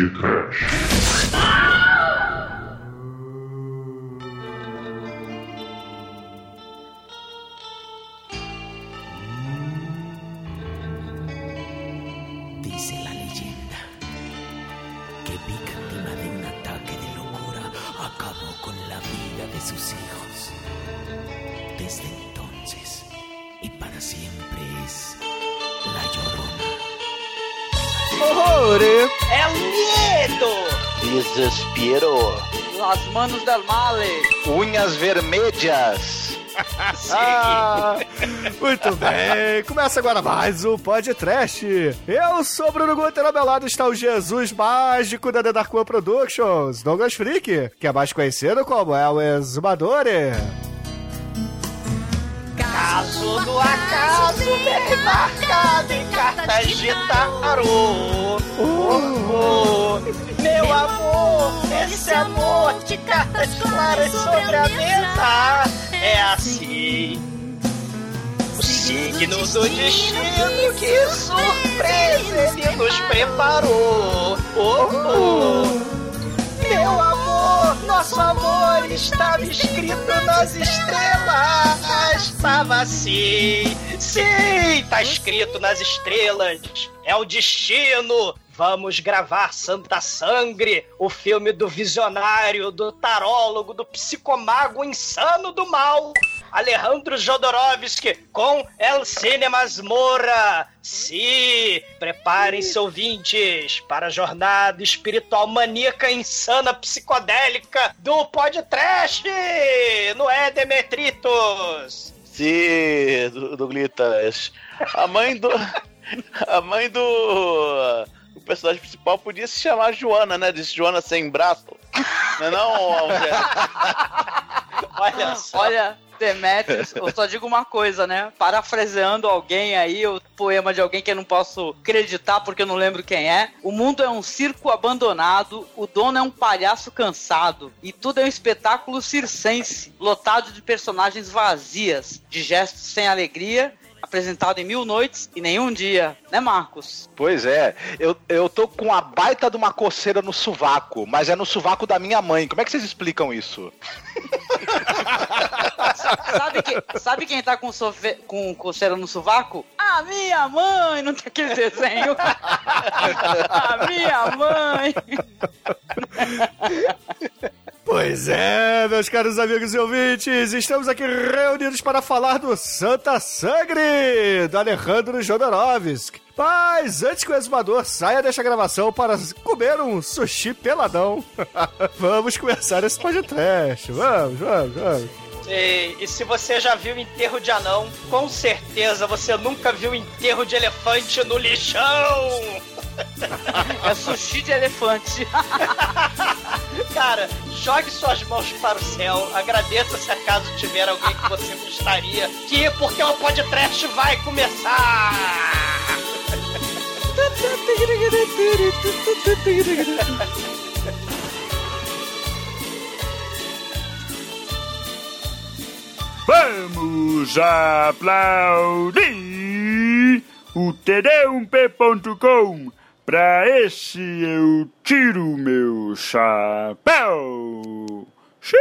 you Vermelhas. Ah, muito bem, começa agora mais um podcast. Eu sou o Bruno Guter, ao meu lado está o Jesus mágico da The Dark One Productions, Douglas Freak, que é mais conhecido como é o Exumadore. Caso do acaso bem marcado em cartas de tarô. Oh, oh, meu amor, esse amor de cartas claras sobre a mesa é assim. O signo do destino, que surpresa ele nos preparou. Oh, oh. Meu amor, nosso amor estava escrito nas estrelas. Estava assim. Sim, tá escrito nas estrelas. É o destino. Vamos gravar Santa Sangre, o filme do visionário, do tarólogo, do psicomago insano do mal. Alejandro Jodorowsky com El Cine Masmorra. Sim, preparem-se ouvintes para a jornada espiritual maníaca, insana, psicodélica do podcast, não é, Demetritos? Sim, do, do Glitas. A mãe do. A mãe do. O personagem principal podia se chamar Joana, né? De Joana sem braço. Não é não? Olha só. Olha, Demetrius, eu só digo uma coisa, né? Parafraseando alguém aí, o poema de alguém que eu não posso acreditar porque eu não lembro quem é. O mundo é um circo abandonado, o dono é um palhaço cansado, e tudo é um espetáculo circense, lotado de personagens vazias, de gestos sem alegria apresentado em mil noites e nenhum dia, né, Marcos? Pois é, eu, eu tô com a baita de uma coceira no sovaco, mas é no sovaco da minha mãe. Como é que vocês explicam isso? Sabe, que, sabe quem tá com, sofe, com coceira no sovaco? A minha mãe! Não tem aquele desenho? A minha mãe! Pois é, meus caros amigos e ouvintes, estamos aqui reunidos para falar do Santa Sangre, do Alejandro Jodorowsky. Mas antes que o exumador saia desta gravação para comer um sushi peladão, vamos começar esse podcast. Vamos, vamos, vamos. E, e se você já viu enterro de anão, com certeza você nunca viu enterro de elefante no lixão! É sushi de elefante. Cara, jogue suas mãos para o céu, agradeça se acaso tiver alguém que você gostaria que ir, porque o podcast vai começar! Vamos aplaudir o td1p.com. Pra esse eu tiro meu chapéu. Xiii!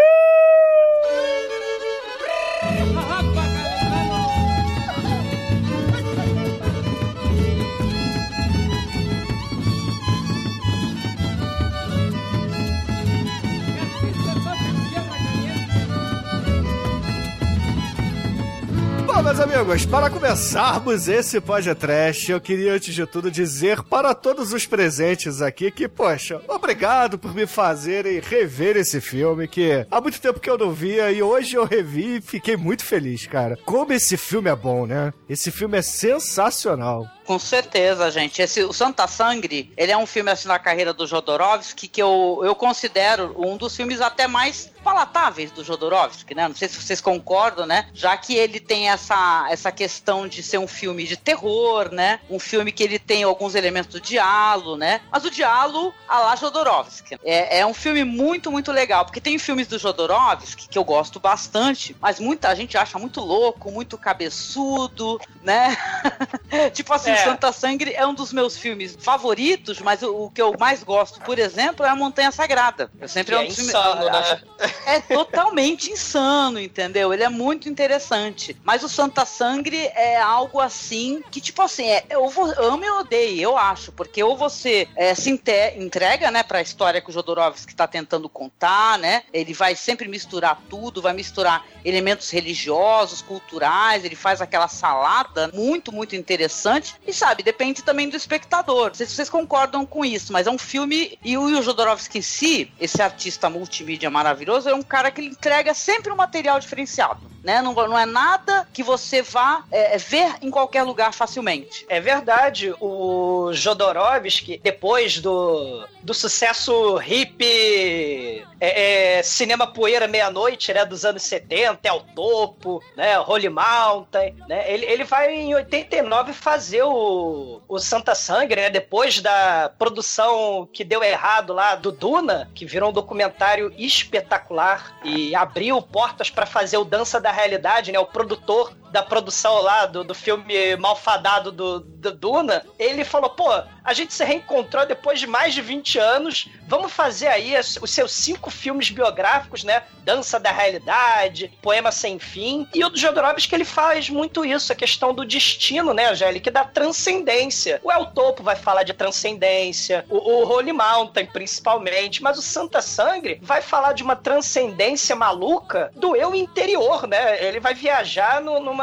Bom, meus amigos, para começarmos esse podcast, eu queria antes de tudo dizer para todos os presentes aqui que, poxa, obrigado por me fazerem rever esse filme que há muito tempo que eu não via e hoje eu revi e fiquei muito feliz, cara. Como esse filme é bom, né? Esse filme é sensacional. Com certeza, gente. Esse, o Santa Sangre, ele é um filme assim na carreira do Jodorowsky que eu, eu considero um dos filmes até mais palatáveis do Jodorowsky, né? Não sei se vocês concordam, né? Já que ele tem essa, essa questão de ser um filme de terror, né? Um filme que ele tem alguns elementos do diálogo, né? Mas o diálogo a lá Jodorowsky. É, é um filme muito, muito legal, porque tem filmes do Jodorowsky que eu gosto bastante, mas muita gente acha muito louco, muito cabeçudo, né? tipo assim, É. Santa Sangre é um dos meus filmes favoritos, mas o, o que eu mais gosto, por exemplo, é a Montanha Sagrada. Eu sempre é um é insano, né? é totalmente insano, entendeu? Ele é muito interessante. Mas o Santa Sangre é algo assim que, tipo assim, é, eu vou, amo e odeio, eu acho. Porque ou você é, se entrega, né, pra história que o Jodorowsky tá tentando contar, né? Ele vai sempre misturar tudo, vai misturar elementos religiosos, culturais, ele faz aquela salada muito, muito interessante. E sabe, depende também do espectador. Não sei se vocês concordam com isso, mas é um filme. E o Jodorowsky em si, esse artista multimídia maravilhoso, é um cara que ele entrega sempre um material diferenciado. Né? Não, não é nada que você vá é, ver em qualquer lugar facilmente. É verdade, o Jodorowsky, depois do, do sucesso hip é, é, Cinema Poeira Meia-Noite, né, dos anos 70, É o Topo, né, Holy Mountain, né, ele, ele vai em 89 fazer o, o Santa Sangre, né, depois da produção que deu errado lá do Duna, que virou um documentário espetacular e abriu portas para fazer o Dança da Realidade, né, o produtor da produção lá do, do filme malfadado do, do Duna, ele falou, pô, a gente se reencontrou depois de mais de 20 anos, vamos fazer aí os seus cinco filmes biográficos, né? Dança da Realidade, Poema Sem Fim. E o do Jodorowsky, ele faz muito isso, a questão do destino, né, Angélica? Da transcendência. O El Topo vai falar de transcendência, o, o Holy Mountain, principalmente, mas o Santa Sangre vai falar de uma transcendência maluca do eu interior, né? Ele vai viajar no- numa.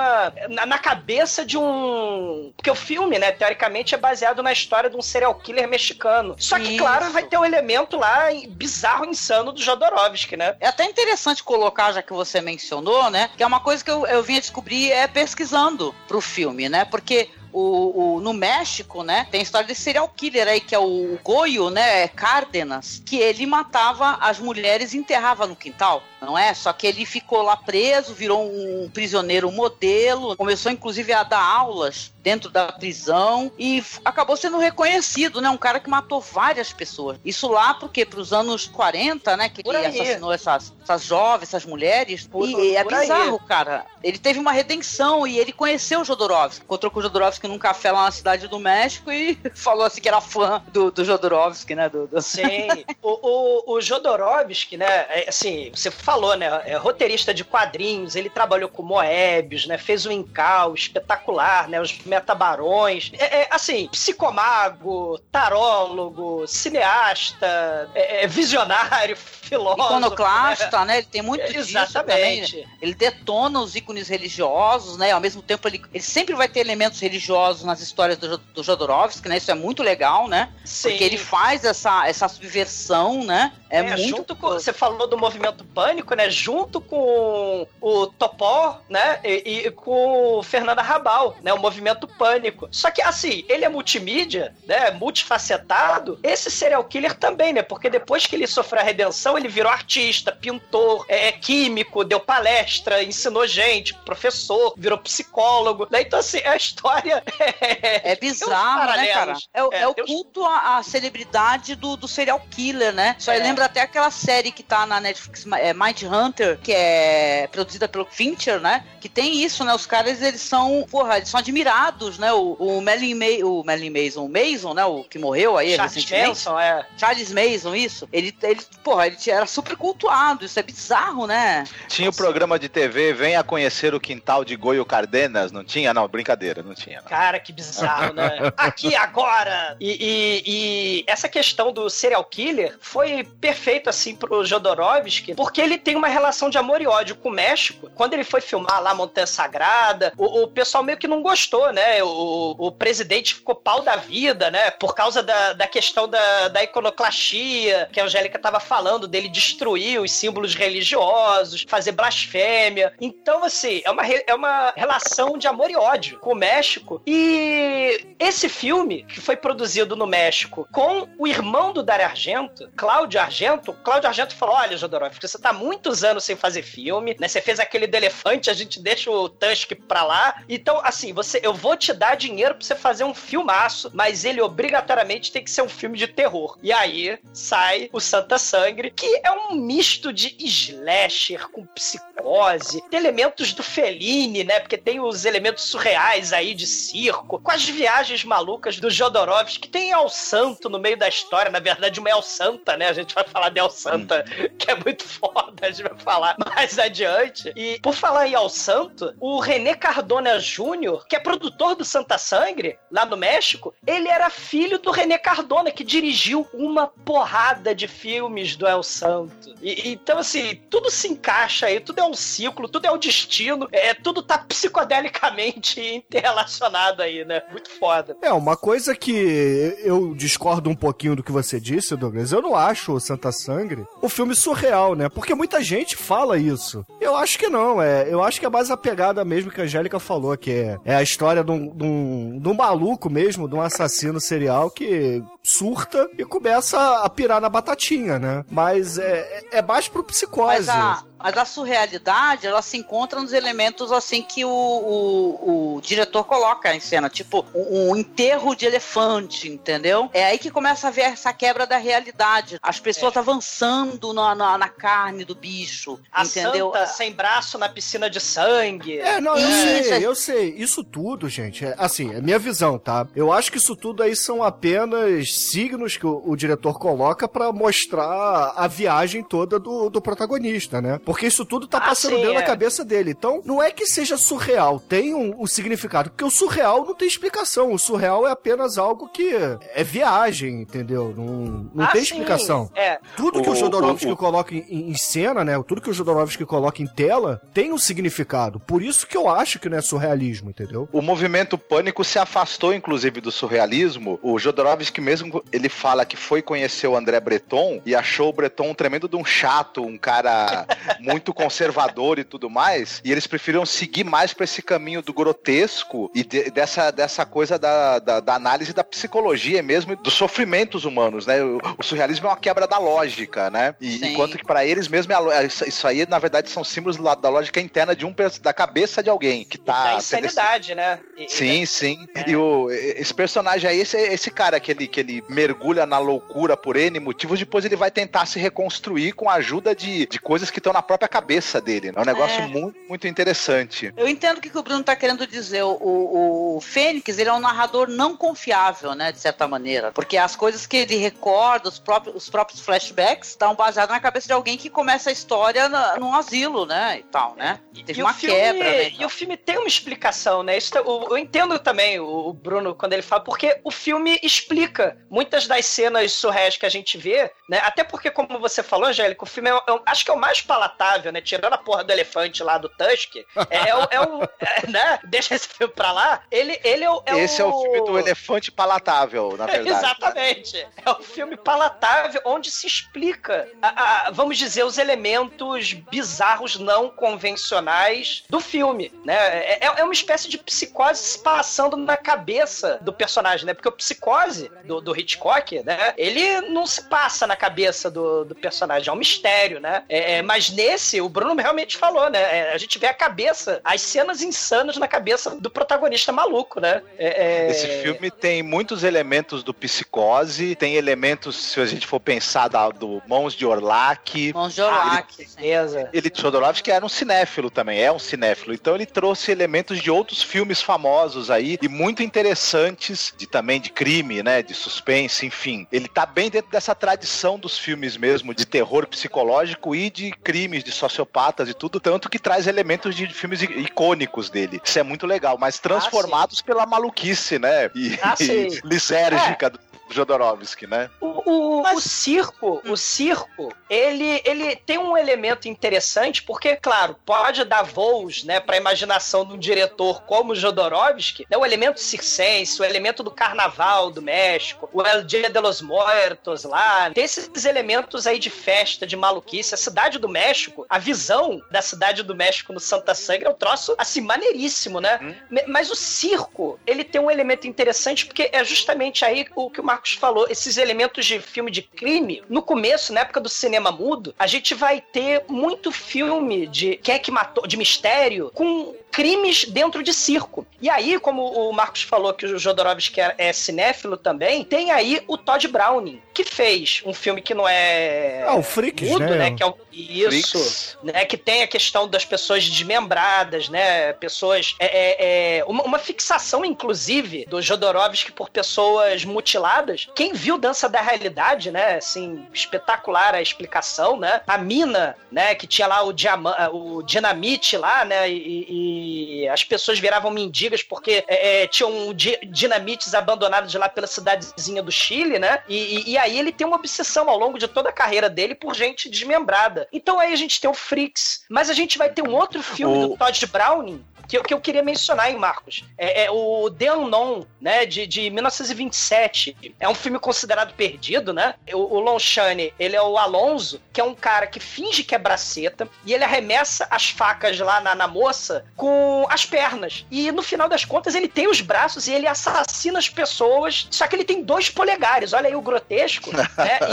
Na, na cabeça de um. Porque o filme, né, teoricamente, é baseado na história de um serial killer mexicano. Só que, Isso. claro, vai ter um elemento lá bizarro, insano do Jodorowsky, né? É até interessante colocar, já que você mencionou, né? Que é uma coisa que eu, eu vinha descobrir é pesquisando pro filme, né? Porque o, o- no México, né, tem a história desse serial killer aí, que é o Goyo, né, Cárdenas, que ele matava as mulheres e enterrava no quintal, não é? Só que ele ficou lá preso, virou um prisioneiro modelo, começou inclusive a dar aulas dentro da prisão e acabou sendo reconhecido, né? Um cara que matou várias pessoas. Isso lá porque para os anos 40, né, que Por ele aí. assassinou essas, essas jovens, essas mulheres. Por- e é por aí. bizarro, cara. Ele teve uma redenção e ele conheceu o Jodorowsky. Encontrou com o Jodorowsky num café lá na cidade do México e falou assim que era fã do, do Jodorowsky, né? Do, do- Sim. o, o, o Jodorowsky, né? é, assim, você falou, né? É roteirista de quadrinhos, ele trabalhou com Moebius, né? Fez o Incal, espetacular, né? Os metabarões. É, é, assim, psicomago, tarólogo, cineasta, é, é, visionário, filósofo. Iconoclasta, né? né? Ele tem muito disso também. Exatamente. Ele detona os ícones religiosos, né? Ao mesmo tempo, ele, ele sempre vai ter elementos religiosos nas histórias do, do Jodorowsky, né? Isso é muito legal, né? Sim. Porque ele faz essa, essa subversão, né? É, muito. junto com, você falou do movimento pânico, né? Junto com o Topó, né? E, e com o Fernanda Rabal, né? O movimento pânico. Só que assim, ele é multimídia, né? Multifacetado. Esse serial killer também, né? Porque depois que ele sofreu a redenção, ele virou artista, pintor, é, químico, deu palestra, ensinou gente, professor, virou psicólogo. Né? Então assim, a história É uns bizarro, né, cara? É, o- É, é o culto à, à celebridade do, do serial killer, né? Aí É. lembra até aquela série que tá na Netflix, é, Mind Hunter, que é produzida pelo Fincher, né? Que tem isso, né? Os caras, eles são, porra, eles são admirados, né? O, o Merlin, Ma o Merlin Mason, o Mason, né? O que morreu aí Charles recentemente. Manson, é. Charles Mason, isso. Ele, ele, porra, ele era super cultuado. Isso é bizarro, né? Tinha o programa de TV Venha Conhecer o Quintal de Goio Cardenas, não tinha? Não, brincadeira, não tinha. não. Cara, que bizarro, né? Aqui, agora! E, e- e essa questão do serial killer foi perfeito, assim, pro Jodorowsky, porque ele tem uma relação de amor e ódio com o México. Quando ele foi filmar lá Montanha Sagrada, o, o pessoal meio que não gostou, né? O, o presidente ficou pau da vida, né? Por causa da, da questão da, da iconoclastia, que a Angélica tava falando, dele destruir os símbolos religiosos, fazer blasfêmia. Então, assim, é uma, é uma relação de amor e ódio com o México. E esse filme, que foi produzido no México com o irmão do Dario Argento, Cláudio Argento, Cláudio Argento falou: Olha, Jodorowsky, você tá muitos anos sem fazer filme, né? Você fez aquele do elefante, a gente deixa o Tusk pra lá. Então, assim, você, eu vou te dar dinheiro pra você fazer um filmaço, mas ele obrigatoriamente tem que ser um filme de terror. E aí sai o Santa Sangre, que é um misto de slasher com psicose, tem elementos do Fellini, né? Porque tem os elementos surreais aí de circo, com as viagens malucas do Jodorowsky, que tem El Santo no meio da história, na verdade, uma El Santa, né? A gente vai falar de El Santa, que é muito foda, a gente vai falar mais adiante. E por falar em El Santo, o René Cardona Jr., que é produtor do Santa Sangre, lá no México, ele era filho do René Cardona, que dirigiu uma porrada de filmes do El Santo. E, então, assim, tudo se encaixa aí, tudo é um ciclo, tudo é um destino, é, tudo tá psicodelicamente interrelacionado aí, né? Muito foda. É, uma coisa que eu discordo um pouquinho do que você disse, Douglas, eu não acho o Santa Sangre o filme surreal, né? Porque muita gente fala isso. Eu acho que não, é. Eu acho que é mais a pegada mesmo que a Angélica falou, que é, é a história de um, de, um, de um maluco mesmo, de um assassino serial que surta e começa a pirar na batatinha, né? Mas é, é mais pro psicose. Mas a, mas a surrealidade, ela se encontra nos elementos assim que o, o, o diretor coloca em cena, tipo um, um, enterro de elefante, entendeu? É aí que começa a ver essa quebra da realidade. As pessoas é. avançando na, na, na, carne do bicho, a entendeu? Santa sem braço na piscina de sangue. É, não, eu isso. sei, eu sei. Isso tudo, gente, é, assim, é minha visão, tá? Eu acho que isso tudo aí são apenas signos que o, o diretor coloca para mostrar a viagem toda do, do protagonista, né? Porque isso tudo tá ah, passando sim, dentro é. da cabeça dele. Então, não é que seja surreal, tem um, um, significado. Porque o surreal não tem explicação. O surreal é apenas algo que é viagem, entendeu? Não, não ah, tem sim. explicação. É. Tudo que o, o Jodorowsky o, coloca em, em, cena, né? Tudo que o Jodorowsky coloca em tela tem um significado. Por isso que eu acho que não é surrealismo, entendeu? O movimento pânico se afastou, inclusive, do surrealismo. O Jodorowsky mesmo, ele fala que foi conhecer o André Breton e achou o Breton um tremendo de um chato, um cara muito conservador e tudo mais, e eles preferiram seguir mais para esse caminho do grotesco e de, dessa, dessa coisa da, da, da, análise da psicologia mesmo, dos sofrimentos humanos, né? O, o surrealismo é uma quebra da lógica, né? E, enquanto que para eles mesmo, é, isso aí, na verdade, são símbolos da, da lógica interna de um, da cabeça de alguém que tá... E da insanidade, né? E, sim, e, sim. É. E o, esse personagem aí, esse, esse cara que ele, que ele mergulha na loucura por N motivos, depois ele vai tentar se reconstruir com a ajuda de, de coisas que estão na própria cabeça dele. É um negócio é. muito, muito interessante. Eu entendo o que o Bruno está querendo dizer. O, o, o Fênix, ele é um narrador não confiável, né, de certa maneira. Porque as coisas que ele recorda, os próprios, os próprios flashbacks, estão baseados na cabeça de alguém que começa a história no, num asilo, né, e tal, né? E teve e uma filme, quebra, né? E o filme tem uma explicação, né? Isso, eu, eu entendo também o, o Bruno quando ele fala, porque o filme explica muitas das cenas surreais que a gente vê, né? Até porque, como você falou, Angélica, o filme é, é, acho que é o mais palatável, né? Tirando a porra do elefante lá do Tusk, é, é, o, é o é, né? Deixa esse filme pra lá. Ele, ele é, o, é esse o... é o filme do elefante palatável, na verdade. Exatamente. Né? É o filme palatável onde se explica, a, a, vamos dizer, os elementos bizarros não convencionais do filme, né? É, é, é uma espécie de psicose se passando na cabeça do personagem, né? Porque o psicose do, do Hitchcock, né? Ele não se passa na cabeça do, do personagem, é um mistério, né? É, é, mas nesse, o Bruno realmente falou, né? É, a gente vê a cabeça, as cenas insanas na cabeça do protagonista maluco, né? É, é, Esse filme tem muitos elementos do psicose, tem elementos, se a gente for pensar, da, do Mãos de Orlac. Mãos de Orlac, ah, certeza. Ele, Jodorowsky era um cinéfilo também, é um cinéfilo. Então ele trouxe elementos de outros filmes famosos aí e muito interessantes, de também de crime, né? De suspense, enfim. Ele tá bem dentro dessa tradição dos filmes mesmo, de terror psicológico e de crimes, de sociopatas e tudo, tanto que traz elementos de filmes icônicos dele. Isso é muito legal, mas transformados ah, pela maluquice, né? E, ah, e lisérgica é. do Jodorowsky, né? O, o, o circo, o circo, ele, ele tem um elemento interessante, porque, claro, pode dar voos, né, pra imaginação de um diretor como Jodorowsky, né, o elemento circense, o elemento do carnaval do México, o El Dia de los Muertos lá, tem esses elementos aí de festa, de maluquice. A cidade do México, a visão da cidade do México no Santa Sangue é um troço, assim, maneiríssimo, né? Me- Mas o circo, ele tem um elemento interessante, porque é justamente aí o que o Marcos falou, esses elementos de filme de crime. No começo, na época do cinema mudo, a gente vai ter muito filme de quem é que matou, de mistério, com crimes dentro de circo. E aí, como o Marcos falou que o Jodorowsky é, é cinéfilo também, tem aí o Todd Browning, que fez um filme que não é Ah, o Freaks, mudo, né? né? Que é o, isso, Freaks. né? Que tem a questão das pessoas desmembradas, né? Pessoas. É, é, é, uma, uma fixação, inclusive, do Jodorowsky por pessoas mutiladas. Quem viu Dança da Realidade, né? Assim, espetacular a explicação, né? A mina, né? Que tinha lá o, diama, o dinamite lá, né? E, e as pessoas viravam mendigas porque é, é, tinham di- dinamites abandonados lá pela cidadezinha do Chile, né? E, e- e aí ele tem uma obsessão ao longo de toda a carreira dele por gente desmembrada. Então aí a gente tem o Freaks, mas a gente vai ter um outro filme O- do Todd Browning que, eu- que eu queria mencionar, hein, Marcos? É, é o The Unknown, né, de, de 1927. É um filme considerado perdido, né? O, o Lon Chaney, ele é o Alonso, que é um cara que finge que é braceta, e ele arremessa as facas lá na, na moça com as pernas. E no final das contas, ele tem os braços e ele assassina as pessoas, só que ele tem dois polegares. Olha aí o grotesco, né?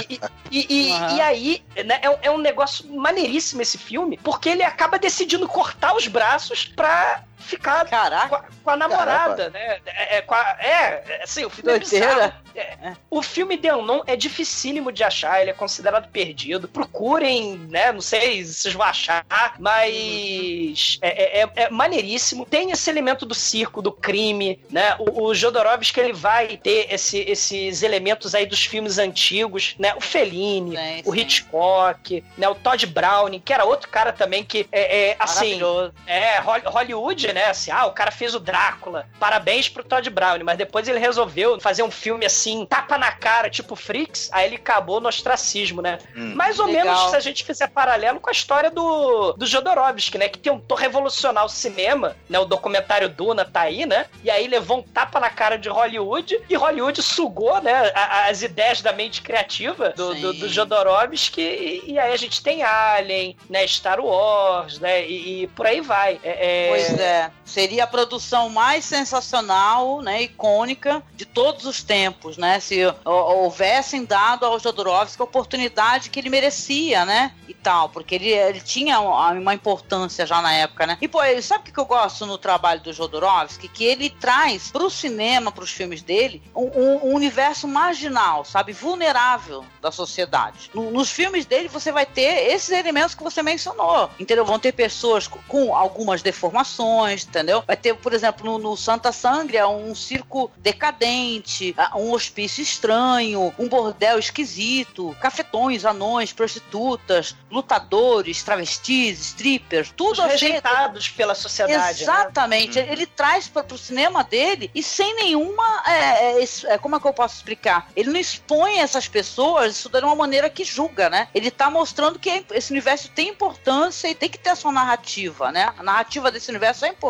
E, e- e- Aham. e aí, né, é, um- é um negócio maneiríssimo esse filme, porque ele acaba decidindo cortar os braços pra that ficar com a, com a namorada, né? É, é, a- é, é, assim, o filme é Doideira. bizarro. É, O filme The Unknown é dificílimo de achar, ele é considerado perdido. Procurem, né? Não sei se vocês vão achar, mas é, é- é- é maneiríssimo. Tem esse elemento do circo, do crime, né? O, o Jodorowsky ele vai ter esse- esses elementos aí dos filmes antigos, né? O Fellini, Sim, o sim. Hitchcock, né? O Todd Browning, que era outro cara também que é, é, assim, é, Hol- Hollywood, né? Assim, ah, o cara fez o Drácula. Parabéns pro Todd Browning. Mas depois ele resolveu fazer um filme assim, tapa na cara, tipo Freaks. Aí ele acabou no ostracismo, né? Hum. Mais ou Legal. menos se a gente fizer paralelo com a história do, do Jodorowsky, né? Que tentou revolucionar o cinema, né? O documentário Duna tá aí, né? E aí levou um tapa na cara de Hollywood e Hollywood sugou, né? a- as ideias da mente criativa do, do, do Jodorowsky e, e aí a gente tem Alien, né? Star Wars, né? E, e por aí vai. É, é- Pois é. Seria a produção mais sensacional, né, icônica de todos os tempos, né? Se hou- houvessem dado ao Jodorowsky a oportunidade que ele merecia, né? E tal, porque ele, ele tinha uma importância já na época, né? E pô, sabe o que eu gosto no trabalho do Jodorowsky? Que ele traz pro cinema, pros filmes dele, um, um- universo marginal, sabe? Vulnerável da sociedade. No- nos filmes dele você vai ter esses elementos que você mencionou, entendeu? Vão ter pessoas co- com algumas deformações, entendeu? Vai ter, por exemplo, no, no Santa Sangria, um circo decadente, ah, um hospício estranho, um bordel esquisito, cafetões, anões, prostitutas, lutadores, travestis, strippers, os tudo assim rejeitados pela sociedade. né? Exatamente. Ele traz para o cinema dele e sem nenhuma. é, é, é, como é que eu posso explicar? Ele não expõe essas pessoas isso de uma maneira que julga, né? Ele tá mostrando que esse universo tem importância e tem que ter a sua narrativa, né? A narrativa desse universo é importante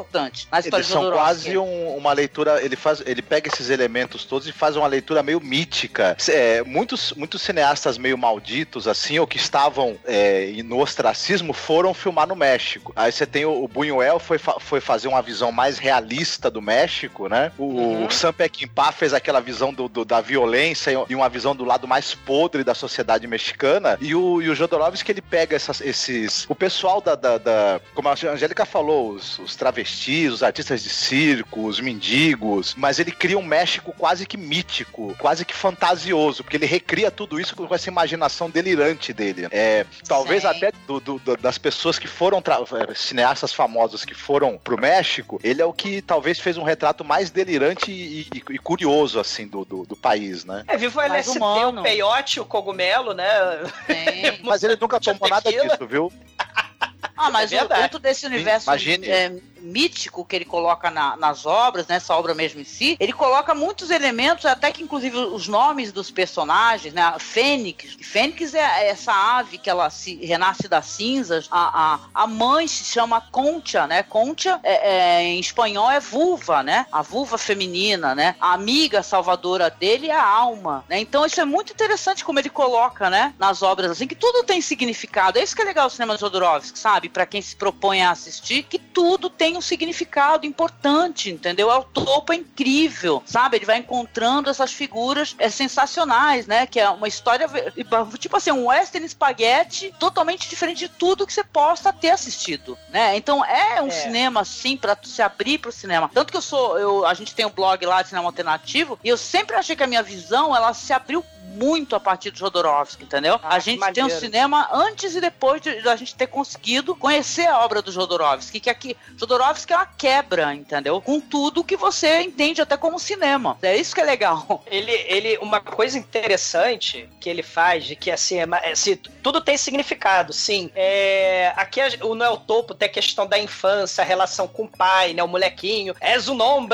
na história Eles são quase um- uma leitura. Ele faz, ele pega esses elementos todos e faz uma leitura meio mítica. É, muitos, muitos cineastas meio malditos, assim, ou que estavam é, no ostracismo, foram filmar no México. Aí você tem o, o Buñuel foi, foi fazer uma visão mais realista do México, né? O, Uhum. o Sam Peckinpah fez aquela visão do, do- da violência e uma visão do lado mais podre da sociedade mexicana. E o, e o Jodorowsky ele pega essas, esses, o pessoal da, da, da- como a Angélica falou, os, os travestis, os artistas de circo, os mendigos, mas ele cria um México quase que mítico, quase que fantasioso, porque ele recria tudo isso com essa imaginação delirante dele. É, talvez Sim. até do- do- do- das pessoas que foram tra- eh, cineastas famosos que foram pro México, ele é o que talvez fez um retrato mais delirante e, e- e curioso assim do, do, do país, né? É, viva o LSD, humano. o peiote, o cogumelo, né? Mas ele nunca tomou nada disso, viu? Ah, mas É dentro desse universo Imagine. é, mítico que ele coloca na- nas obras, nessa obra mesmo em si, ele coloca muitos elementos, até que inclusive os nomes dos personagens, né? Fênix. Fênix é essa ave que ela se renasce das cinzas. A, a, a mãe se chama Concha, né? Concha é, é, em espanhol é vulva, né? A vulva feminina, né? A amiga salvadora dele é a alma, né? Então isso é muito interessante como ele coloca, né? Nas obras assim, que tudo tem significado. É isso que é legal o cinema de Jodorowsky, sabe? Pra quem se propõe a assistir, que tudo tem um significado importante, entendeu? É o topo é incrível, sabe? Ele vai encontrando essas figuras é, sensacionais, né? Que é uma história, tipo assim, um western spaghetti totalmente diferente de tudo que você possa ter assistido, né? Então é um É. cinema, assim, tu se abrir pro cinema. Tanto que eu sou, eu, a gente tem um blog lá de cinema alternativo, e eu sempre achei que a minha visão, ela se abriu muito a partir do Jodorowsky, entendeu? Ah, a gente tem um cinema antes e depois de, da gente ter conseguido conhecer a obra do Jodorowsky, que aqui, Jodorowsky é uma quebra, entendeu? Com tudo que você entende até como cinema. É isso que é legal. Ele, ele, uma coisa interessante que ele faz, de que assim, é, é, se, tudo tem significado, sim. É, aqui o Noel Topo tem a questão da infância, a relação com o pai, né? O molequinho. És um homem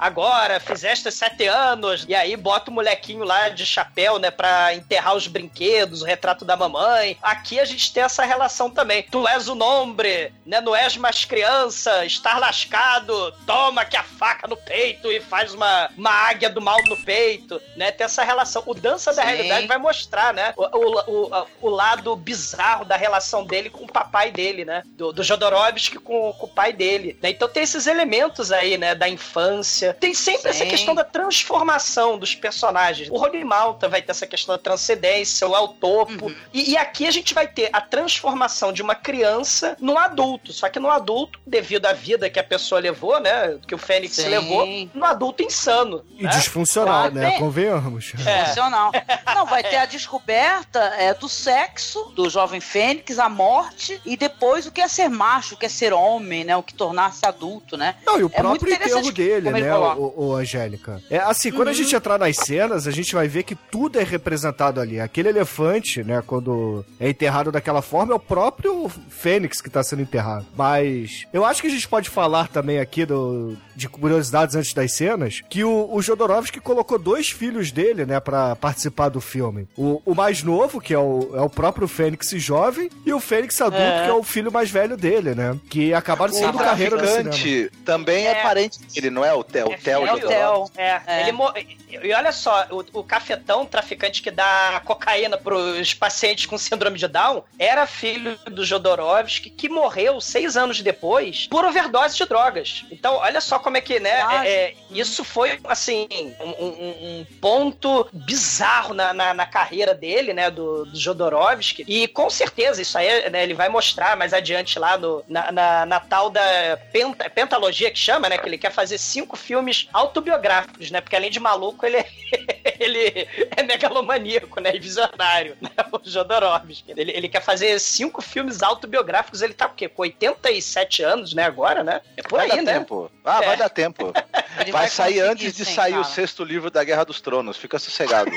agora, fizeste sete anos. E aí bota o molequinho lá de chapéu, né? Pra enterrar os brinquedos, o retrato da mamãe. Aqui a gente tem essa relação também. Tu és um homem, né? Não és mais criança, estar lascado, toma aqui a faca no peito e faz uma, uma águia do mal no peito, né? Tem essa relação. O Dança da Sim. Realidade vai mostrar, né? O, o, o, o lado bizarro da relação dele com o papai dele, né? Do, do Jodorowsky com, com o pai dele. né? Então tem esses elementos aí, né? Da infância. Tem sempre essa Sim. questão da transformação dos personagens. O Rony Malta vai ter essa questão da transcendência, o El Topo. Uhum. E, e aqui a gente vai ter a transformação de uma criança num adulto. Só que no adulto, devido à vida que a pessoa levou, né? Que o Fênix Sim. levou, no adulto insano. E né? disfuncional, né? tem- Convenhamos. É. Funcional. Não, vai ter a descoberta é, do sexo do jovem Fênix, a morte, e depois o que é ser macho, o que é ser homem, né? O que tornar-se adulto, né? Não, e o É próprio enterro dele, como ele né, o, o Angélica. É assim, quando a gente entrar nas cenas, a gente vai ver que tudo é representado ali. Aquele elefante, né, quando é enterrado daquela forma, é o próprio Fênix que tá sendo enterrado. Mas eu acho que a gente pode falar também aqui do, de curiosidades antes das cenas, que o, o Jodorowsky colocou dois filhos dele, né, pra participar do filme. O, o mais novo, que é o, é o próprio Fênix jovem, e o Fênix adulto, É. que é o filho mais velho dele, né, que acabaram O sendo carreira no cinema. também é, É. parente dele, não é o Theo? É Theo É o de Theo. É, É. ele mo- E olha só, o, o cafetão, traficante que dá cocaína pros pacientes com síndrome de Down, era filho do Jodorowsky, que morreu seis anos depois por overdose de drogas. Então, olha só como é que, né? É- é, isso foi, assim, um, um- um ponto bizarro na, na, na carreira dele, né? Do, do Jodorowsky. E com certeza, isso aí, né, ele vai mostrar mais adiante lá no, na, na, na tal da penta- pentalogia que chama, né? Que ele quer fazer cinco filmes autobiográficos, né? Porque além de maluco, ele é, ele é megalomaníaco, né? E visionário, né? O Jodorowsky. Ele, ele quer fazer cinco filmes autobiográficos. Ele tá o quê? Com 87 anos, né? Agora, né? É por Vai aí, dar né? tempo. Ah, É. vai dar tempo. Ele Vai sair antes de sair o cara. sexto livro da Guerra dos Tronos. Fica sossegado.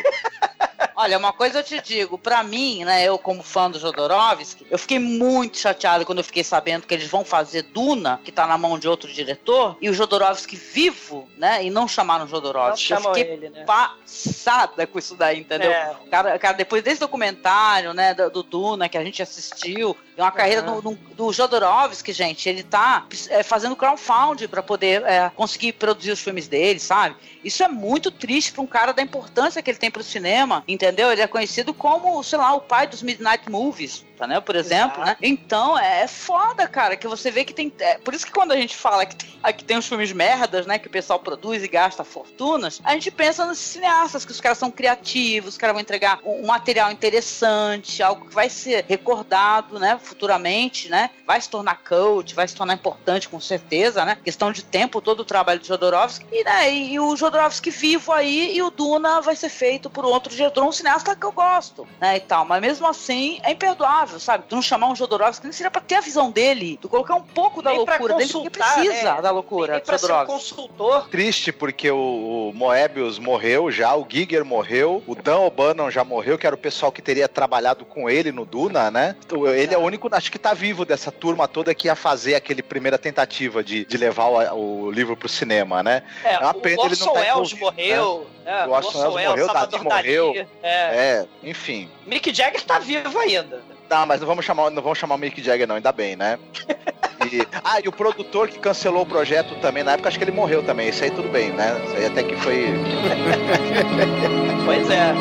Olha, uma coisa eu te digo, pra mim, né, eu como fã do Jodorowsky, eu fiquei muito chateado quando eu fiquei sabendo que eles vão fazer Duna, que tá na mão de outro diretor, e o Jodorowsky vivo, né, e não chamaram o Não Jodorowsky. Eu chamam fiquei ele, né? passada com isso daí, entendeu? É. Cara, cara, depois desse documentário, né, do, do Duna, que a gente assistiu, uma carreira do, do, do Jodorowsky, gente, ele tá é, fazendo crowdfunding pra poder é, conseguir produzir os filmes dele, sabe? Isso é muito triste pra um cara da importância que ele tem pro cinema, entendeu? Ele é conhecido como, sei lá, o pai dos Midnight Movies, né? Por exemplo, Exato. né? Então, é, é foda, cara, que você vê que tem... é, por isso que quando a gente fala que tem, que tem os filmes merdas, né, que o pessoal produz e gasta fortunas, a gente pensa nos cineastas, que os caras são criativos, os caras vão entregar um, um material interessante, algo que vai ser recordado, né, futuramente, né? Vai se tornar cult, vai se tornar importante, com certeza, né? Questão de tempo, todo o trabalho do Jodorowsky. E, né, e o Jodorowsky vivo aí, e o Duna vai ser feito por outro diretor, um cineasta que eu gosto, né, e tal. Mas mesmo assim, é imperdoável sabe? Tu não chamar um Jodorowsky, nem seria pra ter a visão dele. Tu colocar um pouco da Nem loucura dele, porque precisa né? da loucura Nem do ser um Jodorowsky. consultor. Triste porque o, o Moebius morreu já, o Giger morreu, o Dan O'Bannon já morreu, que era o pessoal que teria trabalhado com ele no Duna, né? O- Ele é o único, acho que tá vivo dessa turma toda que ia fazer aquele primeira tentativa de, de levar o, o livro pro cinema, né? É, É uma o pena ele não tá Welles envolvido, morreu. né? O Orson Welles morreu, Dali morreu. É. É, enfim. Mick Jagger tá vivo ainda. Tá, mas não vamos chamar, não vamos chamar o Mick Jagger não, ainda bem, né? E- ah, e o produtor que cancelou o projeto também, na época acho que ele morreu também. Isso aí tudo bem, né? Isso aí até que foi. Pois é.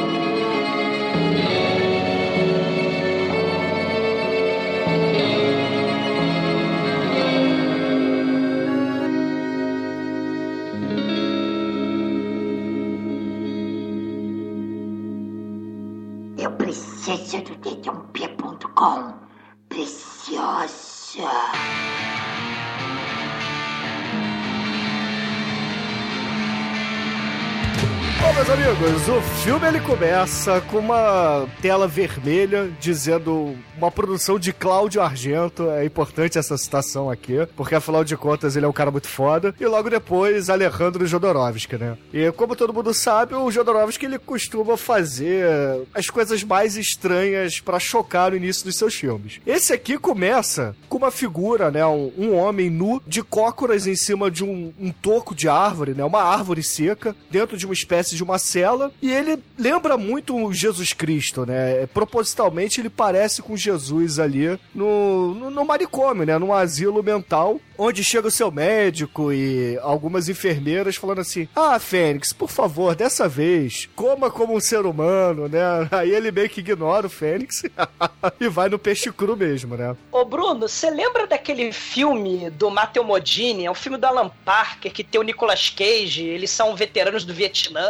Eu preciso do dedãopia.com. Preciosa. Bom, meus amigos, o filme ele começa com uma tela vermelha dizendo uma produção de Cláudio Argento. É importante essa citação aqui, porque afinal de contas ele é um cara muito foda. E logo depois, Alejandro Jodorowsky, né? E como todo mundo sabe, o Jodorowsky ele costuma fazer as coisas mais estranhas pra chocar no início dos seus filmes. Esse aqui começa com uma figura, né? Um, um homem nu de cócoras em cima de um, um toco de árvore, né? Uma árvore seca, dentro de uma espécie de uma cela. E ele lembra muito o Jesus Cristo, né? Propositalmente ele parece com Jesus ali no, no, no manicômio, né? Num asilo mental, onde chega o seu médico e algumas enfermeiras falando assim: Ah, Fênix, por favor, dessa vez, coma como um ser humano, né? Aí ele meio que ignora o Fênix e vai no peixe cru mesmo, né? Ô Bruno, você lembra daquele filme do Matteo Modini? É um filme do Alan Parker que tem o Nicolas Cage, eles são veteranos do Vietnã.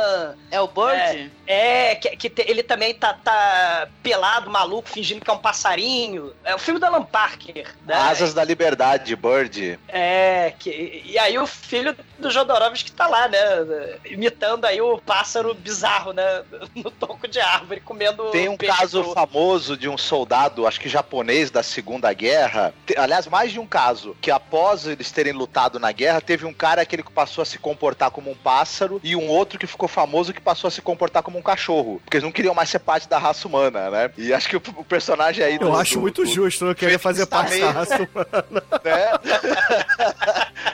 É o Bird? É, que, que te- ele também tá, tá pelado, maluco, fingindo que é um passarinho. É o filme do Alan Parker. Né? Asas da Liberdade, Bird. É, que, e aí o filho do Jodorowsky tá lá, né? Imitando aí o pássaro bizarro, né? No toco de árvore, comendo Tem um peixe caso famoso de um soldado, acho que japonês da Segunda Guerra. Aliás, mais de um caso, que após eles terem lutado na guerra, teve um cara que ele passou a se comportar como um pássaro e um outro que ficou famoso que passou a se comportar como um cachorro. Porque eles não queriam mais ser parte da raça humana, né? E acho que o, o personagem aí. Eu do- acho do- muito do- justo não querer fazer tá parte meio- da raça humana. né?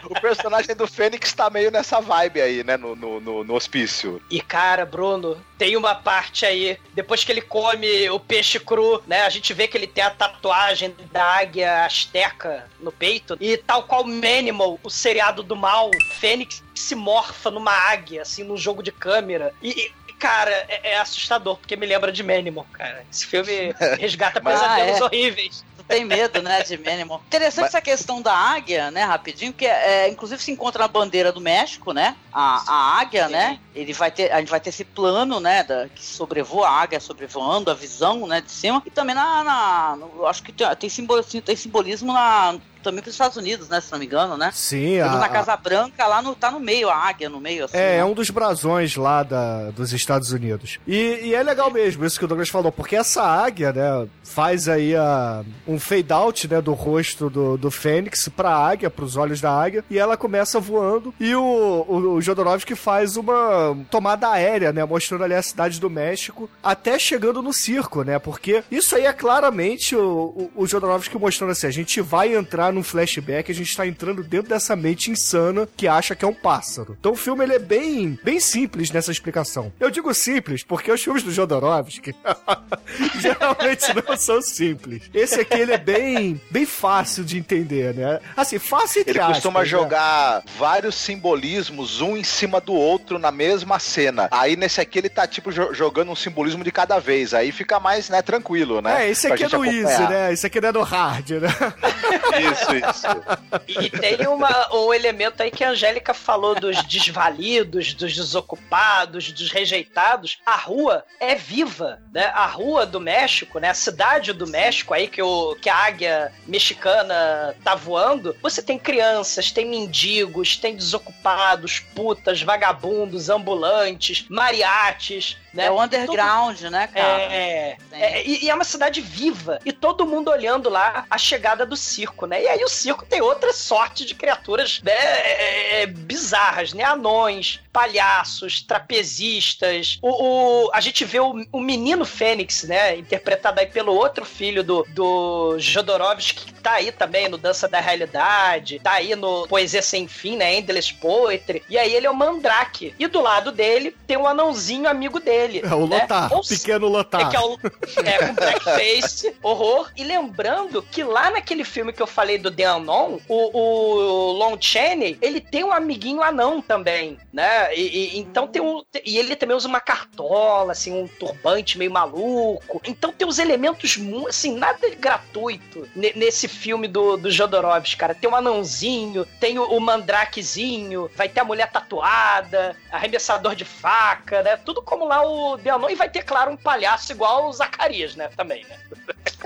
o personagem do Fênix tá meio nessa vibe aí, né? No, no, no- no hospício. E cara, Bruno, tem uma parte aí, depois que ele come o peixe cru, né? A gente vê que ele tem a tatuagem da águia asteca no peito. E tal qual Manimal, o seriado do mal, Fênix se morfa numa águia, assim, num jogo de câmera. E. Cara, é, é assustador, porque me lembra de Manimal, cara. Esse filme resgata Mas- pesadelos Ah, é. horríveis. Tem medo, né, de Manimal. Interessante Mas- essa questão da águia, né, rapidinho, que é, é, inclusive se encontra na bandeira do México, né? A, a águia, Sim. né? Ele vai ter, a gente vai ter esse plano, né, da, que sobrevoa a águia, sobrevoando a visão, né, de cima. E também na, na no- acho que tem, tem, simbol, tem simbolismo na também para os Estados Unidos, né, se não me engano, né? Sim, a, na Casa Branca, lá no, tá no meio, a águia no meio, assim. É, né? é um dos brasões lá da, dos Estados Unidos. E, e é legal mesmo isso que o Douglas falou, porque essa águia, né, faz aí a, um fade out, né, do rosto do, do Fênix pra águia, pros olhos da águia, e ela começa voando, e o, o, o Jodorowsky faz uma tomada aérea, né, mostrando ali a cidade do México, até chegando no circo, né, porque isso aí é claramente o, o, o Jodorowsky mostrando assim, a gente vai entrar num flashback, a gente tá entrando dentro dessa mente insana que acha que é um pássaro. Então o filme ele é bem, bem simples nessa explicação. Eu digo simples porque os filmes do Jodorowsky geralmente não são simples. Esse aqui ele é bem, bem fácil de entender, né? Assim, fácil entre Ele costuma né? jogar vários simbolismos um em cima do outro na mesma cena. Aí nesse aqui ele tá tipo jo- jogando um simbolismo de cada vez. Aí fica mais, né, tranquilo, né? É, esse aqui é do Easy, acompanhar. né? Esse aqui não é do Hard, né? Isso, isso. E tem uma, um elemento aí que a Angélica falou dos desvalidos, dos desocupados, dos rejeitados. A rua é viva, né? A rua do México, né? A cidade do México aí que, o, que a águia mexicana tá voando. Você tem crianças, tem mendigos, tem desocupados, putas, vagabundos, ambulantes, mariates. né? É o underground, né, cara? É, Sim. é, e, e é uma cidade viva. E todo mundo olhando lá a chegada do circo, né? E aí o circo tem outra sorte de criaturas né, é, é, bizarras, né? Anões, palhaços, trapezistas. O, o- a gente vê o, o menino Fênix, né? Interpretado aí pelo outro filho do, do Jodorowsky, que tá aí também no Dança da Realidade, tá aí no Poesia Sem Fim, né? Endless Poetry. E aí ele é o Mandrake. E do lado dele tem um anãozinho amigo dele. É o né? Lotar, Ou pequeno Lotar. é que é, o, é com blackface, horror. E lembrando que lá naquele filme que eu falei do The Unknown, o, o Lon Chaney, ele tem um amiguinho anão também, né? E, e- então tem um... E ele também usa uma cartola, assim, um turbante meio maluco. Então tem uns elementos, assim, nada gratuito ne- nesse filme do, do Jodorowsky, cara. Tem um anãozinho, tem o, o mandrakezinho, vai ter a mulher tatuada, arremessador de faca, né? Tudo como lá o Unknown. E vai ter, claro, um palhaço igual o Zacarias, né? Também, né?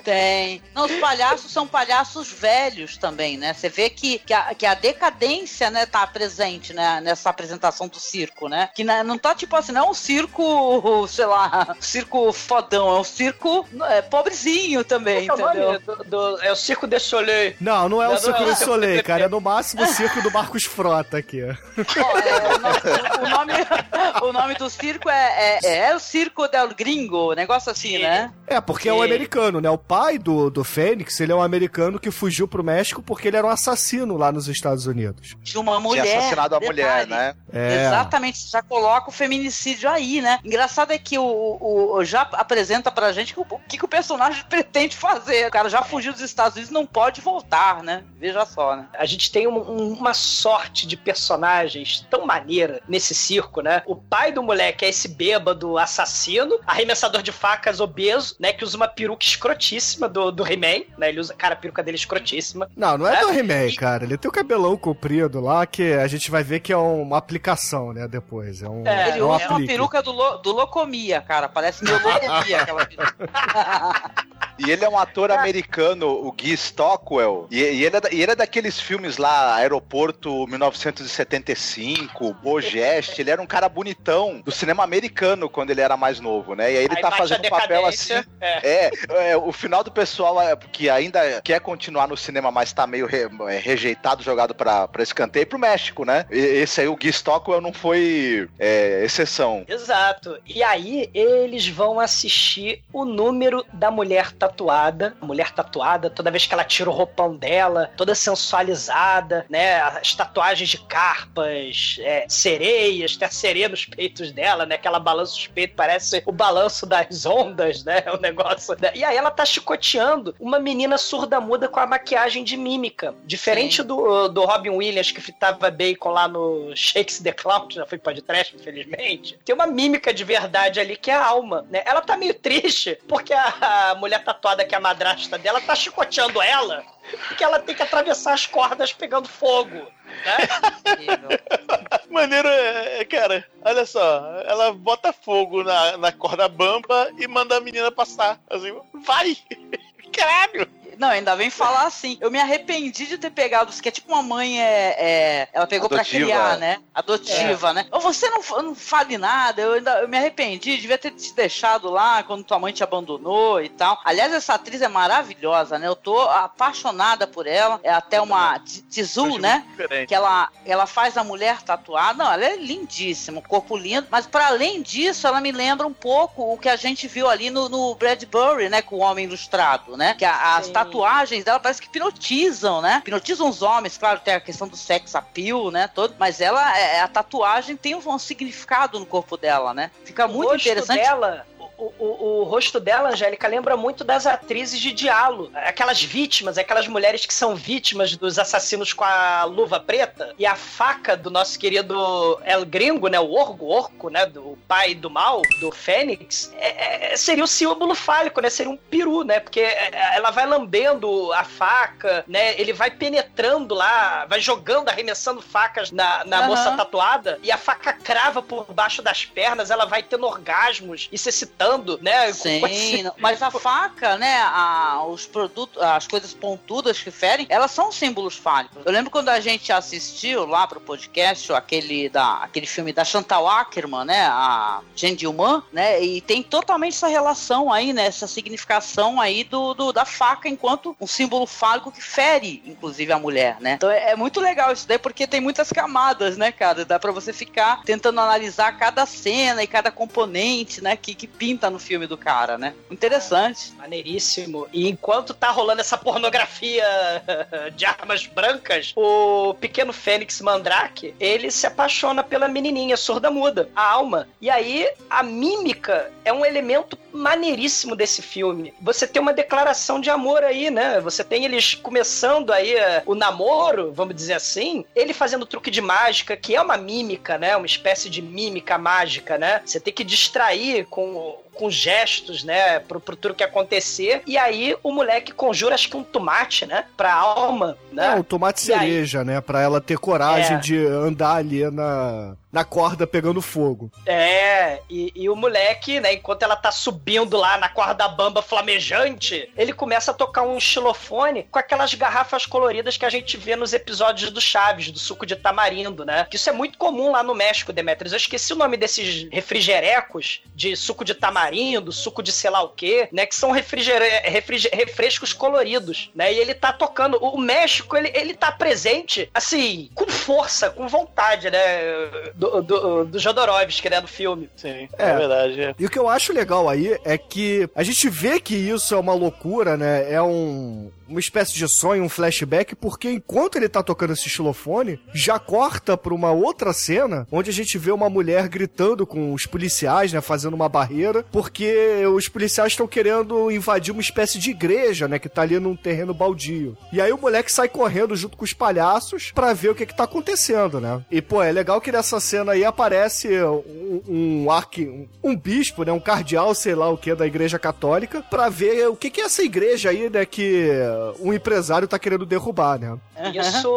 Tem. Não, os palhaços são palhaços velhos também, né? Você vê que, que, a, que a decadência, né, tá presente, né, nessa apresentação do circo, né? Que na- não tá tipo assim, não é um circo, sei lá, circo fodão, é um circo é, pobrezinho também, é entendeu? do, do- é o Circo de Soleil. Não, não é o Circo é. do Soleil, cara. É no máximo o Circo do Marcos Frota aqui. Ó, é, o, nome, o, nome, do circo é, é, é o Circo del Gringo, negócio assim, né? É, porque é um Sim. americano, né? O pai do, do Fênix, ele é um americano que fugiu pro México porque ele era um assassino lá nos Estados Unidos. De uma mulher. Tinha assassinado a mulher, né? É. Exatamente, já coloca o feminicídio aí, né? Engraçado é que o, o- o- já apresenta pra gente que o, o que, que o personagem pretende fazer. O cara já fugiu dos Estados Unidos não pode voltar, né? Veja só, né? A gente tem um- um- uma sorte de personagens tão maneira nesse circo, né? O pai do moleque é esse bêbado assassino, arremessador de facas obeso, né? Que usa uma peruca escrotíssima do, do He-Man, né? Ele usa, cara, a peruca dele é escrotíssima. Não, não é É? do He-Man, E- cara. Ele tem o cabelão comprido lá que a gente vai ver que é uma aplicação, né? Depois. É um, É, Ele é um usa uma peruca do, lo- do Locomia, cara. Parece meio Locomia aquela peruca. E ele é um ator americano, o Guy Stockwell. E, e ele é, da- e ele é daqueles filmes lá, Aeroporto 1975, Bogeste. Ele era um cara bonitão do cinema americano quando ele era mais novo, né? E aí ele Aí tá fazendo um papel assim. É. É, é, o final do pessoal é, que ainda quer continuar no cinema, mas tá meio re- é, rejeitado, jogado pra, pra escanteio pro México, né? E- esse aí, o Guy Stockwell, não foi é, exceção. Exato. E aí eles vão assistir o número da mulher tatuada. A mulher tatuada, toda vez que ela tira o roupão dela, toda sensualizada, né? As tatuagens de carpas, é, sereias, tem a sereia nos peitos dela, né? Que ela balança os peitos, parece o balanço das ondas, né? O negócio. né? E aí ela tá chicoteando uma menina surda-muda com a maquiagem de mímica. Diferente do, do Robin Williams, que fitava bacon lá no Shakes the Clown, já foi podcast, infelizmente. Tem uma mímica de verdade ali que é a alma, né? Ela tá meio triste porque a, a mulher tatuada que é a madrasta dela tá chicoteando ela porque ela tem que atravessar as cordas pegando fogo. Né? Maneiro é, é, cara, olha só, ela bota fogo na, na corda bamba e manda a menina passar. Assim, vai! Caralho! Não, ainda vem falar assim. Eu me arrependi de ter pegado, que é tipo uma mãe é, é- ela pegou pra Adotiva. criar, né? Adotiva, né? Ou você não, não fale nada, eu ainda eu me arrependi, devia ter te deixado lá quando tua mãe te abandonou e tal. Aliás, essa atriz é maravilhosa, né? Eu tô apaixonada por ela. É até uma T- Tizu, Acho né? diferente. que ela, ela faz a mulher tatuada. Não, ela é lindíssima, um corpo lindo. Mas para além disso, ela me lembra um pouco o que a gente viu ali no, no Bradbury, né? Com o Homem Ilustrado, né? Que a- as Sim. tatuagens dela parece que hipnotizam, né? Hipnotizam os homens, claro, tem a questão do sex appeal, né? Todo, mas ela, é, a tatuagem tem um, um significado no corpo dela, né? Fica o muito interessante. dela. O, o, o rosto dela, Angélica, lembra muito das atrizes de diálogo. Aquelas vítimas, aquelas mulheres que são vítimas dos assassinos com a luva preta. E a faca do nosso querido El Gringo, né? O Orgo, Orco, né? Do pai do mal, do Fênix. é- é- seria o símbolo fálico, né? Seria um peru, né? Porque é, ela vai lambendo a faca, né? Ele vai penetrando lá, vai jogando, arremessando facas na, na Aham. moça tatuada. E a faca crava por baixo das pernas, ela vai tendo orgasmos e se excitando cortando, né? Sim, não- mas a faca, né, a- os produtos, as coisas pontudas que ferem, elas são símbolos fálicos. Eu lembro quando a gente assistiu lá pro podcast aquele da aquele filme da Chantal Ackerman, né, a Gente Human, né, e tem totalmente essa relação aí, né, essa significação aí do, do- da faca enquanto um símbolo fálico que fere, inclusive a mulher, né. Então é, é muito legal isso daí porque tem muitas camadas, né, cara, dá pra você ficar tentando analisar cada cena e cada componente, né, que, que pinta no filme do cara, né. Interessante. Maneiríssimo. E enquanto tá rolando essa pornografia de armas brancas, o pequeno Fênix Mandrake, ele se apaixona pela menininha surda-muda, a alma. E aí, a mímica é um elemento maneiríssimo desse filme. Você tem uma declaração de amor aí, né? Você tem eles começando aí eh, o namoro, vamos dizer assim, ele fazendo truque de mágica, que é uma mímica, né? Uma espécie de mímica mágica, né? Você tem que distrair com com gestos, né, pro, pro truque acontecer. E aí o moleque conjura, acho que um tomate, né, pra alma, né? É, o tomate E aí- cereja, né? Pra ela ter coragem É. de andar ali na, na corda pegando fogo. É, e, e o moleque, né, enquanto ela tá subindo lá na corda bamba flamejante, ele começa a tocar um xilofone com aquelas garrafas coloridas que a gente vê nos episódios do Chaves, do suco de tamarindo, né? Que isso é muito comum lá no México, Demetrius. Eu esqueci o nome desses refrigerecos de suco de tamarindo, suco de sei lá o quê, né? Que são refrigere... refrige- refrescos coloridos, né? E ele tá tocando. O México, ele, ele tá presente, assim, com força, com vontade, né? Do, do, do Jodorowsky, né? Do filme. Sim, É. é, verdade. é. E o que eu acho legal aí é que a gente vê que isso é uma loucura, né? É um, uma espécie de sonho, um flashback, porque enquanto ele tá tocando esse xilofone, já corta pra uma outra cena onde a gente vê uma mulher gritando com os policiais, né? Fazendo uma barreira, porque os policiais estão querendo invadir uma espécie de igreja, né? Que tá ali num terreno baldio. E aí o moleque sai correndo junto com os palhaços pra ver o que que tá acontecendo, né? E, pô, é legal que nessa cena aí aparece um, um arque, um, um bispo, né? Um cardeal, sei lá o que, da igreja católica, pra ver o que que é essa igreja aí, né? Que um empresário tá querendo derrubar, né? Isso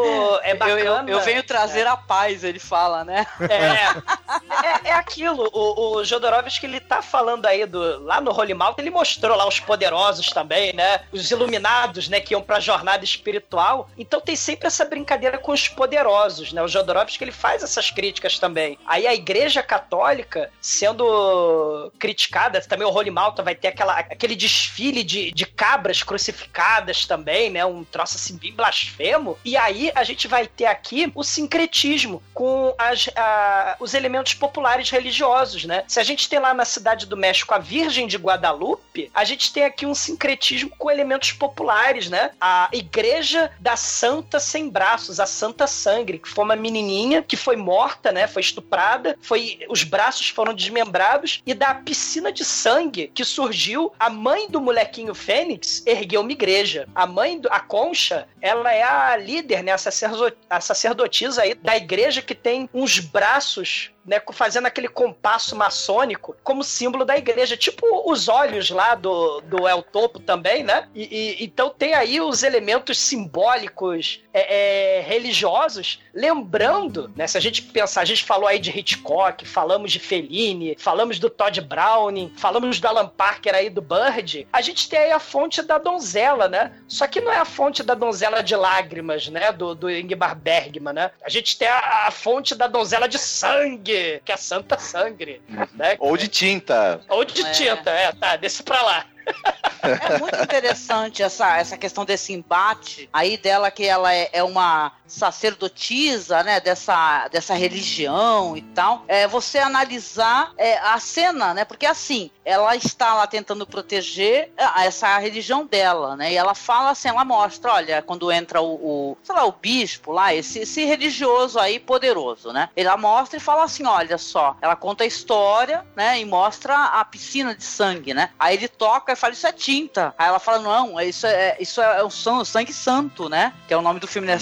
é Eu, bacana. eu, eu venho trazer a paz, ele fala, né? É, é, é aquilo, o, o Jodorowsky, ele tá falando aí do. Lá no Holy Mountain, ele mostrou lá os poderosos também, né? Os iluminados, né? Que iam pra jornada espiritual. Então tem sempre essa brincadeira com os poderosos, né? O Jodorowsky, ele faz essas críticas também. Aí a igreja católica sendo criticada, também o Holy Mountain vai ter aquela, aquele desfile de, de cabras crucificadas também, né? Um troço assim bem blasfemo. E aí a gente vai ter aqui o sincretismo com as, a- os elementos populares religiosos, né? Se a gente tem lá na cidade do México a Virgem de Guadalupe, a gente tem aqui um sincretismo com elementos populares, né? A Igreja da Santa Sem Braços, a Santa Sangre, que foi uma menininha que foi morta, né? Foi estuprada, foi os braços foram desmembrados e da piscina de sangue que surgiu, a mãe do molequinho Fênix ergueu uma igreja. A mãe, do, a Concha, ela é a líder, né? A, sacerdo- a sacerdotisa aí da igreja que tem uns braços né, fazendo aquele compasso maçônico como símbolo da igreja, tipo os olhos lá do, do El Topo também, né? E, e- então tem aí os elementos simbólicos é, é, religiosos, lembrando, né? Se a gente pensar, a gente falou aí de Hitchcock, falamos de Fellini, falamos do Todd Browning, falamos do Alan Parker aí do Bird, a gente tem aí a fonte da donzela, né? Só que não é a fonte da donzela de lágrimas, né? Do, do Ingmar Bergman, né? A gente tem a, a fonte da donzela de sangue, que é a Santa Sangre, né? Ou de tinta. Ou de É. tinta, é, tá, desce pra lá. É muito interessante essa, essa questão desse embate aí dela que ela é, é uma sacerdotisa, né, dessa, dessa religião e tal. É você analisar é, a cena, né, porque assim, ela está lá tentando proteger a- essa religião dela, né, e ela fala assim, ela mostra, olha, quando entra o, o sei lá, o bispo lá, esse, esse religioso aí poderoso, né, ela mostra e fala assim, olha só, ela conta a história, né, e mostra a piscina de sangue, né, aí ele toca pai fala, isso é tinta. Aí ela fala, não, isso é, isso é o sangue, sangue santo, né? Que é o nome do filme, né?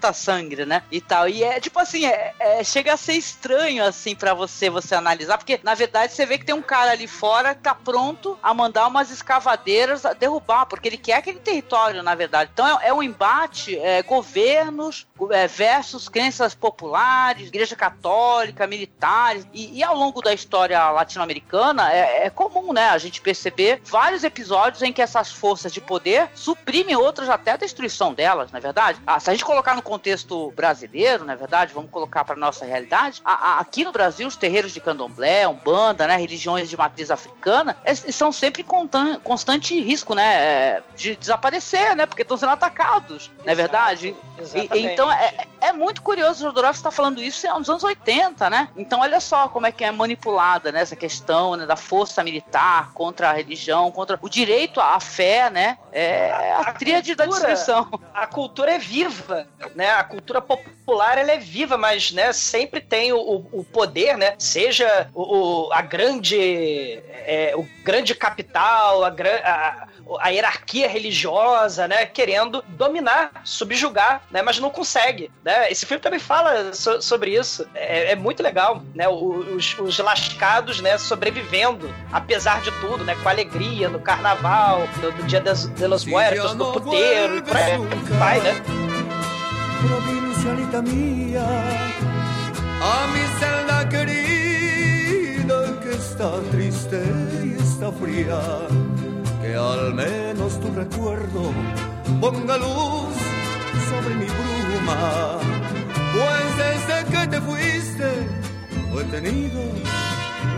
Santa Sangue, né? E tal. E é tipo assim, é, é- chega a ser estranho, assim, pra você, você analisar, porque na verdade você vê que tem um cara ali fora que tá pronto a mandar umas escavadeiras derrubar, porque ele quer aquele território, na verdade. Então é, é um embate, é, governos é, versus crenças populares, igreja católica, militares. E, e ao longo da história latino-americana é, é comum, né, a gente perceber vários episódios em que essas forças de poder suprimem outras até a destruição delas, não é verdade? Ah, se a gente colocar no contexto brasileiro, não é verdade? Vamos colocar para nossa realidade. a- a- aqui no Brasil, os terreiros de candomblé, umbanda, né, religiões de matriz africana, estão sempre em contan- constante risco, né, é, de desaparecer, né, porque estão sendo atacados, não é verdade? E- Exatamente. então é, é muito curioso o Jodorowsky está falando isso nos anos 80, né? Então olha só como é que é manipulada né, essa questão né, da força militar contra a religião, contra o direito à fé, né? É a, A tríade da cultura- destruição. a cultura é viva, né? A cultura popular ela é viva, mas né, sempre tem o, o- poder, né? Seja o, o- a grande é, o grande capital, a, a, a hierarquia religiosa, né? Querendo dominar, subjugar, né? Mas não consegue, né? Esse filme também fala so- sobre isso. É, é muito legal, né? Os, os lascados, né? Sobrevivendo, apesar de tudo, né? Com alegria no carnaval, no, no dia das, de los muertos, no puteiro, e por aí vai, né? Provincialita mía, a mi celda querida que está triste y está fría, que al menos tu recuerdo ponga luz sobre mi bruma, pues desde que te fuiste no he tenido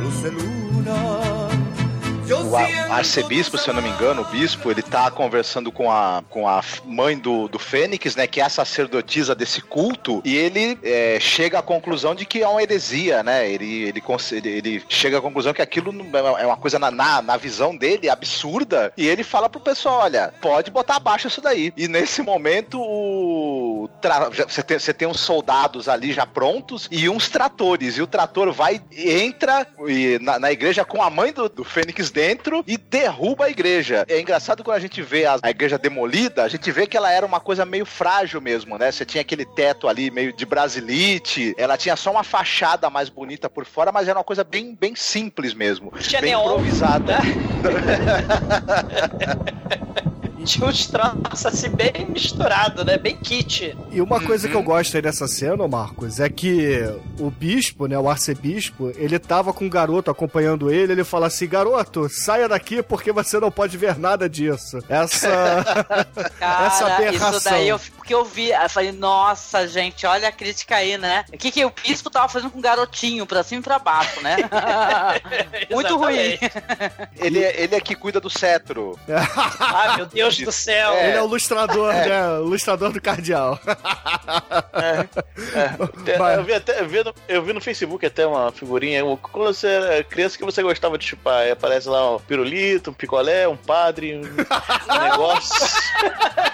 luz de luna. O arcebispo, se eu não me engano, o bispo, ele tá conversando com a, com a mãe do, do Fênix, né? Que é a sacerdotisa desse culto, e ele é, chega à conclusão de que é uma heresia, né? Ele, ele, ele, chega à conclusão que aquilo não- é uma coisa na, na, na visão dele absurda, e ele fala pro pessoal: olha, pode botar abaixo isso daí. E nesse momento, o você tem, você tem uns soldados ali já prontos e uns tratores, e o trator vai, entra e na, na igreja com a mãe do, do Fênix dentro e derruba a igreja. É engraçado quando a gente vê a, a igreja demolida, a gente vê que ela era uma coisa meio frágil mesmo, né? Você tinha aquele teto ali meio de brasilite, ela tinha só uma fachada mais bonita por fora, mas era uma coisa bem, bem simples mesmo. Tinha bem neon, improvisada. Tinha uns troços assim bem misturado, né? Bem kit. E uma coisa que eu gosto aí dessa cena, Marcos, é que o bispo, né, o arcebispo, ele tava com um garoto acompanhando ele, ele fala assim, garoto, saia daqui porque você não pode ver nada disso. Essa... Cara, essa aberração. isso daí eu, porque eu vi, eu falei, nossa, gente, olha a crítica aí, né? O que, que o bispo tava fazendo com o garotinho, pra cima e pra baixo, né? Muito ruim. Ele, é- ele é que cuida do cetro. Ah, meu Deus do céu. Ele é o lustrador, né, o lustrador do cardeal. Tem- Vai. Eu vi, até, eu, vi no, eu vi no Facebook até uma figurinha. um- Quando você era criança que você gostava de chupar, aí aparece lá um pirulito, um picolé, um padre, um negócio.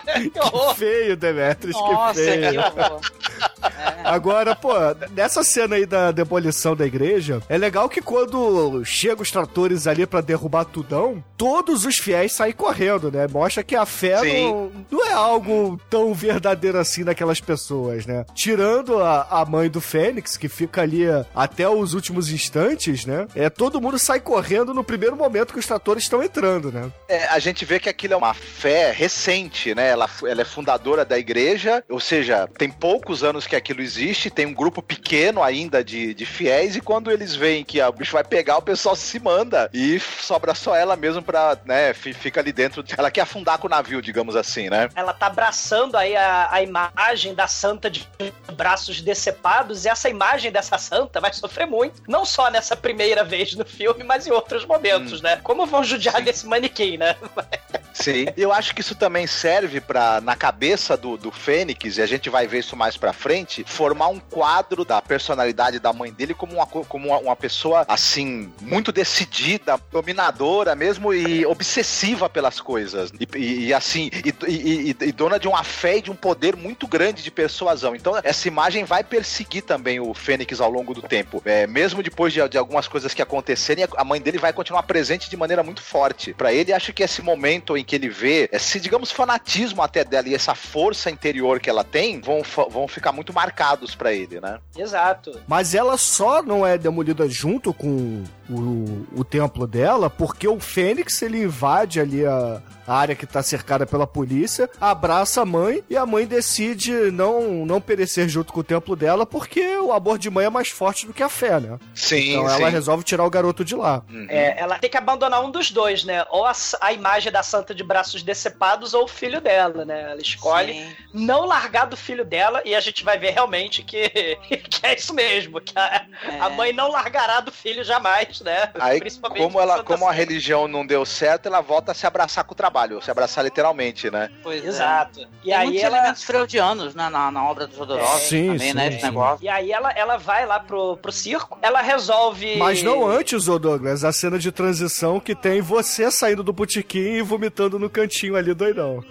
Que horror. feio, Demetrius, que Nossa, feio. que horror. Agora, pô, nessa cena aí da demolição da igreja, é legal que quando chegam os tratores ali pra derrubar tudão, todos os fiéis saem correndo, né? Mostra que a fé não, não é algo tão verdadeiro assim naquelas pessoas, né? Tirando a, a mãe do Fênix, que fica ali até os últimos instantes, né? É, todo mundo sai correndo no primeiro momento que os tratores estão entrando, né? É, a gente vê que aquilo é uma fé recente, né? Ela, ela é fundadora da igreja, ou seja, tem poucos anos que aquilo existe, tem um grupo pequeno ainda de, de fiéis, e quando eles veem que a- o bicho vai pegar, o pessoal se manda e sobra só ela mesmo pra, né, fi- fica ali dentro. Ela quer afundar com o navio, digamos assim, né? Ela tá abraçando aí a, a imagem da santa de braços decepados, e essa imagem dessa santa vai sofrer muito. Não só nessa primeira vez no filme, mas em outros momentos, né? Como vão judiar desse manequim, né? Sim. Eu acho que isso também serve para na cabeça do, do Fênix, e a gente vai ver isso mais pra frente, formar um quadro da personalidade da mãe dele como uma, co- como uma, uma pessoa, assim, muito decidida, dominadora mesmo e obsessiva pelas coisas. E, e- e, assim, e, e- dona de uma fé e de um poder muito grande de persuasão. Então, essa imagem vai perseguir também o Fênix ao longo do tempo. É, mesmo depois de, de algumas coisas que acontecerem, a mãe dele vai continuar presente de maneira muito forte. Pra ele, acho que esse momento em que ele vê esse, digamos, fanatismo até dela e essa força interior que ela tem, vão, vão ficar muito marcados pra ele, né? Exato. Mas ela só não é demolida junto com o, o templo dela, porque o Fênix ele invade ali a, a área que tá cercada pela polícia, abraça a mãe e a mãe decide não, não perecer junto com o templo dela, porque o amor de mãe é mais forte do que a fé, né? Sim, Então sim. ela resolve tirar o garoto de lá. É, ela tem que abandonar um dos dois, né? Ou a, a imagem da santa de braços decepados ou o filho dela, né? Ela escolhe Sim. não largar do filho dela e a gente vai ver realmente que, que é isso mesmo, que a, É. a mãe não largará do filho jamais, né? Aí, Principalmente como, ela, como a Santa. religião não deu certo, ela volta a se abraçar com o trabalho, se abraçar literalmente, né? Pois é. Exato. E Tem aí ela elementos freudianos né, na, na obra do Jodorowsky Sim, também, sim, né? Esse sim. negócio. E aí ela, ela vai lá pro, pro circo, ela resolve. Mas não antes, ô Douglas, a cena de transição que tem você saindo do botequim e vomitando no cantinho ali, doidão.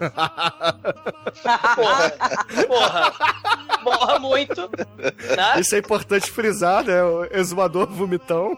Porra, porra, morra muito, né? Isso é importante frisar, né? O exumador vomitão.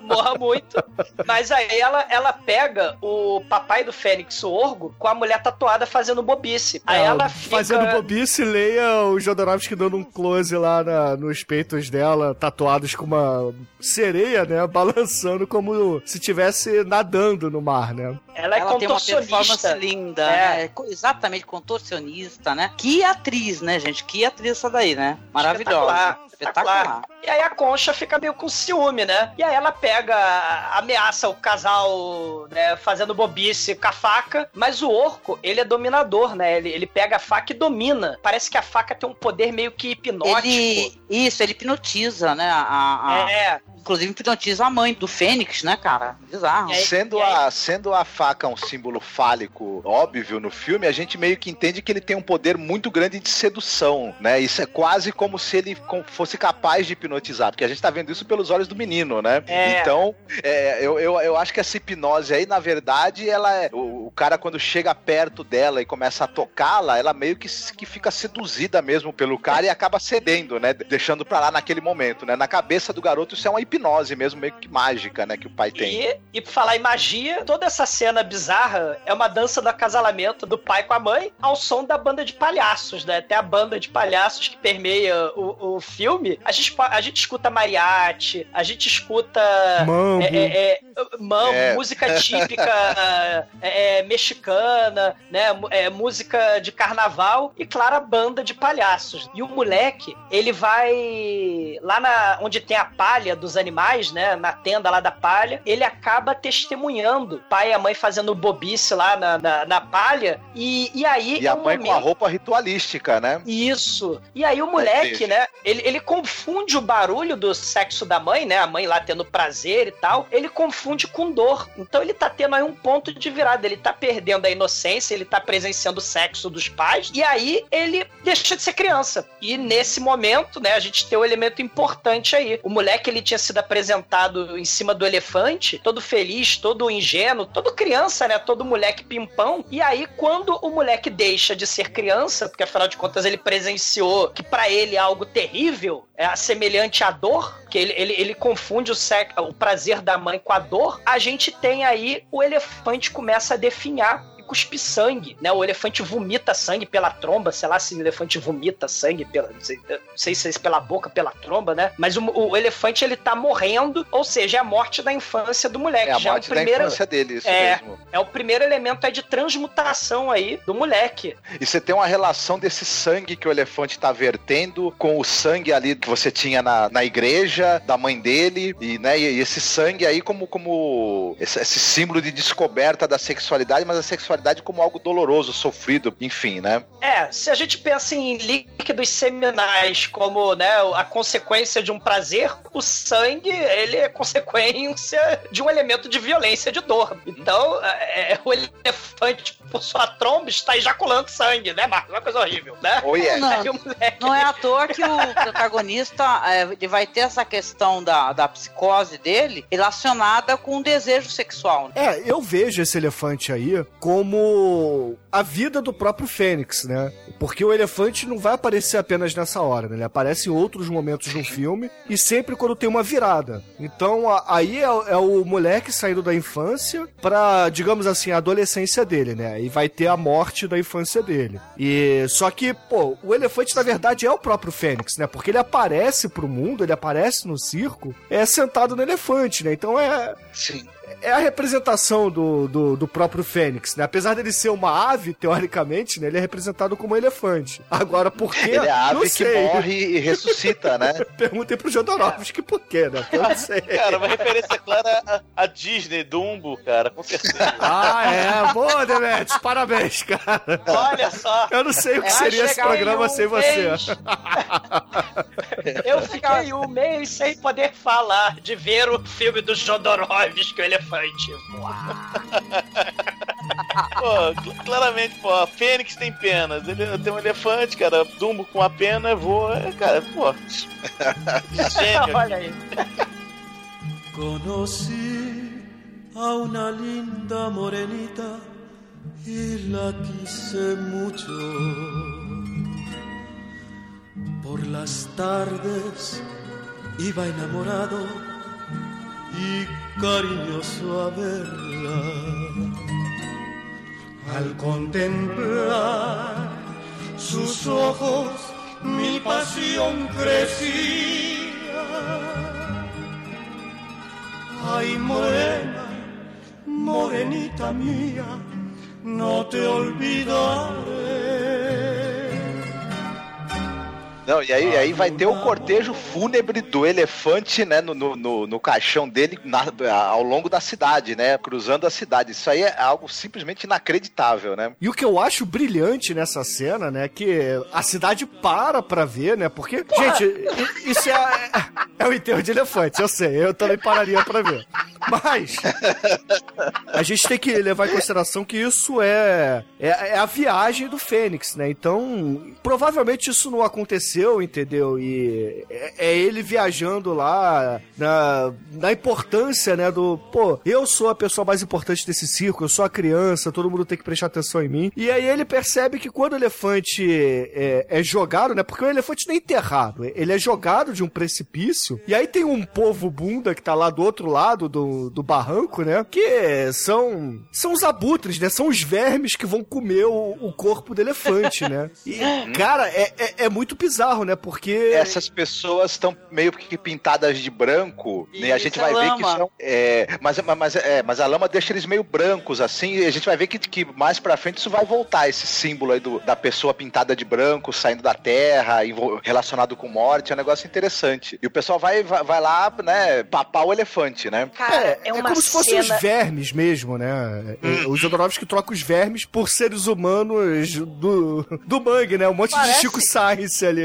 morra muito. Mas aí ela, ela pega o papai do Fênix, o Orgo, com a mulher tatuada fazendo bobice. Aí É, ela fica... Fazendo bobice, leia o Jodorowsky dando um close lá na- nos peitos dela, tatuados com uma sereia, né? Balançando como se estivesse nadando no mar, né? Ela é Ela tem uma performance contorcionista. linda, É. né? Exatamente, contorcionista, né? Que atriz, né, gente? Que atriz essa daí, né? Maravilhosa. Espetacular, Espetacular. E aí a Concha fica meio com ciúme, né? E aí ela pega, ameaça o casal, né, fazendo bobice com a faca, mas o orco, ele é dominador, né? Ele, ele pega a faca e domina. Parece que a faca tem um poder meio que hipnótico. Ele. Isso, ele hipnotiza, né? A, a- É, Inclusive hipnotiza a mãe do Fênix, né, cara? Bizarro. E aí- Sendo, aí- a, sendo a faca um símbolo fálico óbvio no filme, a gente meio que entende que ele tem um poder muito grande de sedução, né? Isso é quase como se ele fosse capaz de hipnotizar, porque a gente tá vendo isso pelos olhos do menino, né? É. Então, é, eu, eu, eu acho que essa hipnose aí, na verdade, ela é. O, o cara, quando chega perto dela e começa a tocá-la, ela meio que, que fica seduzida mesmo pelo cara e acaba cedendo, né? Deixando pra lá naquele momento, né? Na cabeça do garoto, isso é uma hipnose mesmo, meio que mágica, né? Que o pai tem. E, e por falar em magia, toda essa cena bizarra é uma dança do acasalamento do pai com a mãe ao som da banda de palhaços, né? Até a banda de palhaços que permeia o, o filme. A gente, a gente escuta mariachi, a gente escuta. Mambo. É, é, é, mambo, É. música típica é, é, mexicana, né? é, música de carnaval e, claro, a banda de palhaços. E o moleque, ele vai lá na, onde tem a palha dos animais, né? Na tenda lá da palha, ele acaba testemunhando pai e a mãe fazendo bobice lá na, na, na palha. E, e aí. E é a um mãe com a momento- roupa ritualística, né? isso. E aí o moleque, seja. né? Ele, ele confunde o barulho do sexo da mãe, né? A mãe lá tendo prazer e tal. Ele confunde com dor. Então ele tá tendo aí um ponto de virada. Ele tá perdendo a inocência, ele tá presenciando o sexo dos pais. E aí ele deixa de ser criança. E nesse momento, né? A gente tem um elemento importante aí. O moleque, ele tinha sido apresentado em cima do elefante, todo feliz, todo ingênuo, todo criança, né? Todo moleque pimpão. E aí, quando o moleque deixa de ser criança, porque afinal de contas ele presenciou que pra ele é algo terrível, é semelhante à dor, que ele, ele, ele confunde o, sec, o prazer da mãe com a dor, a gente tem aí o elefante começa a definhar cuspir sangue, né? O elefante vomita sangue pela tromba, sei lá se o elefante vomita sangue pela, não sei, não sei se é pela boca, pela tromba, né? Mas o, o elefante ele tá morrendo, ou seja, é a morte da infância do moleque. É a Já morte o primeiro, da infância dele, isso É. mesmo. é o primeiro elemento aí de transmutação aí do moleque. E você tem uma relação desse sangue que o elefante tá vertendo com o sangue ali que você tinha na, na igreja da mãe dele, e, né, e esse sangue aí como, como esse, esse símbolo de descoberta da sexualidade, mas a sexualidade sexualidade como algo doloroso, sofrido, enfim, né? É, se a gente pensa em líquidos seminais como, né, a consequência de um prazer, o sangue, ele é consequência de um elemento de violência, de dor. Então, é, o elefante, por sua tromba, está ejaculando sangue, né, Marcos? Uma coisa horrível, né? Oh, yeah. Não, moleque- Não é à toa que o protagonista é, ele vai ter essa questão da, da psicose dele relacionada com o desejo sexual. né? É, eu vejo esse elefante aí como a vida do próprio Fênix, né? Porque o elefante não vai aparecer apenas nessa hora, né? Ele aparece em outros momentos no filme e sempre quando tem uma virada. Então a- aí é, é o moleque saindo da infância pra, digamos assim, a adolescência dele, né? E vai ter a morte da infância dele. E só que, pô, o elefante na verdade é o próprio Fênix, né? Porque ele aparece pro mundo, ele aparece no circo, é sentado no elefante, né? Então é Sim. É a representação do, do, do próprio Fênix, né? Apesar dele ser uma ave, teoricamente, né? Ele é representado como um elefante. Agora, por quê? Ele é a ave que morre e ressuscita, né? Perguntei pro Jodorowsky por quê, né? Eu não sei. Cara, uma referência clara à Disney, Dumbo, cara, com certeza. Ah, é. Boa, Demetrius. Parabéns, cara. Olha só, Eu não sei o que É, seria esse programa um sem você. mês. eu fiquei um mês sem poder falar de ver o filme do Jodorowsky, o elefante. Pô, cl- claramente, pô, a Fênix tem penas. Ele tem um elefante, cara, Dumbo com a pena voa. É, Cara, pô. Gênio. Olha aí. Conocí a una linda morenita y la quise mucho. Por las tardes iba enamorado y cariñoso a verla. Al contemplar sus ojos, mi pasión crecía. Ay, morena, morenita mía, no te olvidaré. Não, e aí, aí vai ter o cortejo fúnebre do elefante, né, no, no, no- caixão dele na- ao longo da cidade, né, cruzando a cidade. Isso aí é algo simplesmente inacreditável, né? E o que eu acho brilhante nessa cena, né, que a cidade para pra ver, né, porque, gente, i- isso é, é o enterro de elefante, eu sei, eu também pararia pra ver. Mas, a gente tem que levar em consideração que isso é, é, é a viagem do Fênix, né, então, provavelmente isso não aconteceu, entendeu, e é, é ele viajando lá na, na importância, né, do, pô, eu sou a pessoa mais importante desse circo, eu sou a criança, todo mundo tem que prestar atenção em mim. E aí ele percebe que quando o elefante é, é jogado, né, porque o elefante não é enterrado, ele é jogado de um precipício, e aí tem um povo bunda que tá lá do outro lado do, do barranco, né, que são, são os abutres, né, são os vermes que vão comer o, o corpo do elefante, né. E, cara, é, é, é muito bizarro, né, porque... Essas pessoas estão meio que pintadas de branco, né? A gente é vai ver que são. É, mas, mas, é, mas a lama deixa eles meio brancos, assim, e a gente vai ver que, que mais pra frente isso vai voltar, esse símbolo aí do, da pessoa pintada de branco, saindo da terra, relacionado com morte, é um negócio interessante. E o pessoal vai, vai, vai lá, né, papar o elefante, né? Cara, É, é, é, como se fossem cena... os vermes mesmo, né? É, O Jodorowsky troca os vermes por seres humanos do, do mangue, né? Um monte Parece- de Chico Science ali.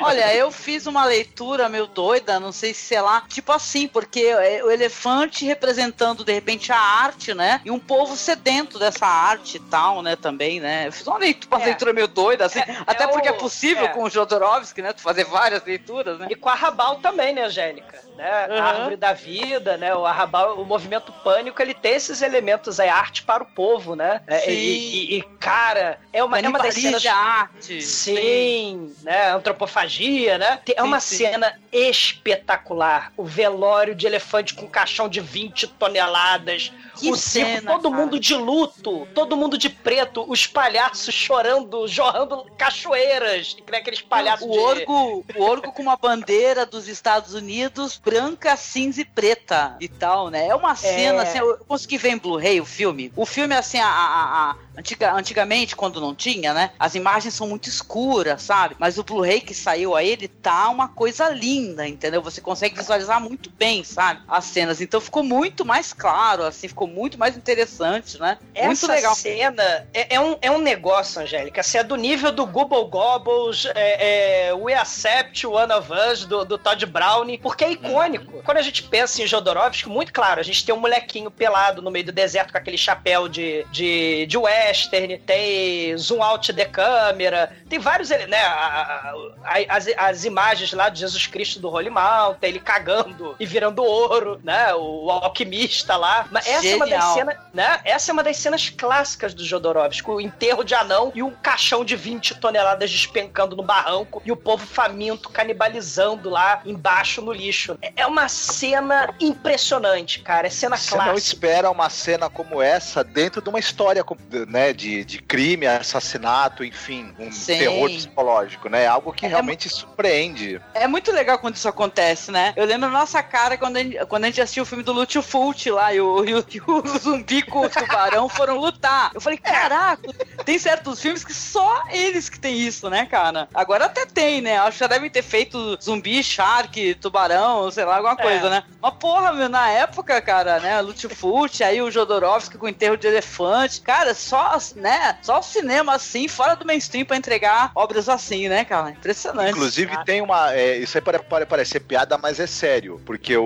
Olha, eu fiz uma leitura meio doida, não sei se sei lá, tipo assim, porque é o elefante representando de repente a arte, né? E um povo sedento dessa arte e tal, né? Também, né? Eu fiz uma leitura, uma É. leitura meio doida, assim, É, até é porque é o- possível é. com o Jodorowsky, né? Tu fazer várias leituras, né? E com a Arrabal também, né, Angélica? Né? Uhum. A árvore da vida, né? O Arrabal, o movimento pânico, ele tem esses elementos aí, arte para o povo, né? É, Sim. E, e- e, cara, é uma, é uma das cenas. de arte. Sim, né? Antropofagia, né? Tem- É Sim, uma sim. cena espetacular. O velório de elefante com caixão de 20 toneladas. Que o circo, cena, todo cara. mundo de luto, todo mundo de preto, os palhaços chorando, jorrando cachoeiras, que nem aqueles palhaços O de... orgo, o orgo com uma bandeira dos Estados Unidos, branca, cinza e preta e tal, né? É uma cena, assim, eu consegui ver em Blu-ray o filme. O filme, assim, a, a, a- Antiga, antigamente, quando não tinha, né? As imagens são muito escuras, sabe? Mas o Blu-ray que saiu aí, ele tá uma coisa linda, entendeu? Você consegue visualizar muito bem, sabe? As cenas. Então ficou muito mais claro, assim, ficou muito mais interessante, né? Essa muito legal. cena é, é um, é um negócio, Angélica. Assim, é do nível do Google Gobbles, é, é, We Accept One of Us, do, do Todd Browning, porque é icônico. Quando a gente pensa em Jodorowsky, muito claro, a gente tem um molequinho pelado no meio do deserto com aquele chapéu de, de, de western, tem zoom out de câmera, tem vários, né, a- a- as, as imagens lá de Jesus Cristo do Holy Mountain, ele cagando e virando ouro, né, o alquimista lá. Mas essa é uma das cenas, né, essa é uma das cenas clássicas do Jodorowsky, o enterro de anão e um caixão de 20 toneladas despencando no barranco e o povo faminto canibalizando lá embaixo no lixo. É- É uma cena impressionante, cara, é cena Você não clássica. espera uma cena como essa dentro de uma história com- né, de, de crime, assassinato, enfim, um Sim. terror psicológico, né? Algo que É realmente surpreende. É muito legal quando isso acontece, né? Eu lembro na nossa cara quando a gente, quando a gente assistiu o filme do Lúcio Fulci lá e o, e o, e o zumbi com o tubarão foram lutar. Eu falei, caraca, tem certos filmes que só eles que tem isso, né, cara? Agora até tem, né? Acho que já devem ter feito zumbi, shark, tubarão, sei lá, alguma coisa, né? Mas porra, meu, na época, cara, né? Fulci, aí o Jodorowsky com o enterro de elefante. Cara, só, né? Só o cinema assim, fora do mainstream pra entregar obras assim, né, cara? Impressionante. Inclusive tem uma. é, isso aí pode parecer piada, mas é sério. Porque o,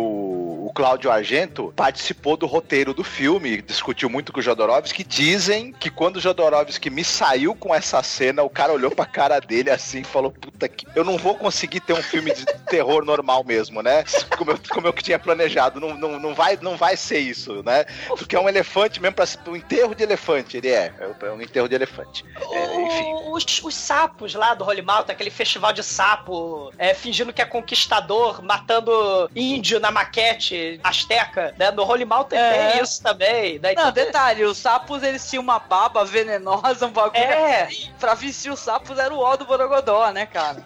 o Cláudio Argento participou do roteiro do filme, discutiu muito com o Jodorowsky. Dizem que quando o Jodorowsky me saiu com essa cena, o cara olhou pra cara dele assim e falou: Puta que. Eu não vou conseguir ter um filme de terror normal mesmo, né? Como eu, como eu tinha planejado. Não, não, não, vai, não vai ser isso, né? Porque é um elefante mesmo, pra, um enterro de elefante. Ele é. É um enterro de elefante. É, enfim. Os, os sapos lá do Holy Mountain, aquele festival de sapo, é, fingindo que é conquistador, matando índio na maquete asteca, né? No Holy Mountain É. tem isso também. Né? Não, Então, detalhe, os sapos eles tinham uma baba venenosa, um bagulho. É. assim. Pra vestir os sapos era o ó do Borogodó, né, cara?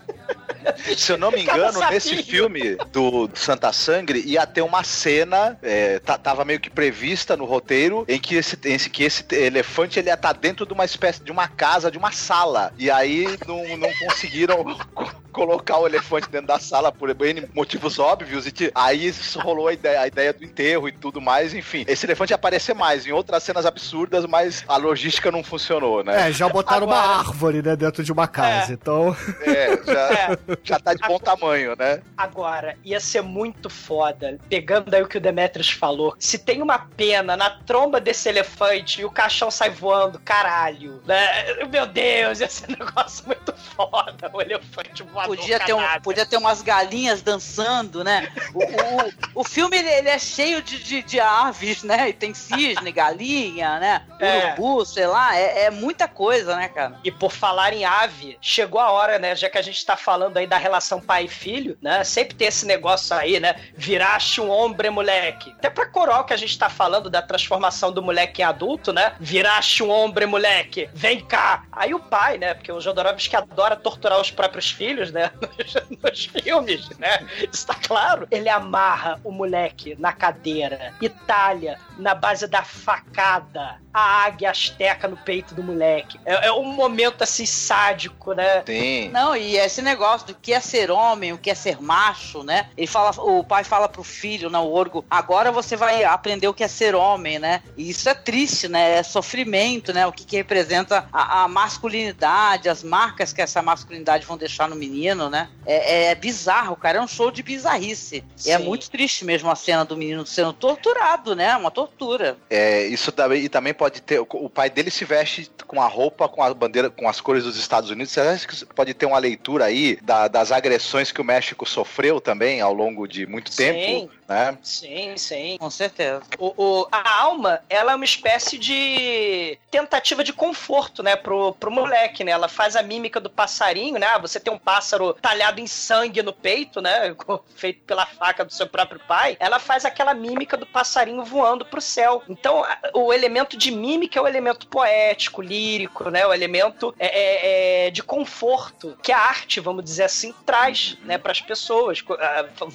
Se eu não me engano, nesse filme do Santa Sangre ia ter uma cena, é, tá- tava meio que prevista no roteiro, em que esse, em que esse elefante ele ia estar dentro de uma espécie de uma casa, de uma sala. E aí não, não conseguiram co- colocar o elefante dentro da sala por N motivos óbvios. E aí isso rolou a ideia, a ideia do enterro e tudo mais. Enfim, esse elefante ia aparecer mais em outras cenas absurdas, mas a logística não funcionou, né? É, já botaram uma Agora- árvore, né, dentro de uma casa. Então, É, já, É. já tá de bom tamanho, né? Agora, ia ser muito foda, pegando aí o que o Demetrius falou. Se tem uma pena na tromba desse elefante e o caixão sai voando, caralho, né? Meu Deus, ia ser um negócio muito foda, o elefante voador. Podia ter, um, podia ter umas galinhas dançando, né? O, o, o filme ele, ele é cheio de, de, de aves, né? E tem cisne, galinha, né? É. Urubu, sei lá. É, é muita coisa, né, cara? E por falar em ave, chegou a hora, né? Já que a gente tá falando aí da relação pai e filho, né? Sempre tem esse negócio aí, né? Viraste um homem, moleque. Até pra coral que a gente tá falando da transformação do moleque em adulto, né? Viraste um homem, moleque. Vem cá. Aí o pai, né? Porque o Jodorowsky adora torturar os próprios filhos, né? Nos, nos filmes, né? Isso tá claro. Ele amarra o moleque na cadeira. Itália, na base da facada. A águia asteca no peito do moleque. É, é um momento assim sádico, né? Sim. Não, e esse negócio do que é ser homem, o que é ser macho, né? Ele fala, o pai fala pro filho, né, o orgo, agora você vai aprender o que é ser homem, né? E isso é triste, né? É sofrimento, né? O que, que representa a, a masculinidade, as marcas que essa masculinidade vão deixar no menino, né? É, é bizarro, cara. É um show de bizarrice. E é muito triste mesmo a cena do menino sendo torturado, né? Uma tortura. É, isso também, e também pode ter. O pai dele se veste com a roupa, com a bandeira, com as cores dos Estados Unidos. Você acha que pode ter uma leitura aí da- das agressões que o México sofreu também ao longo de muito Sim. tempo, né? Sim, sim. Com certeza. O, o- a alma, ela é uma espécie de tentativa de conforto, né, pro, pro moleque, né? Ela faz a mímica do passarinho, né? Ah, Você tem um pássaro talhado em sangue no peito, né? Feito pela faca do seu próprio pai. Ela faz aquela mímica do passarinho voando pro céu. Então, o elemento de mímica é o elemento poético, lírico, né? O elemento é, é, é de conforto que a arte, vamos dizer assim, traz, né, para as pessoas.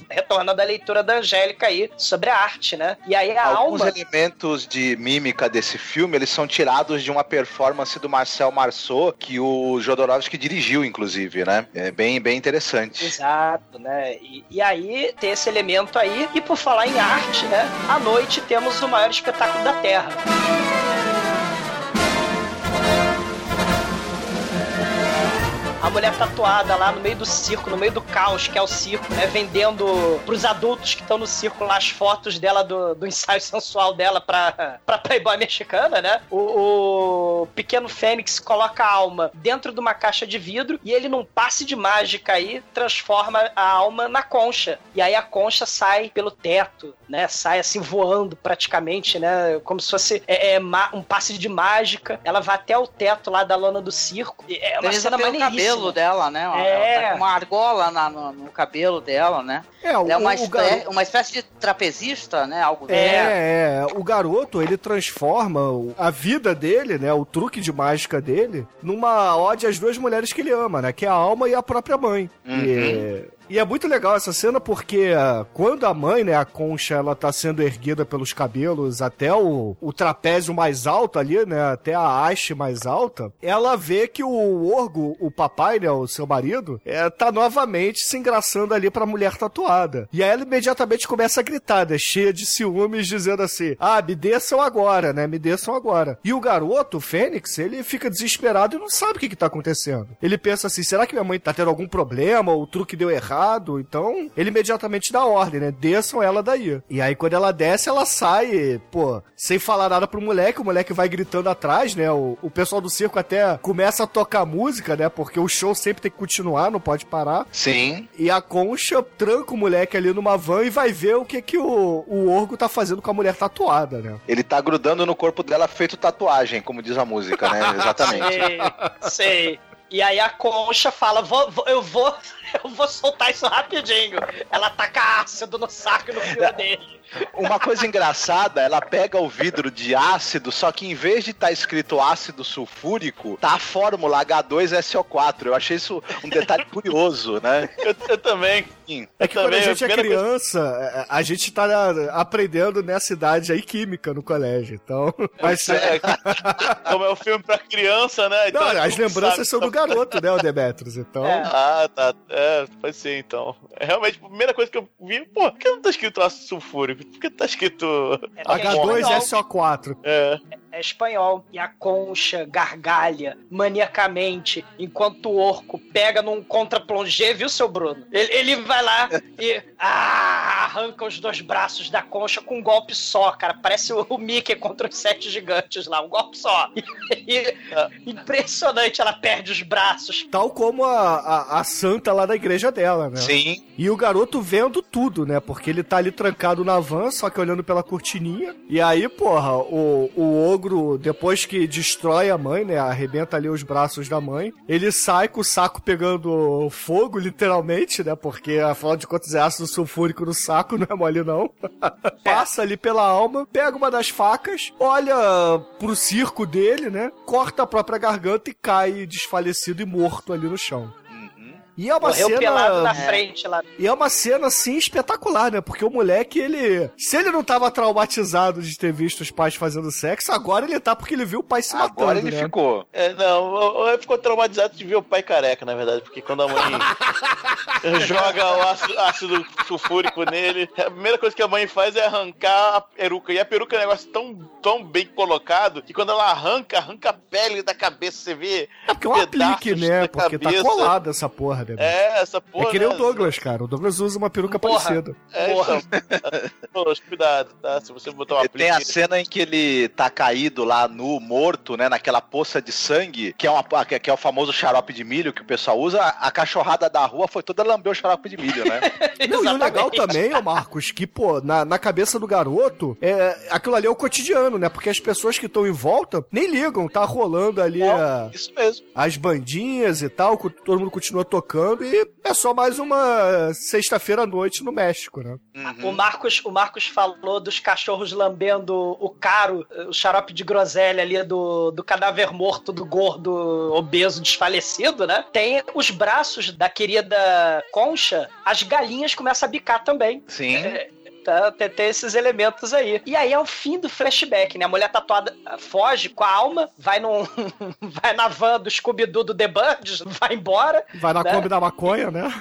Retornando à leitura da Angélica aí sobre a arte, né? E aí a Alguns alma. elementos de mímica desse filme, eles são tirados de uma performance do Marcel Marceau, que o Jodorowsky dirigiu, inclusive, né? É bem, bem interessante. Exato, né? E, e aí tem esse elemento aí. E por falar em arte, né? À noite temos o maior espetáculo da Terra. A mulher tatuada lá no meio do circo, no meio do caos que é o circo, né? Vendendo pros adultos que estão no circo lá as fotos dela do, do ensaio sensual dela pra, pra Playboy mexicana, né? O, o pequeno Fênix coloca a alma dentro de uma caixa de vidro e ele, num passe de mágica aí, transforma a alma na concha. E aí a concha sai pelo teto, né? Sai assim voando praticamente, né? Como se fosse é, é, um passe de mágica. Ela vai até o teto lá da lona do circo. E É uma Desliza cena maneiríssima. cabelo dela, né? Ela É. tá com uma argola na- no, no cabelo dela, né? É, Ela é uma, o espé- garoto- uma espécie de trapezista, né? Algo É, é, o garoto, ele transforma o- a vida dele, né, o truque de mágica dele, numa ode às duas mulheres que ele ama, né, que é a alma e a própria mãe. E, e é muito legal essa cena porque ah, quando a mãe, né, a concha, ela tá sendo erguida pelos cabelos até o, o trapézio mais alto ali, né, até a haste mais alta, ela vê que o orgo, o papai, né, o seu marido, é, tá novamente se engraçando ali pra mulher tatuada. E aí ela imediatamente começa a gritar, né, cheia de ciúmes, dizendo assim, ah, me desçam agora, né, me desçam agora. E o garoto, o Fênix, ele fica desesperado e não sabe o que que tá acontecendo. Ele pensa assim, será que minha mãe tá tendo algum problema, ou o truque deu errado? Então, ele imediatamente dá ordem, né, desçam ela daí. E aí quando ela desce, ela sai, pô, sem falar nada pro moleque, o moleque vai gritando atrás, né, o, o pessoal do circo até começa a tocar música, né, porque o show sempre tem que continuar, não pode parar. Sim. E a concha tranca o moleque ali numa van e vai ver o que que o, o orgo tá fazendo com a mulher tatuada, né? Ele tá grudando no corpo dela feito tatuagem, como diz a música, né? Exatamente. Sei, sei. E aí a concha fala: "Vou- vou- eu vou. Eu vou soltar isso rapidinho. Ela taca ácido no saco e no fio dele. Uma coisa engraçada, ela pega o vidro de ácido, só que em vez de estar escrito ácido sulfúrico, tá a fórmula H2SO4. Eu achei isso um detalhe curioso, né? Eu, eu também. Sim. É que quando a gente é primeira coisa- criança, a gente tá aprendendo nessa idade aí química no colégio, então... Mas, É, como é um filme pra criança, né? não, a gente as lembranças sabe. são do garoto, né, o Demetrius, então... Ah, tá. É, pode ser então. É realmente a primeira coisa que eu vi, pô, por que não tá escrito ácido sulfúrico? Por que tá escrito. É porque é H2 espanhol. SO4. É. Espanhol. E a concha gargalha maniacamente enquanto o orco pega num contra-plongé, viu, seu Bruno? Ele, ele vai lá e ah, arranca os dois braços da concha com um golpe só, cara. Parece o, o Mickey contra os sete gigantes lá, um golpe só. E, impressionante, ela perde os braços. Tal como a, a, a santa lá da igreja dela, né? Sim. E o garoto vendo tudo, né? Porque ele tá ali trancado na van, só que olhando pela cortininha. E aí, porra, o, o ogro, depois que destrói a mãe, né? Arrebenta ali os braços da mãe. Ele sai com o saco pegando fogo, literalmente, né? Porque, afinal de contas, é ácido sulfúrico no saco, não é mole não. Passa ali pela alma, pega uma das facas, olha pro circo dele, né? Corta a própria garganta e cai desfalecido e morto ali no chão. E é uma Morreu cena. pelado na frente lá. E é uma cena, assim, espetacular, né? Porque o moleque, ele. Se ele não tava traumatizado de ter visto os pais fazendo sexo, agora ele tá porque ele viu o pai se matando. Agora ele né? ficou. É, não, ele ficou traumatizado de ver o pai careca, na verdade, porque quando a mãe joga o ácido, ácido sulfúrico nele, a primeira coisa que a mãe faz é arrancar a peruca. E a peruca é um negócio tão, tão bem colocado que quando ela arranca, arranca a pele da cabeça, você vê. É porque é um aplique, pedaços né? da Porque tá cabeça. colado essa porra, né? É, essa porra. é que nem né? o Douglas, cara. O Douglas usa uma peruca Porra. parecida. É, Porra. então, Poxa, cuidado, tá? Se você botar uma Tem a cena em que ele tá caído lá nu, morto, né? Naquela poça de sangue, que é, uma, que é o famoso xarope de milho que o pessoal usa. A cachorrada da rua foi toda lamber o xarope de milho, né? Não, e o legal também, ô Marcos, que, pô, na, na cabeça do garoto, é, aquilo ali é o cotidiano, né? Porque as pessoas que estão em volta nem ligam, tá rolando ali a- Isso mesmo. as bandinhas e tal, todo mundo continua tocando brincando e é só mais uma sexta-feira à noite no México, né? O Marcos, o Marcos falou dos cachorros lambendo o caro, o xarope de groselha ali do, do cadáver morto do gordo obeso desfalecido, né? Tem os braços da querida Concha, as galinhas começam a bicar também. Sim. É, tá, tem, tem esses elementos aí. E aí é o fim do flashback, né? A mulher tatuada foge com a alma, vai num, vai na van do Scooby-Doo do The Birds, vai embora. Vai na né? Kombi da maconha, né?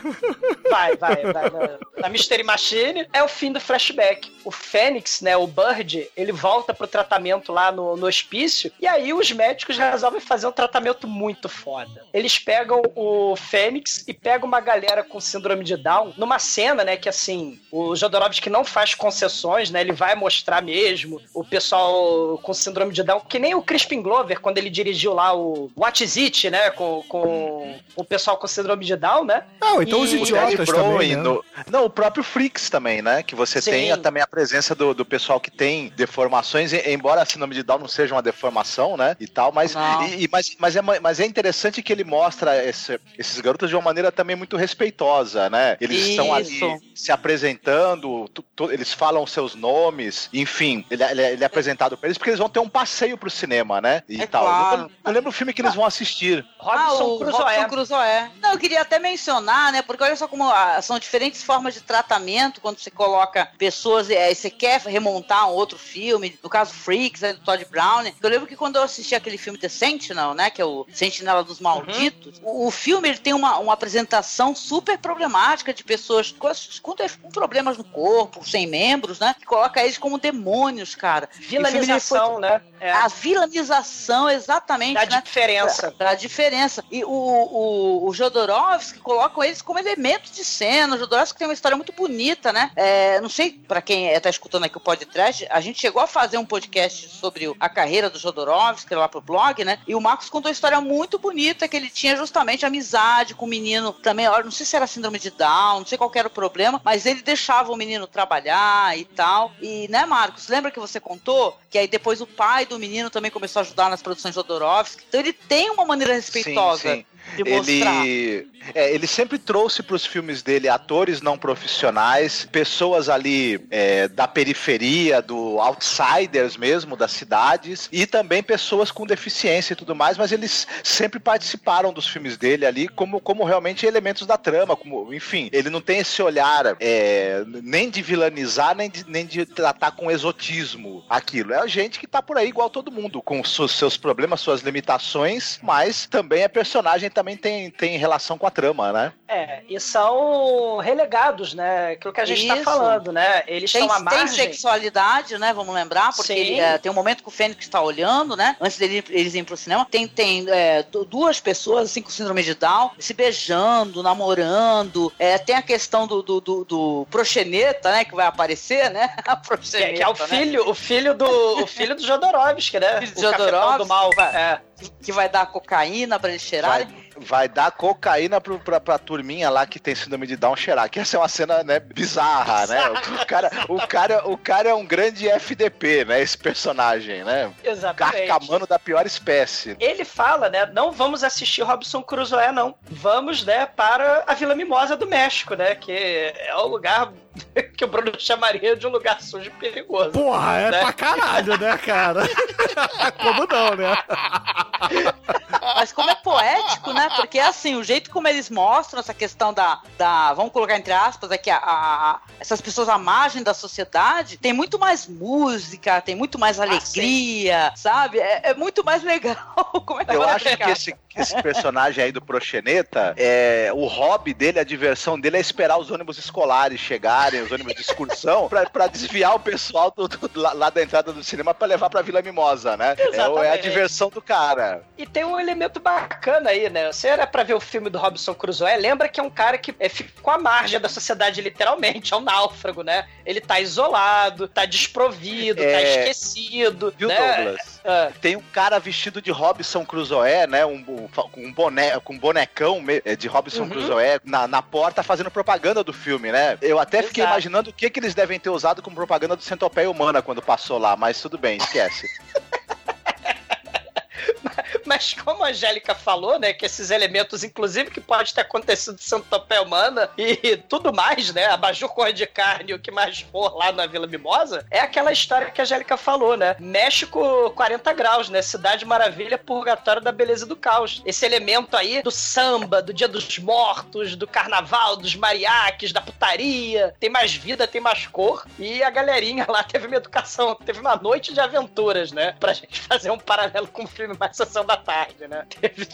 Vai, vai, vai na, na Mystery Machine. É o fim do flashback. O Fênix, né, o Bird, ele volta pro tratamento lá no, no hospício. E aí os médicos resolvem fazer um tratamento muito foda. Eles pegam o Fênix e pegam uma galera com síndrome de Down numa cena, né, que assim, o Jodorowsky não faz concessões, né, ele vai mostrar mesmo o pessoal com síndrome de Down, que nem o Crispin Glover, quando ele dirigiu lá o What Is It, né, com, com o pessoal com síndrome de Down, né? Não, então E- os idiotas também, né? no- Não, o próprio Freaks também, né? Que você Sim. tem a- também a presença do, do pessoal que tem deformações, e- embora a síndrome de Down não seja uma deformação, né? E tal, mas, e- e- mas, mas, é, ma- mas é interessante que ele mostra esse- esses garotos de uma maneira também muito respeitosa, né? Eles estão ali Isso. se apresentando, eles falam seus nomes, enfim, ele, é- ele é- ele é apresentado pra eles porque eles vão ter um passeio pro cinema, né? E É tal. claro. Eu, eu lembro o filme que eles vão assistir. Robson ah, o Crusoe. Robson Crusoe. Não, eu queria até mencionar, né? Porque olha só como ah, são diferentes formas de tratamento quando você coloca pessoas, é, você quer remontar um outro filme, no caso Freaks, é, do Todd Brown. Eu lembro que quando eu assisti aquele filme The Sentinel, né? Que é o Sentinela dos Malditos, o, o filme ele tem uma, uma apresentação super problemática de pessoas com, com, com problemas no corpo, sem membros, né? Que coloca eles como demônios, cara. Vilanização, né? É, A vilanização, exatamente, da né? diferença. Pra diferença. E o, o, o Jodorowsky colocam eles como elementos de cena. O Jodorowsky tem uma história muito bonita, né? É, não sei, pra quem é, tá escutando aqui o podcast, a gente chegou a fazer um podcast sobre a carreira do Jodorowsky lá pro blog, né? E o Marcos contou uma história muito bonita que ele tinha justamente amizade com o menino também. Não sei se era síndrome de Down, não sei qual era o problema, mas ele deixava o menino trabalhar e tal. E, né, Marcos, lembra que você contou que aí depois o pai do menino também começou a ajudar nas produções Jodorowsky? Então ele tem uma maneira respeitosa Sim, sim. Ele, é, ele sempre trouxe para os filmes dele atores não profissionais, pessoas ali é, da periferia, do outsiders mesmo, das cidades, e também pessoas com deficiência e tudo mais, mas eles sempre participaram dos filmes dele ali como, como realmente elementos da trama, como, enfim, ele não tem esse olhar é, nem de vilanizar, nem de, nem de tratar com exotismo aquilo. É a gente que tá por aí igual todo mundo, com seus, seus problemas, suas limitações, mas também é personagem, também tem, tem relação com a trama, né? É, e são relegados, né? Aquilo que a gente tá Isso. falando, né? Eles Tem, estão à tem margem. sexualidade, né? Vamos lembrar, porque ele, é, tem um momento que o Fênix está olhando, né? Antes dele eles irem pro cinema. Tem, tem é, du- duas pessoas, assim, com síndrome de Down, se beijando, namorando. É, tem a questão do, do, do, do proxeneta, né? Que vai aparecer, né? A Que, proxeneta, é- que é o né? filho, o filho do, o filho do Jodorowsky, né? Filho do o cafetão Jodorowsky, do mal. É. Que, que vai dar cocaína pra eles cheirarem. Vai, vai dar cocaína pro, pra, pra turminha lá que tem síndrome de Down cheirar, que essa é uma cena, né, bizarra, né? O cara, o, cara, o cara é um grande FDP, né, esse personagem, né? Exatamente. Carcamano da pior espécie. Ele fala, né? Não vamos assistir Robson Crusoe, não. Vamos, né, para a Vila Mimosa do México, né? Que é o lugar que o Bruno chamaria de um lugar sujo e perigoso. Porra, é Né? pra caralho, né, cara? Como não, né? Mas como é poético, né? Porque assim, o jeito como eles mostram essa questão da. da vamos colocar entre aspas aqui, a, a- essas pessoas à margem da sociedade, tem muito mais música, tem muito mais alegria, sabe? É, é muito mais legal. Como é que Eu acho que esse, esse personagem aí do Proxeneta, é, o hobby dele, a diversão dele é esperar os ônibus escolares chegarem, os ônibus de excursão, pra, pra desviar o pessoal do- do- lá, lá da entrada do cinema pra levar pra Vila Mimosa, né? É, é a diversão do cara. E tem um elemento bacana aí, né? Você era pra ver o filme do Robson Crusoe, lembra que é um cara que é, ficou à margem da sociedade, literalmente. É um náufrago, né? Ele tá isolado, tá desprovido, tá É. esquecido. Viu, né? Douglas? Ah, Tem um cara vestido de Robson Crusoe, né? Um, um, boné, com um bonecão é, de Robson Uhum. Crusoe na, na porta fazendo propaganda do filme, né? Eu até fiquei Exato. imaginando o que, que eles devem ter usado como propaganda do Centopeia Humana quando passou lá, mas tudo bem, esquece. mas como a Angélica falou, né, que esses elementos, inclusive, que pode ter acontecido em Santopé Humana e tudo mais, né, abajur cor de carne o que mais for lá na Vila Mimosa, é aquela história que a Angélica falou, né? México 40 graus, né? Cidade maravilha, purgatório da beleza do caos. Esse elemento aí do samba, do dia dos mortos, do carnaval, dos mariaques, da putaria, tem mais vida, tem mais cor. E a galerinha lá teve uma educação, teve uma noite de aventuras, né? Pra gente fazer um paralelo com o filme Mais Sessão da Tarde, né? Teve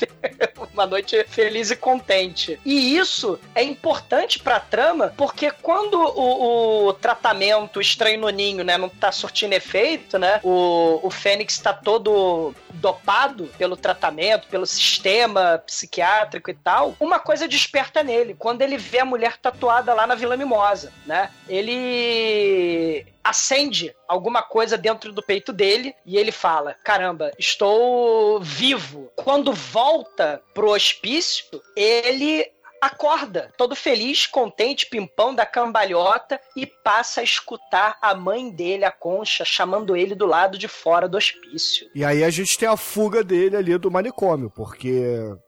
uma noite feliz e contente. E isso é importante pra trama, porque quando o, o tratamento estranho no ninho, né, não tá surtindo efeito, né? O, o Fênix tá todo dopado pelo tratamento, pelo sistema psiquiátrico e tal, uma coisa desperta nele. Quando ele vê a mulher tatuada lá na Vila Mimosa, né? Ele acende alguma coisa dentro do peito dele e ele fala: Caramba, estou vivo. Quando volta pro hospício, ele acorda, todo feliz, contente, pimpão da cambalhota e passa a escutar a mãe dele, a Concha, chamando ele do lado de fora do hospício. E aí a gente tem a fuga dele ali do manicômio, porque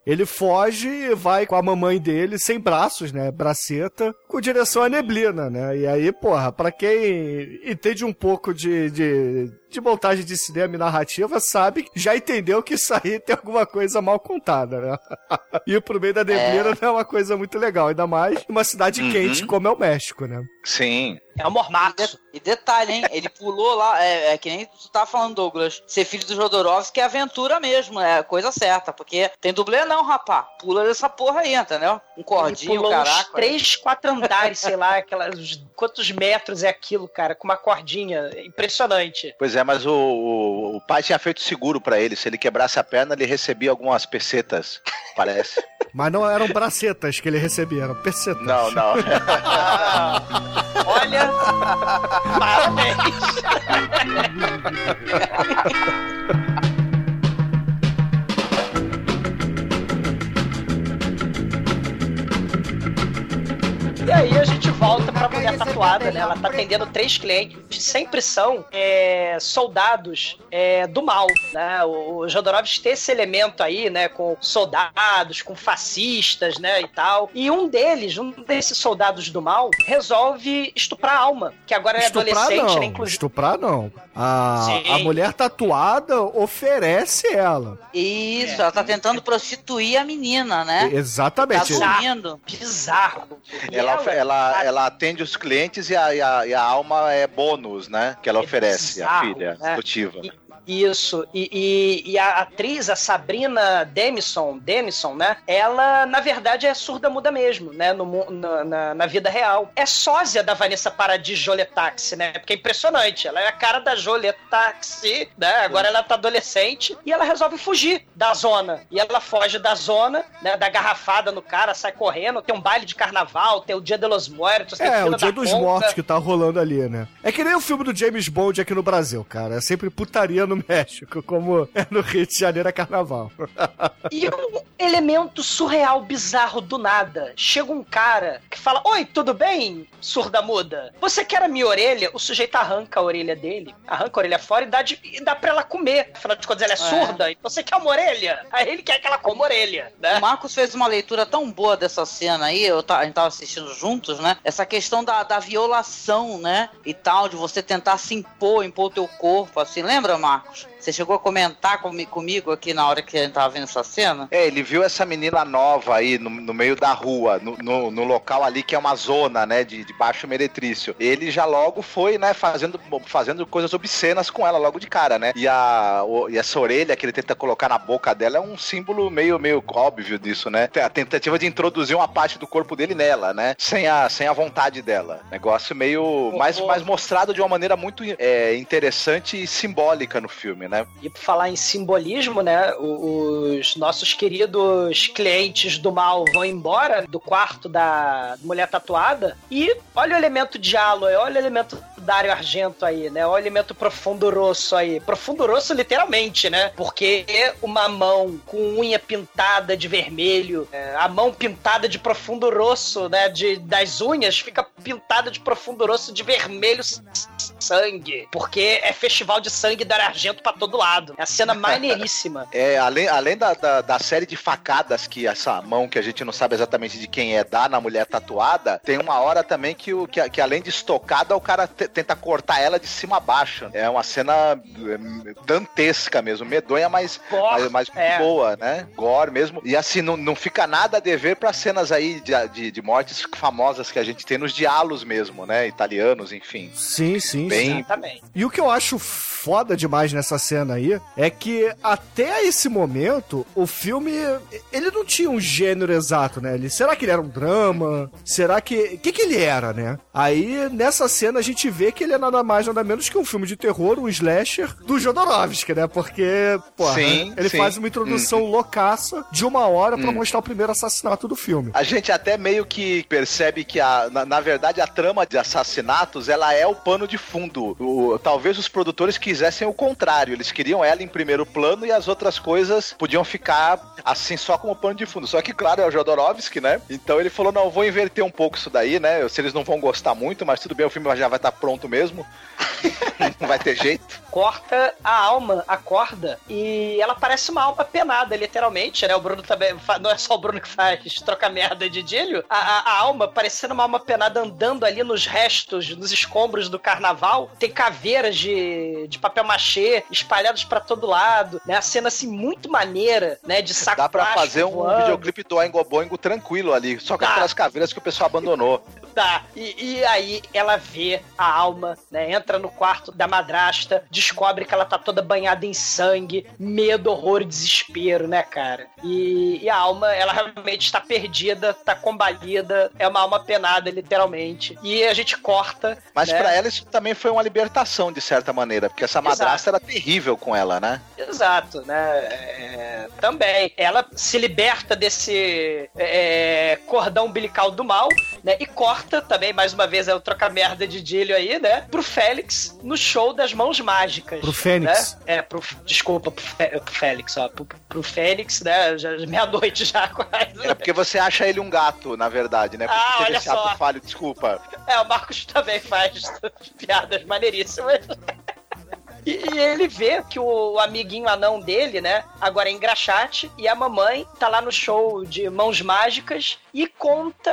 ele foge e vai com a mamãe dele sem braços, né? Braceta, com direção à neblina, né? E aí, porra, pra quem entende um pouco de, de, de montagem de cinema e narrativa, sabe, já entendeu que isso aí tem alguma coisa mal contada, né? Ir pro meio da neblina É. não é uma coisa muito legal, ainda mais numa cidade Uhum. quente como é o México, né? Sim. É um mormaço. E detalhe, hein? Ele pulou lá, é, é que nem tu tava falando, Douglas. Ser filho do Jodorowsky é aventura mesmo, é coisa certa. Porque tem dublê não, rapá. Pula dessa porra aí, entendeu? Um Ele cordinho, pulou uns caraca. três, quatro andares, sei lá, aquelas, quantos metros é aquilo, cara, com uma cordinha. Impressionante. Pois é, mas o, o, o pai tinha feito seguro pra ele. Se ele quebrasse a perna, ele recebia algumas pesetas, parece. Mas não eram bracetas que ele recebia, eram pesetas. Não, não. Olha, parabéns. E aí a gente volta pra mulher tatuada, né? Ela tá atendendo três clientes, sempre são é, soldados é, do mal, né? O, o Jodorowsky tem esse elemento aí, né? Com soldados, com fascistas, né? E tal. E um deles, um desses soldados do mal, resolve estuprar a alma, que agora é Estuprar adolescente, não, né? Inclusive. estuprar não. A, Sim. a mulher tatuada oferece ela. Isso, ela tá tentando prostituir a menina, né? Tá Exatamente. dormindo. Bizarro. E Ela, ela, ela atende os clientes e a, e a, e a alma é bônus, né? Que ela É oferece, a bizarro, filha né? adotiva. Isso, e, e, e a atriz, a Sabrina Denison, Denison, né? Ela, na verdade, é surda muda mesmo, né? No, na, na, na vida real. É sósia da Vanessa Paradis Joletaxi, né? Porque é impressionante. Ela é a cara da Joletaxi, né? Agora ela tá adolescente e ela resolve fugir da zona. E ela foge da zona, né? Da garrafada no cara, sai correndo. Tem um baile de carnaval, tem o Dia de los Muertos, tem É, o Dia dos. Mortos que tá rolando ali, né? É que nem o filme do James Bond aqui no Brasil, cara. É sempre putaria no México, como é no Rio de Janeiro é carnaval. E um elemento surreal, bizarro do nada. Chega um cara que fala: Oi, tudo bem, surda muda? Você quer a minha orelha? O sujeito arranca a orelha dele, arranca a orelha fora e dá, de, e dá pra ela comer. Afinal de contas, ela é, surda. Então você quer uma orelha? Aí ele quer que ela coma a orelha, né? O Marcos fez uma leitura tão boa dessa cena aí, eu a gente tava assistindo juntos, né? Essa questão da, da violação, né? E tal, de você tentar se impor, impor o teu corpo, assim. Lembra, Marcos? Хорошо. Você chegou a comentar comi- comigo aqui na hora que a gente tava vendo essa cena? É, ele viu essa menina nova aí no, no meio da rua, no, no, no local ali que é uma zona, né, de, de baixo meretrício. Ele já logo foi, né, fazendo, fazendo coisas obscenas com ela logo de cara, né? E, a, o- e essa orelha que ele tenta colocar na boca dela é um símbolo meio, meio óbvio disso, né? A tentativa de introduzir uma parte do corpo dele nela, né? Sem a, sem a vontade dela. Negócio meio mais, mais mostrado de uma maneira muito é, interessante e simbólica no filme, né? E por falar em simbolismo, né? Os nossos queridos clientes do mal vão embora do quarto da mulher tatuada. E olha o elemento de olha o elemento Dario Argento aí, né? O alimento profundo rosso aí. Profundo rosso, literalmente, né? Porque uma mão com unha pintada de vermelho, é, a mão pintada de profundo rosso, né? De, das unhas, fica pintada de profundo rosso de vermelho sangue. Porque é festival de sangue Dario Argento pra todo lado. É a cena maneiríssima. É, além, além da, da, da série de facadas que essa mão, que a gente não sabe exatamente de quem é, dá na mulher tatuada, tem uma hora também que, o, que, que além de estocada, o cara te- tenta cortar ela de cima a baixo. É uma cena é, dantesca mesmo, medonha, mas, Gore, mas, mas é. boa, né? Gore mesmo. E assim, não, não fica nada a dever pra cenas aí de, de, de mortes famosas que a gente tem nos diálogos mesmo, né? Italianos, enfim. Sim, sim, Sim. Exatamente. E o que eu acho foda demais nessa cena aí é que até esse momento o filme ele não tinha um gênero exato, né? Ele, será que ele era um drama? Será que que que ele era, né? Aí nessa cena a gente vê que ele é nada mais nada menos que um filme de terror, um slasher do Jodorowsky, né? Porque, porra, Sim, ele sim. faz uma introdução loucaça de uma hora pra mostrar o primeiro assassinato do filme. A gente até meio que percebe que, a, na, na verdade, a trama de assassinatos, ela é o pano de fundo. O- talvez os produtores quisessem o contrário. Eles queriam ela em primeiro plano e as outras coisas podiam ficar, assim, só como pano de fundo. Só que, claro, é o Jodorowsky, né? Então ele falou, não, vou inverter um pouco isso daí, né? Se eles não vão gostar muito, mas tudo bem, o filme já vai estar pronto mesmo. não vai ter jeito. corta a alma, a corda, e ela parece uma alma penada, literalmente, né? O Bruno também. fa- Não é só o Bruno que faz troca merda de Dílio. A, a- a alma parecendo uma alma penada andando ali nos restos, nos escombros do carnaval. Tem caveiras de, de papel machê espalhadas pra todo lado, né? A cena assim muito maneira, né? De saco Dá pra fazer um voando. videoclipe do Oingo Boingo tranquilo ali, só com Dá. aquelas caveiras que o pessoal abandonou. Tá. E, e aí ela vê a alma, né? Entra no quarto da madrasta, descobre que ela tá toda banhada em sangue, medo, horror e desespero, né, cara? E, e a alma, ela realmente está perdida, tá combalida, é uma alma penada, literalmente. E a gente corta. Mas né? pra ela isso também foi uma libertação, de certa maneira, porque essa madrasta era terrível com ela, né? Exato, né? É, também. Ela se liberta desse é, cordão umbilical do mal, né? E corta também, mais uma vez, é o troca-merda de Dílio aí, né? Pro Félix no show das mãos mágicas. Pro Fênix. Né? É, pro. Desculpa, pro, Fé- pro Félix, ó. Pro, pro Félix, né? Já, meia-noite já quase. É porque você acha ele um gato, na verdade, né? Porque Ah, teve olha esse ato só. falho, desculpa. É, o Marcos também faz piadas maneiríssimas. E, ele vê que o amiguinho anão dele, né, agora é engraxate, e a mamãe tá lá no show de Mãos Mágicas e conta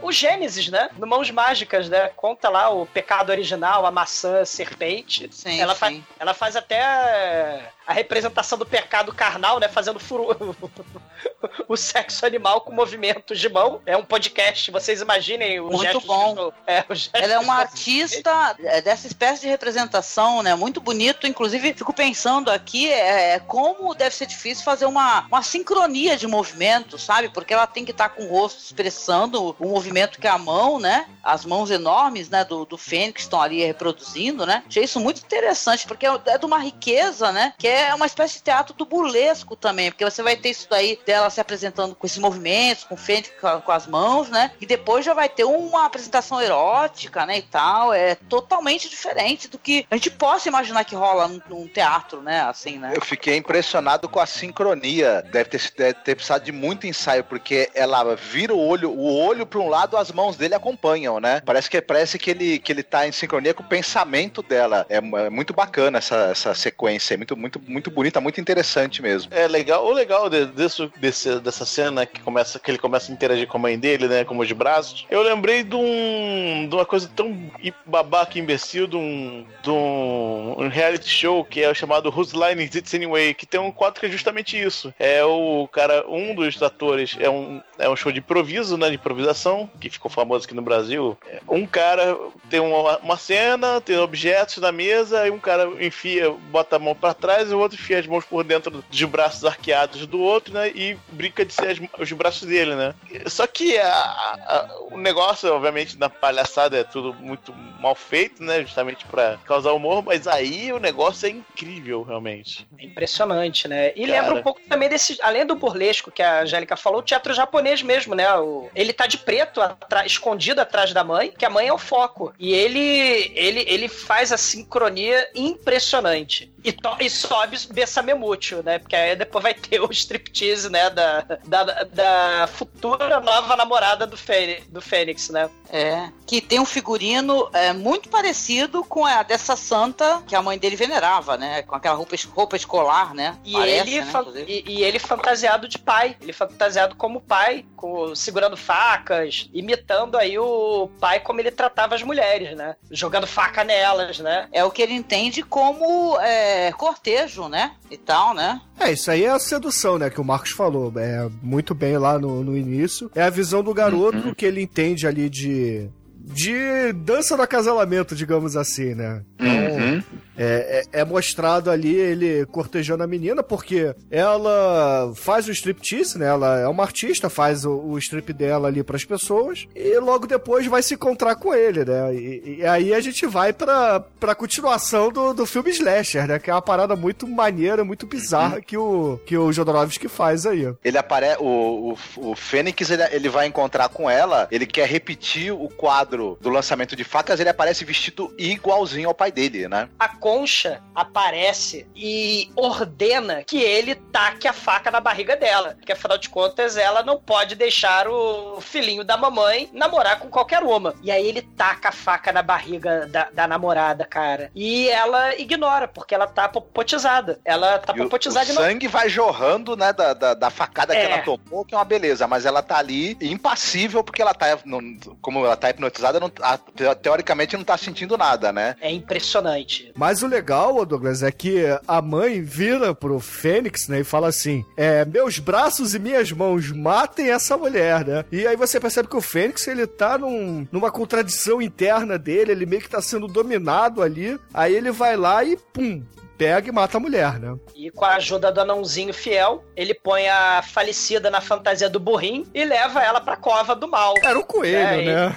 o Gênesis, né? No Mãos Mágicas, né? Conta lá o pecado original, a maçã, a serpente. Sim, ela, sim. Faz, ela faz até a, representação do pecado carnal, né? Fazendo furu... o sexo animal com movimentos de mão. É um podcast, vocês imaginem os Muito gestos bom. é, Ela é uma artista é, dessa espécie de representação, né? Muito bonito. Inclusive, fico pensando aqui é, como deve ser difícil fazer uma, uma sincronia de movimentos, sabe? Porque ela tem que estar com o rosto expressando o movimento que é a mão, né? As mãos enormes, né? Do, do Fênix estão ali reproduzindo, né? Achei isso muito interessante, porque é é de uma riqueza, né? Que é uma espécie de teatro do burlesco também, porque você vai ter isso daí dela se apresentando com esses movimentos, com Fênix com, com as mãos, né? E depois já vai ter uma apresentação erótica, né? E tal. É totalmente diferente do que a gente possa imaginar que rola num, num teatro, né? Assim, né? Eu fiquei impressionado com a sincronia. Deve ter, deve ter precisado de muito ensaio, porque ela vira o olho, o olho para um lado, as mãos dele acompanham, né? Parece que parece que ele, que ele tá em sincronia com o pensamento dela. É, é muito bacana essa, essa sequência, é muito, muito, muito bonita, muito interessante mesmo. É legal, o legal de- desse, desse- dessa cena que começa que ele começa a interagir com a mãe dele, né, como de braços. Eu lembrei de um de uma coisa tão babaca e imbecil de um, de um, um reality show que é o chamado Whose Line Is It Anyway, que tem um quadro que é justamente isso. É o cara, um dos atores é um é um show de improviso, né, de improvisação, que ficou famoso aqui no Brasil. É, Um cara tem uma, uma cena, tem objetos na mesa, e um cara enfia, bota a mão pra trás o outro enfia as mãos por dentro dos braços arqueados do outro, né? E brinca de ser as- os braços dele, né? Só que a- a- o negócio, obviamente, na palhaçada é tudo muito mal feito, né? Justamente pra causar humor, mas aí o negócio é incrível, realmente. É impressionante, né? E Cara. lembra um pouco também desse, além do burlesco que a Angélica falou, o teatro japonês mesmo, né? O, ele tá de preto, atra- escondido atrás da mãe, que a mãe é o foco. E ele, ele, ele faz a sincronia impressionante. E, to, e sobe Bessamemútil, né? Porque aí depois vai ter o striptease, né? Da, da, da futura nova namorada do, Fê, do Fênix, né? É. Que tem um figurino é, muito parecido com a dessa santa que a mãe dele venerava, né? Com aquela roupa, roupa escolar, né? E, Parece, ele, né, e, e ele fantasiado de pai. Ele fantasiado como pai, com- segurando facas, imitando aí o pai como ele tratava as mulheres, né? Jogando faca nelas, né? É o que ele entende como é, cortejo, né? E tal, né? É, isso aí é a sedução, né, que o Marcos falou. É muito bem lá no, no início. É a visão do garoto que ele entende ali de. De dança do acasalamento, digamos assim, né? Uhum. É, é- é mostrado ali ele cortejando a menina, porque ela faz o striptease, né? Ela é uma artista, faz o, o strip dela ali pras pessoas, e logo depois vai se encontrar com ele, né? E, e aí a gente vai pra, pra continuação do, do filme Slasher, né? Que é uma parada muito maneira, muito bizarra que o, que o Jodorowsky faz aí. Ele aparece. O, o, o Fênix ele, ele vai encontrar com ela. Ele quer repetir o quadro do lançamento de facas. Ele aparece vestido igualzinho ao pai dele, né? A concha aparece e ordena que ele taque a faca na barriga dela. Porque afinal de contas, ela não pode deixar o filhinho da mamãe namorar com qualquer uma. E aí ele taca a faca na barriga da, da namorada, cara. E ela ignora, porque ela tá popotizada. Ela tá E o, o popotizada e não sangue vai jorrando, né? Da, da, da facada que É. ela tomou, que é uma beleza. Mas ela tá ali impassível, porque ela tá. não- como ela tá hipnotizada, não, a- teoricamente não tá sentindo nada, né? É impressionante. Mas o legal, Douglas, é que a mãe vira pro Fênix, né, e fala assim: é, meus braços e minhas mãos matem essa mulher, né? E aí você percebe que o Fênix, ele tá num- numa contradição interna dele, ele meio que tá sendo dominado ali. Aí ele vai lá e pum. Pega e mata a mulher, né? E com a ajuda do anãozinho fiel, ele põe a falecida na fantasia do burrinho e leva ela pra cova do mal. Era um coelho, É, né?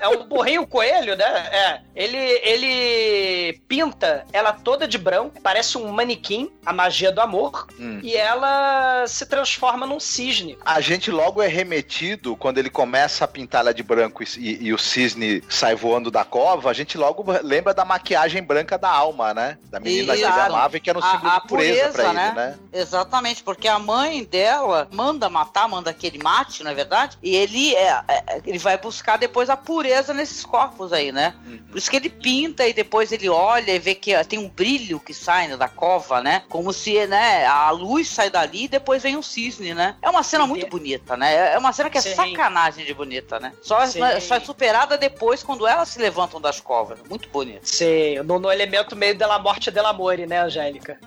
É um burrinho coelho, né? É. Ele, ele pinta ela toda de branco, parece um manequim, a magia do amor, Hum. e ela se transforma num cisne. A gente logo é remetido, quando ele começa a pintar ela de branco e, e o cisne sai voando da cova, a gente logo lembra da maquiagem branca da alma, né? Da menina que ele Exato. amava e que era um A- símbolo a de pureza, pra ele, pureza, né? Exatamente, porque a mãe dela manda matar, manda que ele mate, não é verdade? E ele, é, é, ele vai buscar depois a pureza nesses corpos aí, né? Por isso que ele pinta e depois ele olha e vê que tem um brilho que sai né, da cova, né? Como se, né, a luz sai dali e depois vem um cisne, né? É uma cena muito bonita, né? É uma cena que é Sim. sacanagem de bonita, né? Só, Sim. só é superada depois quando elas se levantam das covas. Muito bonito. Sim, no, no elemento meio dela morte dela amore, né, Angélica?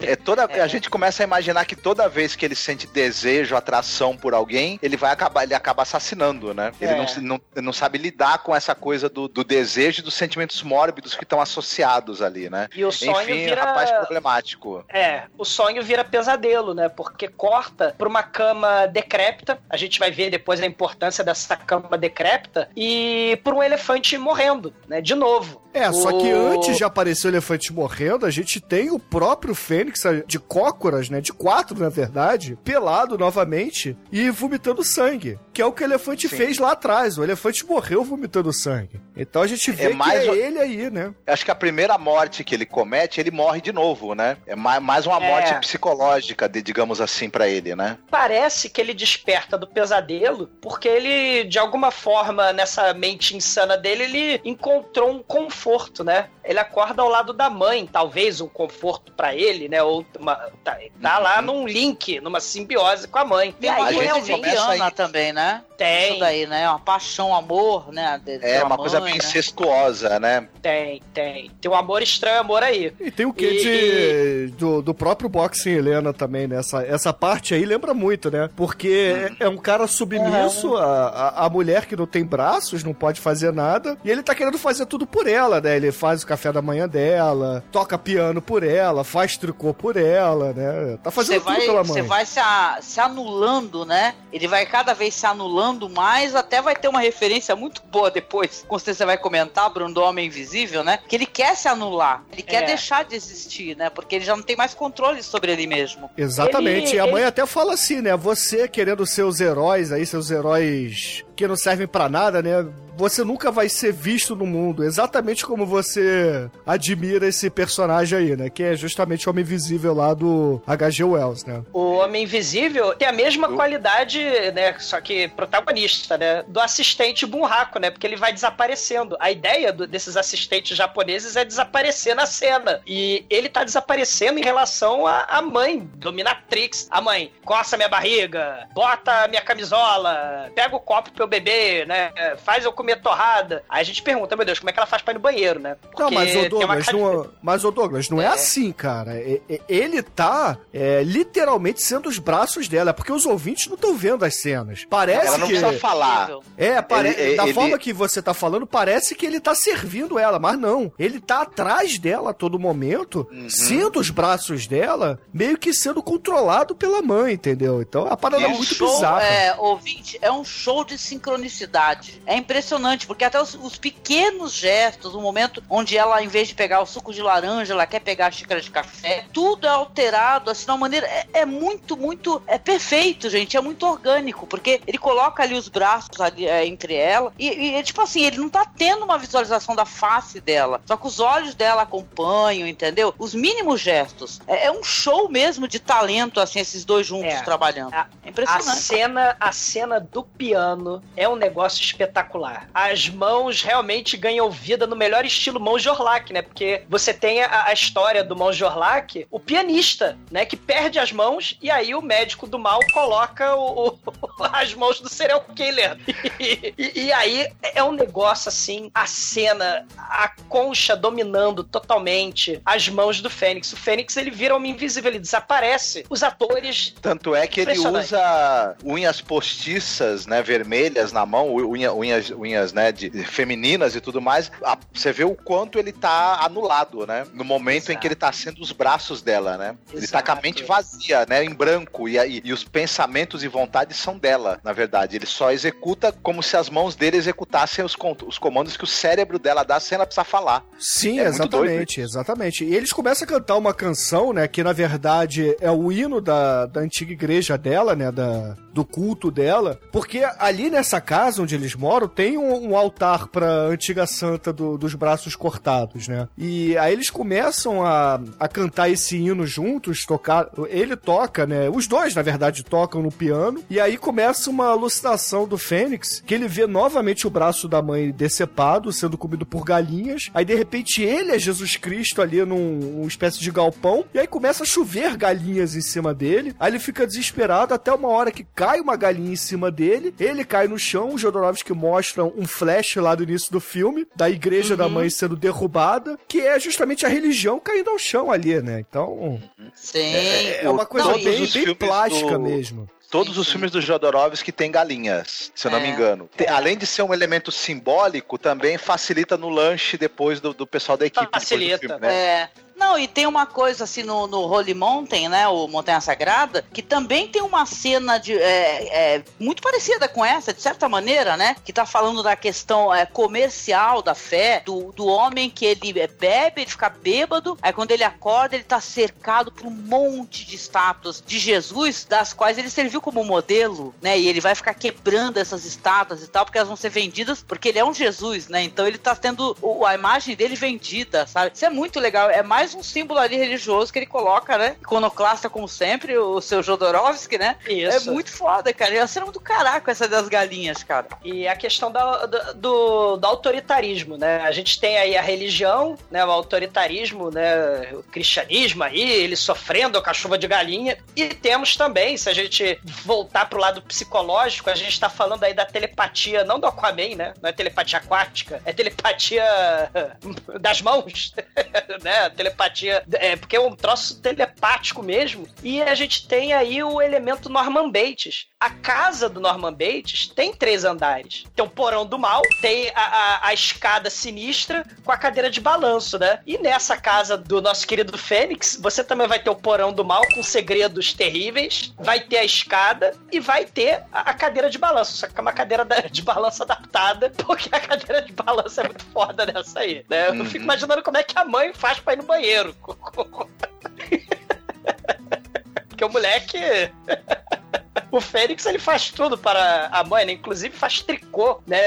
É toda, A gente começa a imaginar que toda vez que ele sente desejo, atração por alguém, ele vai acabar, ele acaba assassinando, né? Ele É. não, não, não sabe lidar com essa coisa do, do desejo e dos sentimentos mórbidos que estão associados ali, né? E o sonho Enfim, vira- rapaz problemático. É, o sonho vira pesadelo, né? Porque corta pra uma cama decrépita. A gente vai ver depois a importância dessa cama decrépita. E por um elefante morrendo, né? De novo. É, só que O- antes de aparecer o elefante morrendo, a gente tem o próprio Fênix de cócoras, né? De quatro, na verdade, pelado novamente e vomitando sangue. Que é o que o elefante Sim. fez lá atrás. O elefante morreu vomitando sangue. Então a gente vê É que mais é o- ele aí, né? Acho que a primeira morte que ele comete, ele morre de novo, né? É ma- mais uma É. morte psicológica, de- digamos assim, pra ele, né? Parece que ele desperta do pesadelo porque ele, de alguma forma, nessa mente insana dele, ele encontrou um conforto, né? Ele acorda ao lado da mãe, talvez um conforto pra ele, né? Ou uma, tá, tá lá num link, numa simbiose com a mãe. Tem uma a gente coisa começa indiana aí- também, né? Tem. Isso daí, né? Uma paixão, amor, né? de- É uma coisa mãe, bem né? incestuosa, né? Tem, tem. Tem um amor estranho, amor aí. E tem o que E- de, do, do próprio boxing Helena também, né? Essa, essa parte aí lembra muito, né? Porque é, é um cara submisso a, a, a mulher que não tem braços, não pode fazer nada, e ele tá querendo fazer tudo por ela, né? Ele faz o café da manhã dela, toca piano por ela, faz tricô por ela, né? Tá Você fazendo tudo vai, pela você mãe. vai se, a- se anulando, né? Ele vai cada vez se anulando mais, até vai ter uma referência muito boa depois, com certeza você vai comentar, Bruno, do Homem Invisível, né? Que ele quer se anular, ele quer É. deixar de existir, né? Porque ele já não tem mais controle sobre ele mesmo. Exatamente. Ele- e a mãe ele- até fala assim, né? Você querendo seus heróis aí, seus heróis que não servem pra nada, né? Você nunca vai ser visto no mundo, exatamente como você admira esse personagem aí, né? Que é justamente o Homem Invisível lá do H.G. Wells, né? O Homem Invisível tem a mesma qualidade, né? Só que protagonista, né? Do assistente Bunraku, né? Porque ele vai desaparecendo. A ideia do- desses assistentes japoneses é desaparecer na cena. E ele tá desaparecendo em relação à, à mãe, Dominatrix. A mãe, coça minha barriga, bota minha camisola, pega o copo pra eu beber, né? Faz eu comer torrada. Aí a gente pergunta, meu Deus, como é que ela faz pra ir no banheiro, né? Não, Porque mas o Douglas, cara não, mas o Douglas, não é, É. assim, cara. E- e- Ele tá é, literalmente sendo os braços dela, porque os ouvintes não estão vendo as cenas. Parece Ela não que precisa falar. É, pare... Ele- da ele- forma que você tá falando, parece que ele tá servindo ela, mas não. Ele tá atrás dela a todo momento, Uhum. sendo os braços dela, meio que sendo controlado pela mãe, entendeu? Então a parada é É um muito show, bizarra. é, ouvinte, é um show de sincronicidade. É impressionante, porque até os, os pequenos gestos, o momento onde ela, em vez de pegar o suco de laranja, ela quer pegar a xícara de café, tudo é alterado, assim, de uma maneira. É, é muito, muito. É perfeito, gente. É muito orgânico, porque ele coloca ali os braços ali, é, entre ela, e, e é tipo assim, ele não tá tendo uma visualização da face dela, só que os olhos dela acompanham, entendeu? Os mínimos gestos. É, é um show mesmo de talento, assim, esses dois juntos É. trabalhando. A- É A impressionante. cena, a cena do piano é um negócio espetacular. As mãos realmente ganham vida no melhor estilo mãos de Orlac, né? Porque você tem a, a história do mãos de Orlac, o pianista, né? Que perde as mãos e aí o médico do mal coloca o- o- as mãos do serial killer. E, e- e aí é um negócio assim, a cena, a concha dominando totalmente as mãos do Fênix. O Fênix ele vira homem invisível, ele desaparece. Os atores Tanto é que ele usa unhas postiças, né, vermelhas na mão, unha- unhas, unhas, né, de, femininas e tudo mais. A- Você vê o quanto ele tá anulado, né? No momento em Exato. que ele tá sendo os braços dela, né? Ele tá com a Exato. mente vazia, né, em branco e, aí- e os pensamentos e vontades são dela, na verdade. Ele só executa como se as mãos dele executassem os, os comandos que o cérebro dela dá sem ela precisar falar. Sim, É exatamente, exatamente. E eles começam a cantar uma canção, né, que na verdade é o hino da, da antiga igreja dela, né, da, do culto dela, porque ali nessa casa onde eles moram tem um, um altar pra antiga santa do- dos braços cortados, né? E aí eles começam a, a cantar esse hino juntos, tocar, ele toca, né, os dois na verdade tocam no piano, e aí começa uma alucinação do Fênix, que ele vê novamente o braço da mãe decepado, sendo comido por galinhas, aí de repente ele é Jesus Cristo ali num espécie de galpão, e aí começa a chover galinhas em cima dele, aí ele fica desesperado até uma hora que cai uma galinha em cima dele, ele cai no chão, o Jodorowsky mostra um flash lá do início do filme, da igreja da mãe sendo derrubada, que é justamente a religião caindo ao chão ali, né? Então, Sim. é, é uma coisa Não, bem, os bem plástica do- mesmo. Todos os filmes do Jodorowsky têm galinhas, se eu não É. me engano. Tem- além de ser um elemento simbólico, também facilita no lanche depois do, do pessoal da equipe. Facilita. filme, né? É. Não, e tem uma coisa assim no, no Holy Mountain, né? O Montanha Sagrada, que também tem uma cena de, é, é, muito parecida com essa, de certa maneira, né? Que tá falando da questão é, comercial da fé, do, do homem que ele bebe, ele fica bêbado, aí quando ele acorda, ele tá cercado por um monte de estátuas de Jesus, das quais ele serviu como modelo, né? E ele vai ficar quebrando essas estátuas e tal, porque elas vão ser vendidas, porque ele é um Jesus, né? Então ele tá tendo a imagem dele vendida, sabe? Isso é muito legal. É mais mais um símbolo ali religioso que ele coloca, né? Iconoclasta, como sempre, o seu Jodorowsky, né? Isso. É muito foda, cara. E a cena do caraca essa das galinhas, cara. E a questão da- do, do, do autoritarismo, né? A gente tem aí a religião, né? O autoritarismo, né? O cristianismo aí, ele sofrendo com a chuva de galinha. E temos também, se a gente voltar pro lado psicológico, a gente tá falando aí da telepatia, não do Aquaman, né? Não é telepatia aquática, é telepatia das mãos, né? Telepatia, é, porque é um troço telepático mesmo. E a gente tem aí o elemento Norman Bates. A casa do Norman Bates tem três andares. Tem o porão do mal, tem a, a, a escada sinistra com a cadeira de balanço, né? E nessa casa do nosso querido Fênix, você também vai ter o porão do mal com segredos terríveis, vai ter a escada e vai ter a, a cadeira de balanço. Só que é uma cadeira de balanço adaptada, porque a cadeira de balanço é muito foda nessa aí, né? Eu Uhum. fico imaginando como é que a mãe faz pra ir no banheiro. Porque o moleque. O Fênix ele faz tudo para a mãe, né? Inclusive faz tricô, né?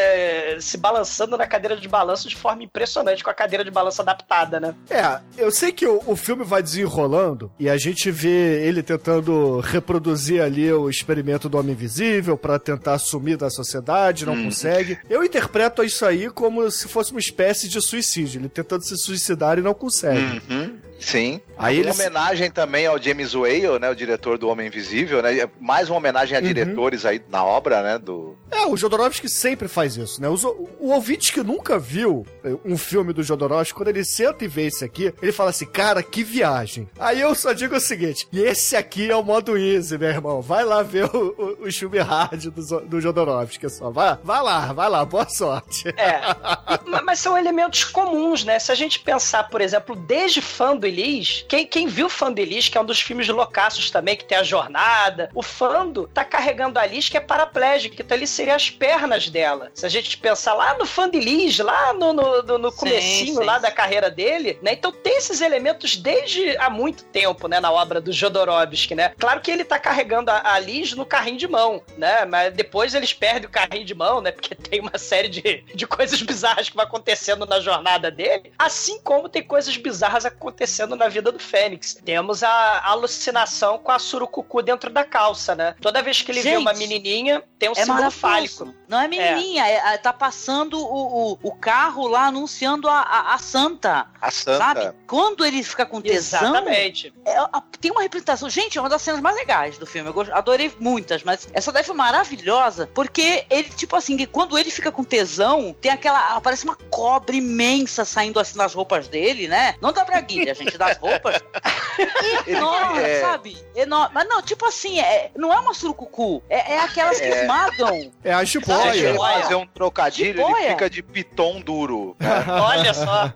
Se balançando na cadeira de balanço de forma impressionante, com a cadeira de balanço adaptada, né? É, eu sei que o, o filme vai desenrolando e a gente vê ele tentando reproduzir ali o experimento do Homem Invisível pra tentar sumir da sociedade, não Hum. consegue. Eu interpreto isso aí como se fosse uma espécie de suicídio, ele tentando se suicidar e não consegue. Uhum, Sim. Aí Uma ele homenagem também ao James Whale, né? O diretor do Homem Invisível, né? É Mais uma homenagem a Uhum. diretores aí na obra, né? Do. É, o Jodorowsky sempre faz isso, né? Os- o, ouvinte que nunca viu eh, um filme do Jodorowsky, quando ele senta e vê esse aqui, ele fala assim, cara, que viagem. Aí eu só digo o seguinte, e esse aqui é o modo easy, meu irmão. Vai lá ver o, o, o filme hard do, do Jodorowsky, só. Vai, vai lá, vai lá, boa sorte. É. E- ma- mas são elementos comuns, né? Se a gente pensar, por exemplo, desde Fã do Elis, quem, quem viu Fã do Elis, que é um dos filmes loucaços também, que tem a jornada, o Fando tá carregando a Liz, que é paraplégica, então ele seria as pernas dela. Se a gente pensar lá no Fã de Liz, lá no, no, no- no Sim, comecinho sim, lá da carreira dele, né? Então tem esses elementos desde há muito tempo, né? Na obra do Jodorowsky, né? Claro que ele tá carregando a, a Liz no carrinho de mão, né? Mas depois eles perdem o carrinho de mão, né? Porque tem uma série de, de coisas bizarras que vai acontecendo na jornada dele, assim como tem coisas bizarras acontecendo na vida do Fênix. Temos a alucinação com a surucucu dentro da calça, né? Toda vez que ele vê Gente, uma menininha, tem um É símbolo maravilhoso. fálico. Não é menininha, é- é- tá passando o, o, o carro lá anunciando a, a, a santa, A Santa. sabe? Quando ele fica com tesão, Exatamente. é- a- tem uma representação. Gente, é uma das cenas mais legais do filme. Eu gost- adorei muitas, mas essa daí foi maravilhosa, porque ele, tipo assim, que quando ele fica com tesão, tem aquela. Aparece uma cobra imensa saindo assim nas roupas dele, né? Não da braguilha, gente, das roupas. Enorme, é, sabe? Enorme. Mas não, tipo assim, é, não é uma surucucu. É, é aquelas que É. esmagam. É a Olha. fazer um trocadilho, ele fica de piton duro. Olha só.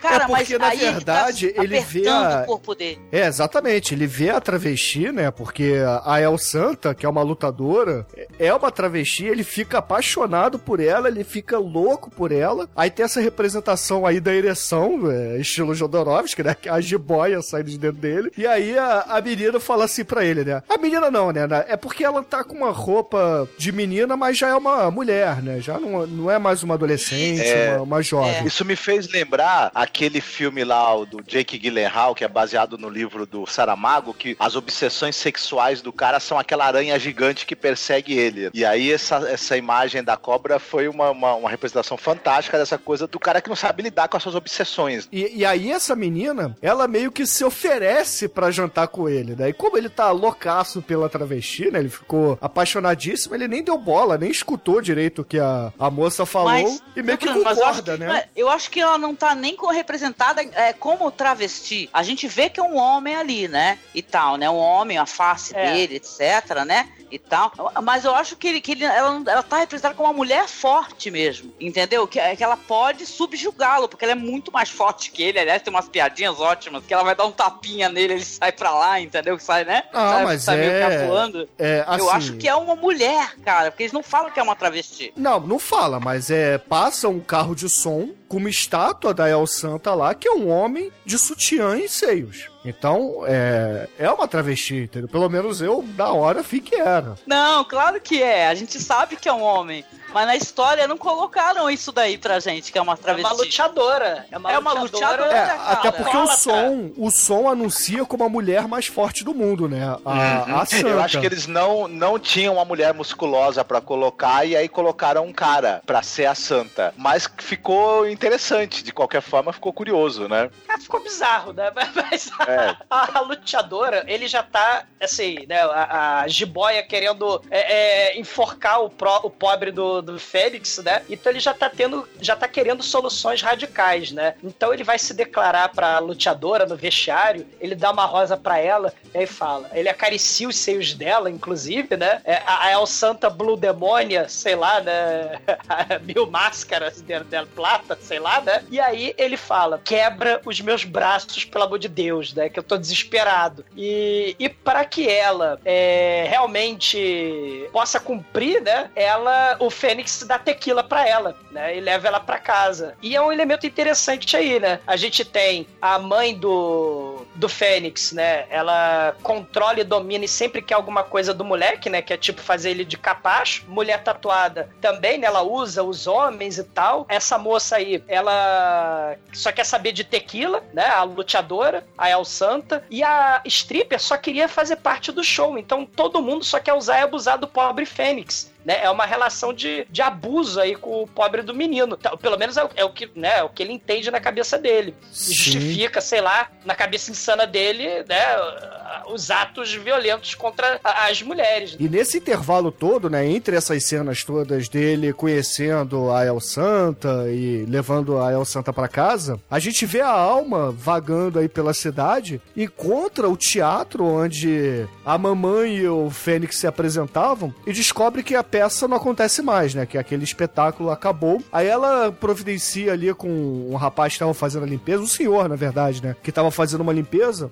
Cara, É porque, mas na aí verdade, ele, tá ele vê a- o corpo dele. É, exatamente. Ele vê a travesti, né? Porque a El Santa, que é uma lutadora, é uma travesti, ele fica apaixonado por ela, ele fica louco por ela. Aí tem essa representação aí da ereção, é, estilo Jodorowsky, né? Que é a jiboia saindo de dentro dele. E aí a, a menina fala assim pra ele, né? A menina não, né? É porque ela tá com uma roupa de menina, mas já é uma mulher, né? Já não, não é mais uma adolescente, É. uma, uma jovem. Isso me fez lembrar aquele filme lá, do Jake Gyllenhaal, que é baseado no livro do Saramago, que as obsessões sexuais do cara são aquela aranha gigante que persegue ele. E aí essa, essa imagem da cobra foi uma, uma, uma representação fantástica dessa coisa do cara que não sabe lidar com as suas obsessões. E, e aí essa menina, ela meio que se oferece pra jantar com ele, né? E como ele tá loucaço pela travesti, né? Ele ficou apaixonadíssimo, ele nem deu bola, nem escutou direito o que a, a moça falou Mas, e meio que eu acho concorda, que- né? mas Eu acho que ela não tá nem representada é, como travesti. A gente vê que é um homem ali, né? E tal, né? Um homem, a face É. dele, etc, né? E tal. Mas eu acho que, ele, que ele, ela, ela tá representada como uma mulher forte mesmo. Entendeu? Que, que ela pode subjugá-lo, porque ela é muito mais forte que ele. Aliás, tem umas piadinhas ótimas, que ela vai dar um tapinha nele, ele sai pra lá, entendeu? Que sai, né? Ah, sai, mas sai meio é- É, assim, Eu acho que é uma mulher, cara, porque eles não falam que é uma travesti. Não, não fala, mas é passa um carro de som com uma estátua da El Santa lá, que é um homem de sutiã e seios. Então, é, é uma travesti, entendeu? Pelo menos eu, da hora, vi que era. Não, claro que é. A gente sabe que é um homem. Mas na história não colocaram isso daí pra gente, que é uma É uma luteadora. É uma, É uma luteadora. luteadora. É, até porque o Fala, som, o som anuncia como a mulher mais forte do mundo, né? A, a Santa. Eu acho que eles não, não tinham uma mulher musculosa pra colocar e aí colocaram um cara pra ser a santa. Mas ficou interessante, de qualquer forma ficou curioso, né? Ah, ficou bizarro, né? Mas É. a, a luteadora, ele já tá, assim, né? A, a jiboia querendo é, é, enforcar o, pró- o pobre do, do Fênix, né? Então ele já tá tendo, já tá querendo soluções radicais, né? Então ele vai se declarar pra luteadora no vestiário, ele dá uma rosa pra ela e aí fala. Ele acaricia os seios dela, inclusive, né? É, a, a El Santa Blue Demônia, sei lá, né? Mil máscaras de, de plata, sei lá, né? E aí ele fala: quebra os meus braços, pelo amor de Deus, né? Que eu tô desesperado. E, e para que ela é, realmente possa cumprir, né? Ela, o Fênix dá tequila pra ela, né? E leva ela pra casa. E é um elemento interessante aí, né? A gente tem a mãe do, do Fênix, né? Ela controla e domina e sempre quer alguma coisa do moleque, né? Que é tipo fazer ele de capacho. Mulher tatuada também, né? Ela usa os homens e tal. Essa moça aí, ela só quer saber de tequila, né? A luteadora, a El Santa. E a stripper só queria fazer parte do show. Então todo mundo só quer usar e abusar do pobre Fênix. Né? É uma relação de, de abuso aí com o pobre do menino. Tá, Pelo menos é o, é o que, né, é o que ele entende na cabeça dele. Sim. Justifica, sei lá, na cabeça insana dele, né, os atos violentos contra as mulheres. E nesse intervalo todo, né, entre essas cenas todas dele conhecendo a El Santa e levando a El Santa pra casa, a gente vê a alma vagando aí pela cidade, encontra o teatro onde a mamãe e o Fênix se apresentavam e descobre que a peça não acontece mais, né, que aquele espetáculo acabou. Aí ela providencia ali com um rapaz que estava fazendo a limpeza, um senhor, na verdade, né, que estava fazendo uma limpeza,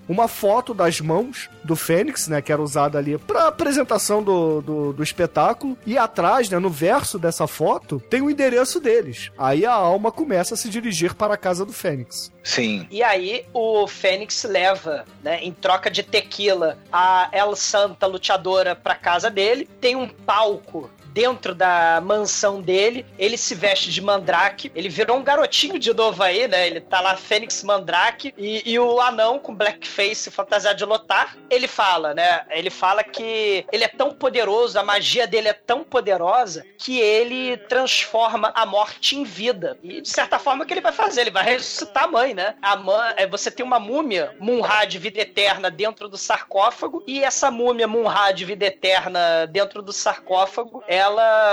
uma foto das mãos do Fênix, né, que era usada ali pra apresentação do, do, do espetáculo. E atrás, né, no verso dessa foto, tem o endereço deles. Aí a alma começa a se dirigir para a casa do Fênix. Sim. E aí o Fênix leva, né, em troca de tequila, a El Santa luteadora pra casa dele. Tem um palco dentro da mansão dele, ele se veste de mandrake, ele virou um garotinho de novo aí, né? Ele tá lá, Fênix Mandrake, e, e o anão com blackface fantasiado de Lotar, ele fala, né? Ele fala que ele é tão poderoso, a magia dele é tão poderosa, que ele transforma a morte em vida. E de certa forma, o que ele vai fazer? Ele vai ressuscitar a mãe, né? A mãe, é, você tem uma múmia, Munra de vida eterna, dentro do sarcófago, e essa múmia Munra de vida eterna dentro do sarcófago, ela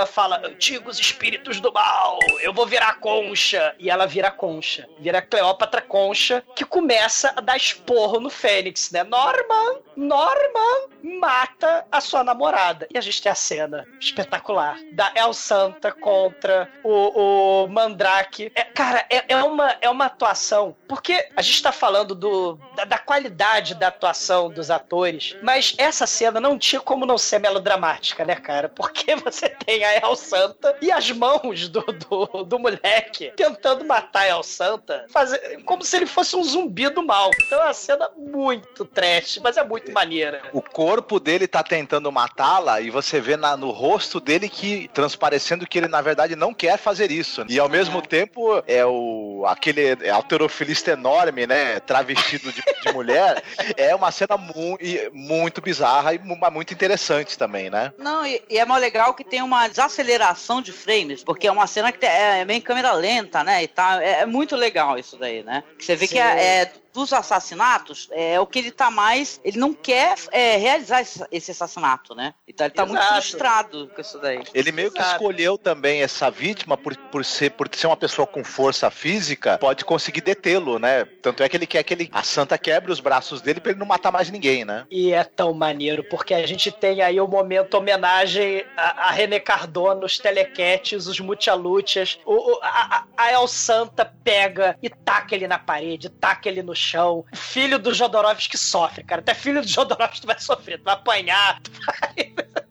fala: antigos espíritos do mal, eu vou virar concha. E ela vira concha. Vira Cleópatra concha, que começa a dar esporro no Fênix, né? Norman, Norman mata a sua namorada. E a gente tem a cena espetacular da El Santa contra o, o Mandrake. É, cara, é, é uma, é uma atuação. Porque a gente tá falando do, da, da qualidade da atuação dos atores, mas essa cena não tinha como não ser melodramática, né, cara? Porque você tem a El Santa e as mãos do, do, do moleque tentando matar a El Santa, fazer, como se ele fosse um zumbi do mal. Então é uma cena muito trash, mas é muito maneira. O corpo dele tá tentando matá-la e você vê na- no rosto dele que transparecendo que ele na verdade não quer fazer isso. E ao mesmo tempo é o aquele alterofilista enorme, né, travestido de, de mulher, é uma cena mu- e- muito bizarra e muito interessante também, né? Não, e, e é mó legal que tem uma desaceleração de frames, porque é uma cena que é, é meio câmera lenta, né? E tá, é, é muito legal isso daí, né? Que Você vê que Sim. é, é dos assassinatos, é o que ele tá mais. Ele não quer é, realizar esse, assassinato, né? Então ele tá muito Exato. frustrado com isso daí. Ele meio que Exato. escolheu também essa vítima por, por, ser, por ser uma pessoa com força física, pode conseguir detê-lo, né? Tanto é que ele quer que ele, a santa quebre os braços dele pra ele não matar mais ninguém, né? E é tão maneiro, porque a gente tem aí o momento homenagem a, a René Cardona, os telequetes, os multialútias. O, o- a, a- a El Santa pega e taca ele na parede, taca ele no chão. O filho do Jodorowsky sofre, cara. Até filho do Jodorowsky vai sofrer, tu vai apanhar, tu vai...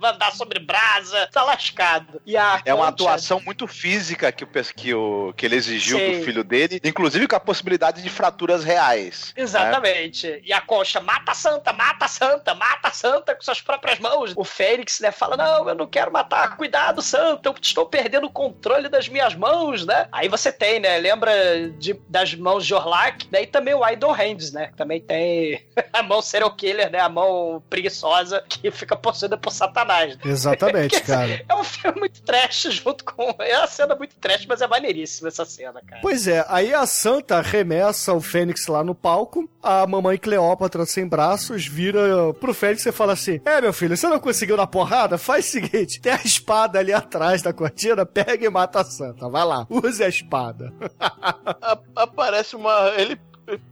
vai andar sobre brasa, tá lascado. E a É uma atuação muito física que o, que o que ele exigiu Sim. do filho dele, inclusive com a possibilidade de fraturas reais. né? Exatamente. E a Concha mata a Santa, mata a Santa, mata a Santa com suas próprias mãos. O Fênix, né, fala: Não, eu não quero matar. Cuidado, Santa, eu estou perdendo o controle das minhas mãos, né? Aí você tem, né? Lembra de- das mãos de Orlak, né? E também o Idol Hands, né? que Também tem a mão serial killer, né? A mão preguiçosa que fica possuída por Satanás. Exatamente, cara. É um filme muito trash junto com. É uma cena muito trash, mas é maneiríssima essa cena, cara. Pois é, aí a Santa arremessa o Fênix lá no palco, a mamãe Cleópatra sem braços vira pro Fênix e fala assim: É, meu filho, você não conseguiu na porrada? Faz o seguinte: tem a espada ali atrás da cortina, pega e mata a Santa. Vai lá, use a espada. Aparece uma. Ele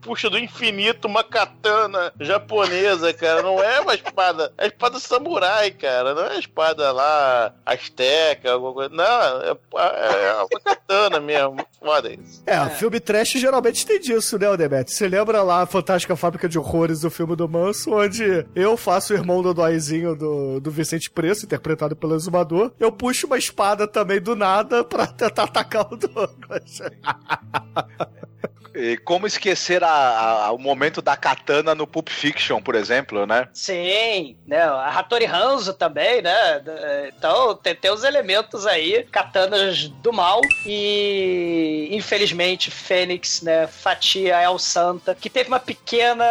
puxa do infinito uma katana japonesa, cara. Não é uma espada. É espada samurai, cara. Não é espada lá, asteca, alguma coisa. Não, é, é uma katana mesmo. Foda isso. É, filme trash geralmente tem disso, né, Odebete? Você lembra lá a Fantástica Fábrica de Horrores do filme do Manso, onde eu faço o irmão do Dóizinho do, do Vicente Preço, interpretado pelo Exumador. Eu puxo uma espada também do nada pra tentar atacar o Douglas. E como esquecer a- a- o momento da katana no Pulp Fiction, por exemplo, né? Sim, né? A Hattori Hanzo também, né? Então tem, tem os elementos aí, katanas do mal e infelizmente Fênix, né? Fatia El Santa, que teve uma pequena,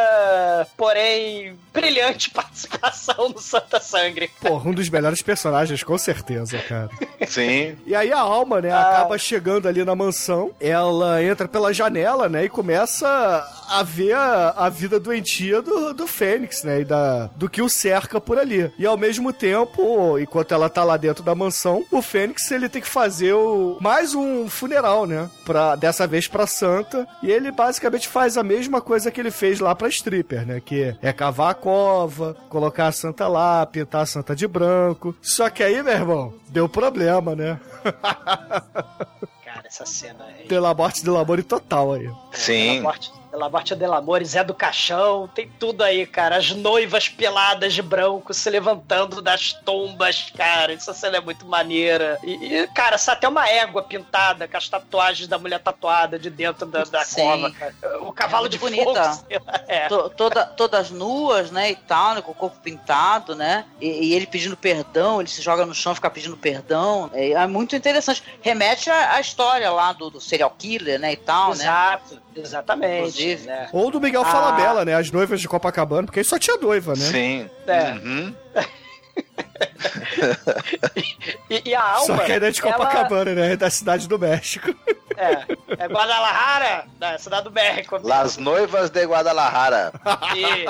porém brilhante participação no Santa Sangre. Porra, um dos melhores personagens, com certeza, cara. Sim. E aí a alma, né, Ah. acaba chegando ali na mansão, ela entra pela janela, né, e começa a ver a, a vida doentia do, do Fênix, né, e da, do que o cerca por ali. E ao mesmo tempo, enquanto ela tá lá dentro da mansão, o Fênix, ele tem que fazer o, mais um funeral, né, pra, dessa vez pra Santa, e ele basicamente faz a mesma coisa que ele fez lá pra Stripper, né, que é cavar a cova, colocar a Santa lá, pintar a Santa de branco. Só que aí, meu irmão, deu problema, né? Cara, essa cena aí. Pela morte do Labore total aí. Sim. Pela morte, pela morte del Amor, Zé do Caixão, tem tudo aí, cara. As noivas peladas de branco se levantando das tombas, cara. Essa cena é muito maneira. E, e, cara, sai até uma égua pintada com as tatuagens da mulher tatuada de dentro da, da cova, cara. O cavalo É de fogo. bonita. lá, É. To- toda, todas nuas, né, e tal, né, com o corpo pintado, né, e, e ele pedindo perdão, ele se joga no chão e fica pedindo perdão, é, é muito interessante. Remete à, à história lá do, do serial killer, né, e tal, né. Exato, exatamente. Inclusive. né? Ou do Miguel Ah. Falabella, né? As noivas de Copacabana, porque aí só tinha noiva, né? Sim. É. Uhum. E, e a alma. Só que é de ela- Copacabana, né? É da cidade do México. É, é Guadalajara, da cidade do México. Las Noivas de Guadalajara. E,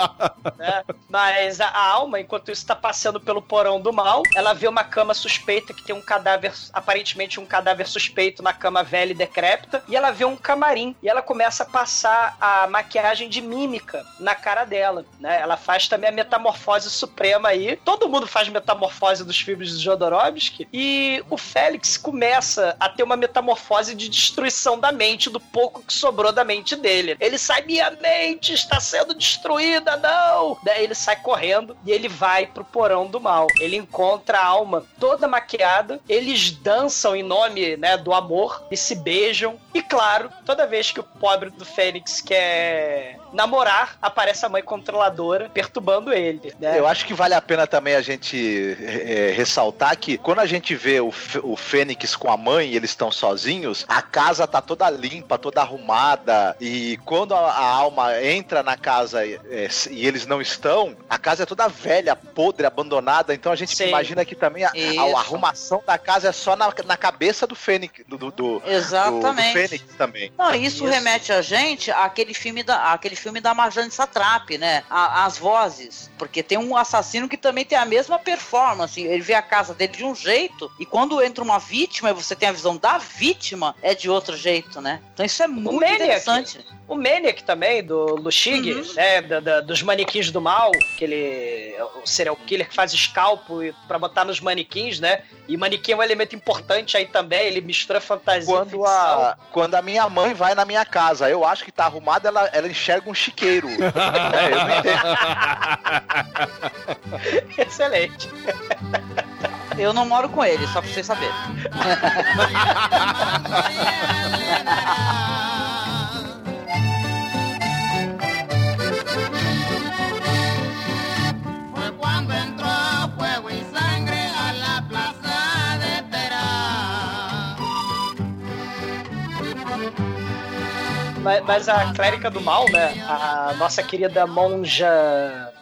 né? Mas a, a alma, enquanto isso, tá passando pelo porão do mal. Ela vê uma cama suspeita que tem um cadáver, aparentemente um cadáver suspeito na cama velha e decrépita. E ela vê um camarim. E ela começa a passar a maquiagem de mímica na cara dela. Né? Ela faz também a metamorfose suprema aí. Todo mundo faz metamorfose dos filmes do Jodorowsky. E o Félix começa a ter uma metamorfose de destruição da mente, do pouco que sobrou da mente dele. Ele sai, minha mente está sendo destruída, não! Daí ele sai correndo e ele vai pro porão do mal. Ele encontra a alma toda maquiada, eles dançam em nome né, do amor e se beijam. E claro, toda vez que o pobre do Fênix quer namorar, aparece a mãe controladora perturbando ele. Né? Eu acho que vale a pena também a gente é, ressaltar que quando a gente vê o, o Fênix com a mãe e eles estão sozinhos, a casa tá toda limpa, toda arrumada. E quando a, a alma entra na casa é, e eles não estão, a casa é toda velha, podre, abandonada. Então a gente Sim. imagina que também a, a- arrumação da casa é só na, na cabeça do Fênix. Do, do, do- Exatamente. do Fênix também. Não, isso, Isso. remete a gente àquele filme da, àquele filme da Marjane Satrapi, né? A- as vozes. Porque tem um assassino que também tem a mesma performance. Ele vê a casa dele de um jeito, e quando entra uma vítima e você tem a visão da vítima, é de outro jeito, né? Então isso é muito Maniac. interessante. O Maniac também, do Lushig, Uhum. né? da- da- dos manequins do mal, que ele. O serial killer que faz escalpo pra botar nos manequins, né? E manequim é um elemento importante aí também, ele mistura fantasia Quando a, quando a minha mãe vai na minha casa, eu acho que tá arrumada, ela, ela enxerga um chiqueiro. É, eu não entendo. Excelente. Eu não moro com ele, só pra vocês saberem. Mas, mas a clérica do mal, né? A nossa querida monja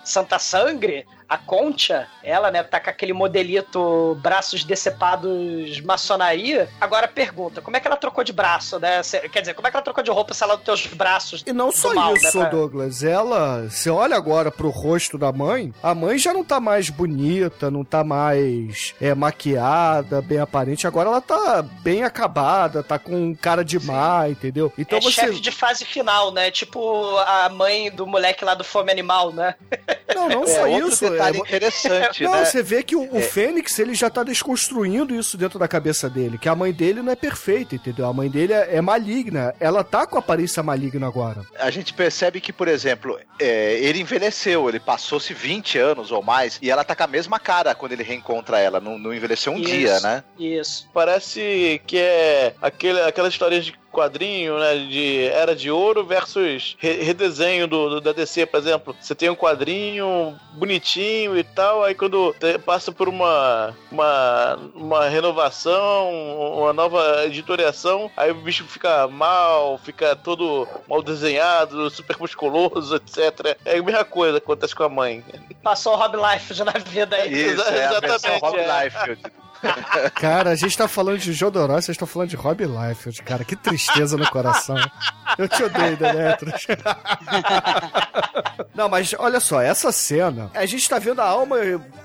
Santa Sangre, a Concha, ela, né, tá com aquele modelito braços decepados maçonaria. Agora pergunta, como é que ela trocou de braço, né? Quer dizer, como é que ela trocou de roupa se ela tem os braços E não só mal, isso, né, Douglas. Ela, você olha agora pro rosto da mãe, a mãe já não tá mais bonita, não tá mais é, maquiada, bem aparente. Agora ela tá bem acabada, tá com cara de má, entendeu? Então é você. chefe de fase final, né? Tipo a mãe do moleque lá do Fome Animal, né? Não, não É, só outro isso. detalhe é- interessante, Não, né? você vê que o, o Fênix, ele já tá desconstruindo isso dentro da cabeça dele, que a mãe dele não é perfeita, entendeu? A mãe dele é, é maligna. Ela tá com a aparência maligna agora. A gente percebe que, por exemplo, é, ele envelheceu, ele passou-se 20 anos ou mais, e ela tá com a mesma cara quando ele reencontra ela, não, não envelheceu um Isso. dia, né? Isso. Parece que é aquele, aquela história de quadrinho, né? De Era de Ouro versus re- redesenho do, do- da DC, por exemplo. Você tem um quadrinho bonitinho e tal, aí quando te- passa por uma, uma, uma renovação, uma nova editoriação, aí o bicho fica mal, fica todo mal desenhado, super musculoso, etc. É a mesma coisa que acontece com a mãe. Passou o Rob Life na vida aí. Isso, é Exatamente, Rob é. Liefeld. Cara, a gente tá falando de Jodorowsky, vocês estão falando de Rob Liefeld, cara. Que tristeza no coração. Eu te odeio, Demetrius. Não, mas olha só, essa cena, a gente tá vendo a alma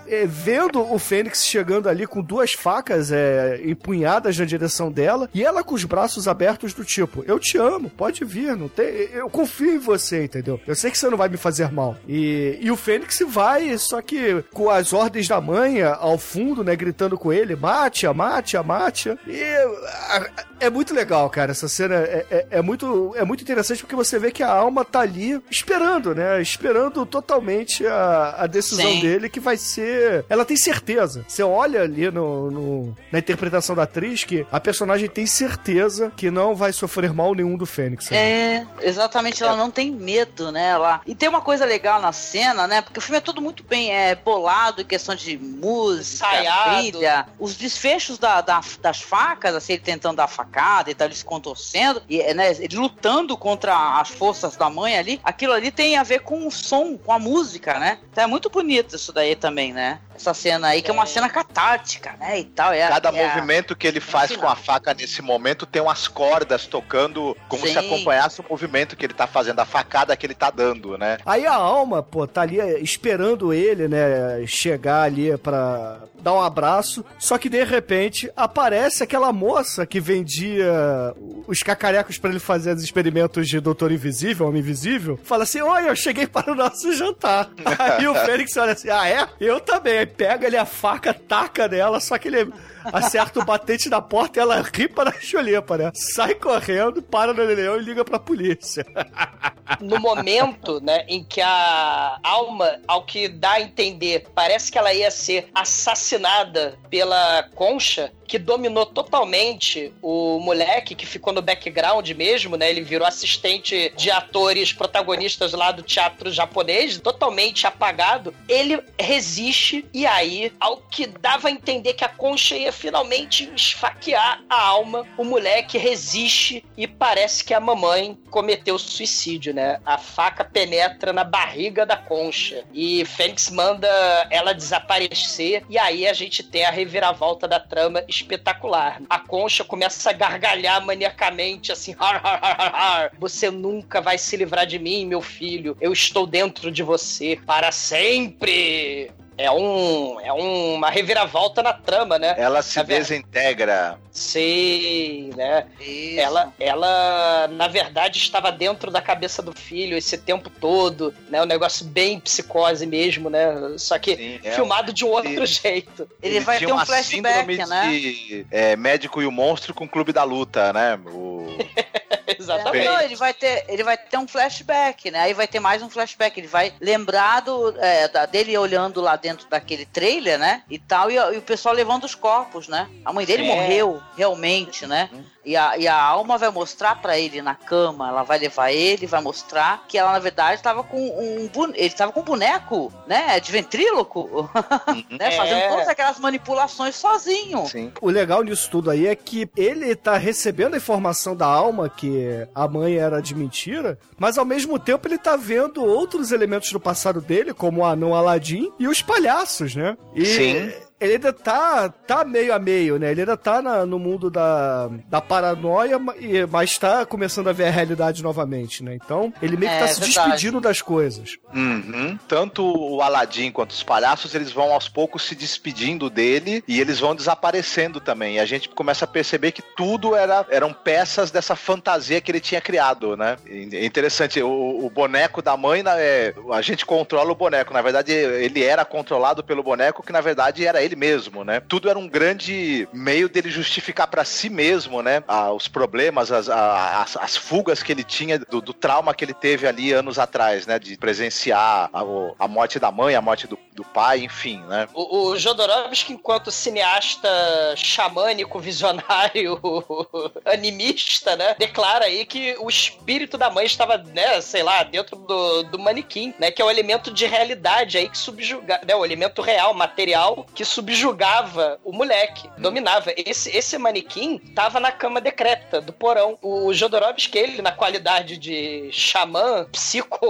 é, vendo o Fênix chegando ali com duas facas é, empunhadas na direção dela e ela com os braços abertos do tipo, eu te amo, pode vir, não tem, eu confio em você, entendeu? Eu sei que você não vai me fazer mal. E, e o Fênix vai, só que com as ordens da mãe ao fundo, né, gritando com ele, mate-a, mate-a, mate-a. E a- é muito legal, cara, essa cena é, é- é muito, é muito interessante porque você vê que a alma tá ali esperando, né, esperando totalmente a, a decisão Sim. dele que vai ser, ela tem certeza. Você olha ali no, no- na interpretação da atriz que a personagem tem certeza que não vai sofrer mal nenhum do Fênix. É, exatamente, ela não tem medo, né? Ela... E tem uma coisa legal na cena, né? Porque o filme é tudo muito bem é, bolado em questão de música, Ensaiado. trilha, os desfechos da- da- das facas, assim, ele tentando dar facada e tal, ele se contorcendo, e, né, ele lutando contra as forças da mãe ali, aquilo ali tem a ver com o som, com a música, né? Então é muito bonito isso daí também, né? Essa cena aí, que é uma cena catártica, né? E tal. É, Cada é movimento que ele faz final. com a faca nesse momento tem umas cordas tocando, como se Sim. acompanhasse o movimento que ele tá fazendo, a facada que ele tá dando, né? Aí a alma, pô, tá ali esperando ele, né, chegar ali pra dar um abraço. Só que de repente aparece aquela moça que vendia os cacarecos pra ele fazer os experimentos de Doutor Invisível, Homem Invisível. Fala assim: Oi, eu cheguei para o nosso jantar. Aí o Fênix olha assim: Ah, é? Eu também. Aí pega ali a faca, taca nela, só que ele acerta o batente da porta e ela ripa na chulipa, né? Sai correndo, para no leão e liga pra polícia. no momento, né, em que a alma, ao que dá a entender, parece que ela ia ser assassinada pela concha, que dominou totalmente o moleque que ficou no background mesmo, né? Ele virou assistente de atores protagonistas lá do teatro japonês, totalmente apagado. Ele resiste e aí, ao que dava a entender que a concha ia finalmente esfaquear a alma, o moleque resiste e parece que a mamãe cometeu suicídio, né? A faca penetra na barriga da concha e Fênix manda ela desaparecer e aí a gente tem a reviravolta da trama espetacular. A concha começa a gargalhar maniacamente assim, har, har, har, har, você nunca vai se livrar de mim, meu filho. Eu estou dentro de você para sempre. É, um, é uma reviravolta na trama, né? Ela se Na ver- desintegra. Sim, né? Isso. Ela, ela, na verdade, estava dentro da cabeça do filho esse tempo todo, né? Um negócio bem psicose mesmo, né? Só que Sim, é. filmado de um outro Ele- jeito. Ele vai tinha ter um uma flashback, síndrome né? de é, médico e o monstro com o clube da luta, né? O... Exatamente. Não, ele vai ter, ele vai ter um flashback, né? Aí vai ter mais um flashback. Ele vai lembrar do, é, da- dele olhando lá dentro daquele trailer, né? E tal, e, e o pessoal levando os corpos, né? A mãe dele É. morreu, realmente, né? E a, e a alma vai mostrar pra ele na cama, ela vai levar ele, vai mostrar que ela, na verdade, estava com um ele estava com um boneco, né? De ventríloco, né? É. Fazendo todas aquelas manipulações sozinho. Sim. O legal nisso tudo aí é que ele tá recebendo a informação da alma que a mãe era de mentira, mas ao mesmo tempo ele tá vendo outros elementos do passado dele, como o anão Aladim e os palhaços, né? E Sim. Ele ainda tá, tá meio a meio, né? Ele ainda tá na- no mundo da, da paranoia, ma- e- mas tá começando a ver a realidade novamente, né? Então, ele meio que É, tá se verdade. despedindo das coisas. Uhum. Tanto o Aladim quanto os palhaços, eles vão aos poucos se despedindo dele e eles vão desaparecendo também. E a gente começa a perceber que tudo era, eram peças dessa fantasia que ele tinha criado, né? É interessante, o, o boneco da mãe, é, a gente controla o boneco. Na verdade, ele era controlado pelo boneco, que na verdade era ele mesmo, né? Tudo era um grande meio dele justificar pra si mesmo, né? Ah, os problemas, as, as, as fugas que ele tinha do, do trauma que ele teve ali anos atrás, né? De presenciar a, a morte da mãe, a morte do, do pai, enfim, né? O, o Jodorowsky, enquanto cineasta xamânico, visionário, animista, né? Declara aí que o espírito da mãe estava, né, sei lá, dentro do, do manequim, né? Que é o elemento de realidade aí que subjuga, né? O elemento real, material, que subjugava o moleque, dominava. Esse, esse manequim tava na cama decrépita do porão. O Jodorowsky, ele, na qualidade de xamã, psicomago,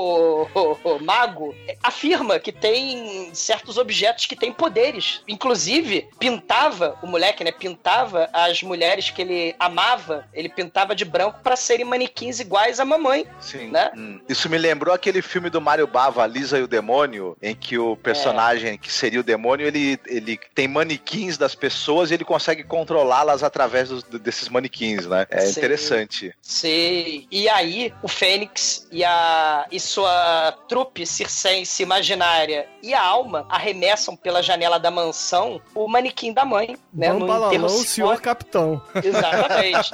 afirma que tem certos objetos que têm poderes. Inclusive, pintava o moleque, né? Pintava as mulheres que ele amava, ele pintava de branco para serem manequins iguais à mamãe. Sim. Né? Hum. Isso me lembrou aquele filme do Mário Bava, Lisa e o Demônio, em que o personagem que seria o demônio, ele, ele tem manequins das pessoas e ele consegue controlá-las através dos- desses manequins, né? É Sim. interessante. Sei. E aí, o Fênix e, a, e sua trupe circense imaginária e a alma arremessam pela janela da mansão o manequim da mãe, né? No Bambalalão, enterro senhor simbólico. capitão. Exatamente.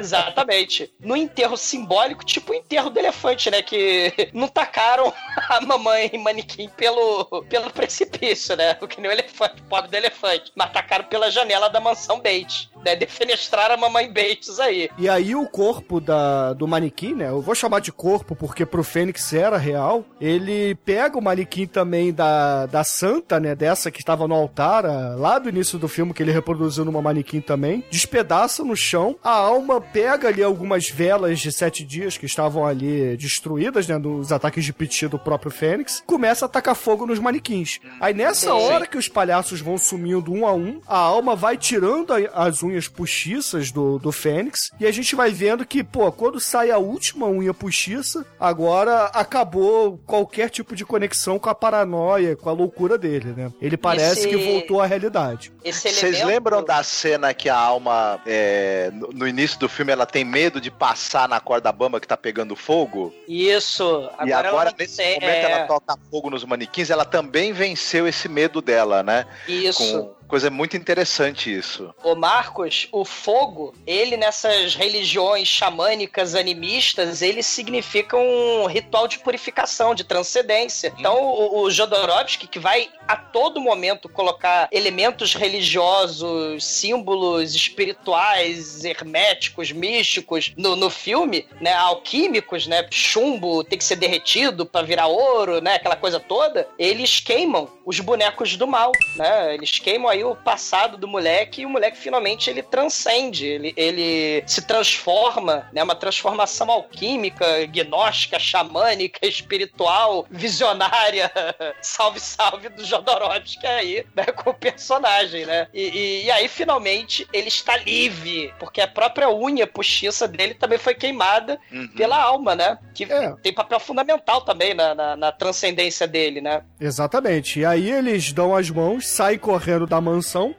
Exatamente. No enterro simbólico, tipo o enterro do elefante, né? Que não tacaram a mamãe manequim pelo, pelo precipício, né? O que nem o elefante, pobre do elefante. Mas tacaram pela janela da mansão Bates, né? Defenestraram a mamãe Bates aí. E aí o corpo da, do manequim, né? Eu vou chamar de corpo porque pro Fênix era real. Ele pega o manequim também da, da santa, né? Dessa que estava no altar, ah, lá do início do filme, que ele reproduziu numa manequim também. Despedaça no chão. A alma pega ali algumas velas de sete dias que estavam ali destruídas, né? Dos ataques de piti do próprio Fênix. Começa a atacar fogo nos manequins. Aí nessa Sim. hora que os palhaços vão sumindo um a um, a alma vai tirando as unhas postiças do, do Fênix, e a gente vai vendo que, pô, quando sai a última unha postiça, agora acabou qualquer tipo de conexão com a paranoia, com a loucura dele, né? Ele parece Esse- que voltou à realidade. Vocês elemento... lembram da cena que a alma, é, no, no início do filme, ela tem medo de passar na corda bamba que tá pegando fogo? Isso. Agora e agora, nesse momento, é, ela toca fogo nos manequins, ela também venceu esse medo dela, né? Isso. Com coisa muito interessante isso. Ô Marcos, o fogo, ele nessas religiões xamânicas, animistas, ele significa um ritual de purificação, de transcendência. Então o, o Jodorowsky, que vai a todo momento colocar elementos religiosos, símbolos espirituais, herméticos, místicos no, no filme, né, alquímicos, né, chumbo tem que ser derretido para virar ouro, né, aquela coisa toda, eles queimam os bonecos do mal, né, eles queimam aí aí o passado do moleque e o moleque finalmente ele transcende, ele, ele se transforma, né? Uma transformação alquímica, gnóstica, xamânica, espiritual, visionária, salve, salve do Jodorowsky aí, né? Com o personagem, né? E, e, e aí finalmente ele está livre, porque a própria unha postiça dele também foi queimada Uhum. pela alma, né? Que É. tem papel fundamental também na, na, na transcendência dele, né? Exatamente. E aí eles dão as mãos, saem correndo da mansão,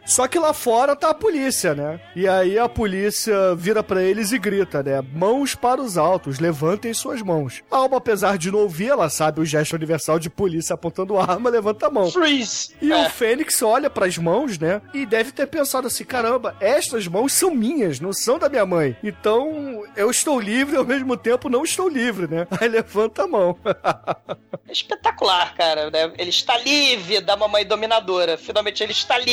só que lá fora tá a polícia, né? E aí a polícia vira pra eles e grita, né? Mãos para os altos, levantem suas mãos. A Alma, apesar de não ouvir, ela sabe o gesto universal de polícia apontando arma, levanta a mão. Freeze! E É. o Fênix olha pras mãos, né? E deve ter pensado assim: caramba, estas mãos são minhas, não são da minha mãe. Então eu estou livre e ao mesmo tempo não estou livre, né? Aí levanta a mão. É espetacular, cara. Né? Ele está livre da mamãe dominadora. Finalmente ele está livre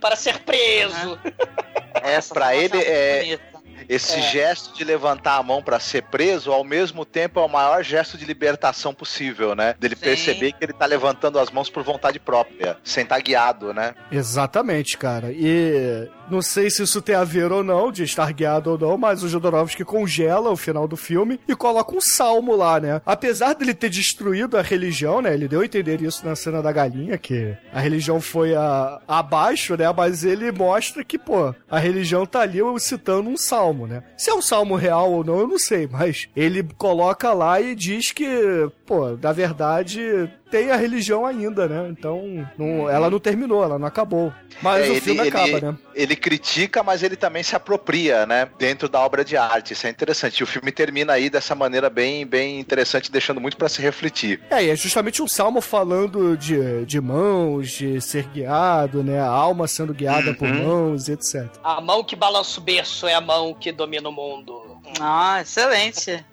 para ser preso. Essa Pra ele, é- bonita. Esse É. gesto de levantar a mão pra ser preso, ao mesmo tempo é o maior gesto de libertação possível, né? Dele Sim. perceber que ele tá levantando as mãos por vontade própria, sem estar guiado, né? Exatamente, cara. E não sei se isso tem a ver ou não, de estar guiado ou não, mas o Jodorowsky congela o final do filme e coloca um salmo lá, né? Apesar dele ter destruído a religião, né? Ele deu a entender isso na cena da galinha, que a religião foi a- abaixo, né? Mas ele mostra que, pô, a religião tá ali citando um salmo, né? Se é um salmo real ou não, eu não sei, mas ele coloca lá e diz que, pô, na verdade, tem a religião ainda, né? Então, não- ela não terminou, ela não acabou. Mas É, o ele- filme ele- acaba, né? Ele critica, mas ele também se apropria, né? Dentro da obra de arte. Isso é interessante. E o filme termina aí dessa maneira bem, bem interessante, deixando muito pra se refletir. É, e é justamente um salmo falando de, de mãos, de ser guiado, né? A alma sendo guiada por Uhum. mãos, etc. A mão que balança o berço é a mão que domina o mundo. Ah, excelente.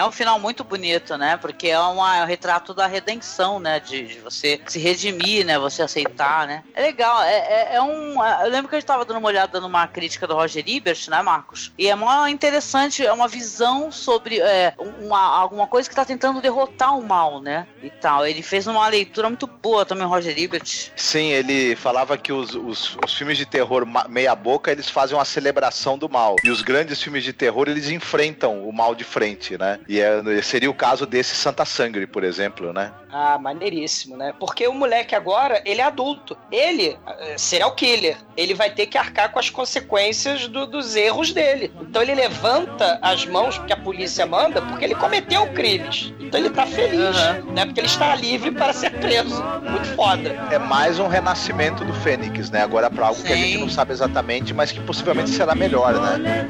É um final muito bonito, né? Porque é, uma- é um retrato da redenção, né? De, de você se redimir, né? Você aceitar, né? É legal. É, é, é um. é- Eu lembro que a gente tava dando uma olhada numa crítica do Roger Ebert, né, Marcos? E é uma interessante, é uma visão sobre é, uma, alguma coisa que tá tentando derrotar o mal, né? E tal. Ele fez uma leitura muito boa também, Roger Ebert. Sim, ele falava que os, os, os filmes de terror ma- meia boca, eles fazem uma celebração do mal. E os grandes filmes de terror, eles enfrentam o mal de frente, né? E é- seria o caso desse Santa Sangre, por exemplo, né? Ah, maneiríssimo, né? Porque o moleque agora, ele é adulto. Ele, eh, serial killer, ele vai ter que arcar com as consequências do- dos erros dele. Então ele levanta as mãos que a polícia manda porque ele cometeu crimes. Então ele tá feliz, né? Porque ele está livre para ser preso. Muito foda. É mais um renascimento do Fênix, né? Agora pra algo que a gente não sabe exatamente, mas que possivelmente será melhor, né?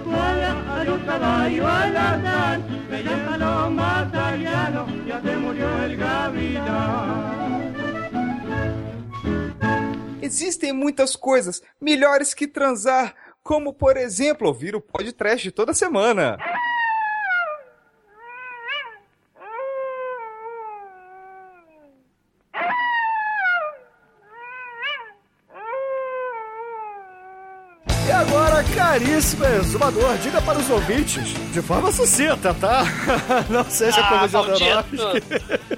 Existem muitas coisas melhores que transar, como por exemplo ouvir o podcast toda semana. E agora, caríssimo exumador, diga para os ouvintes, de forma sucinta, tá? Não seja Ah, como o. Jodorowsky.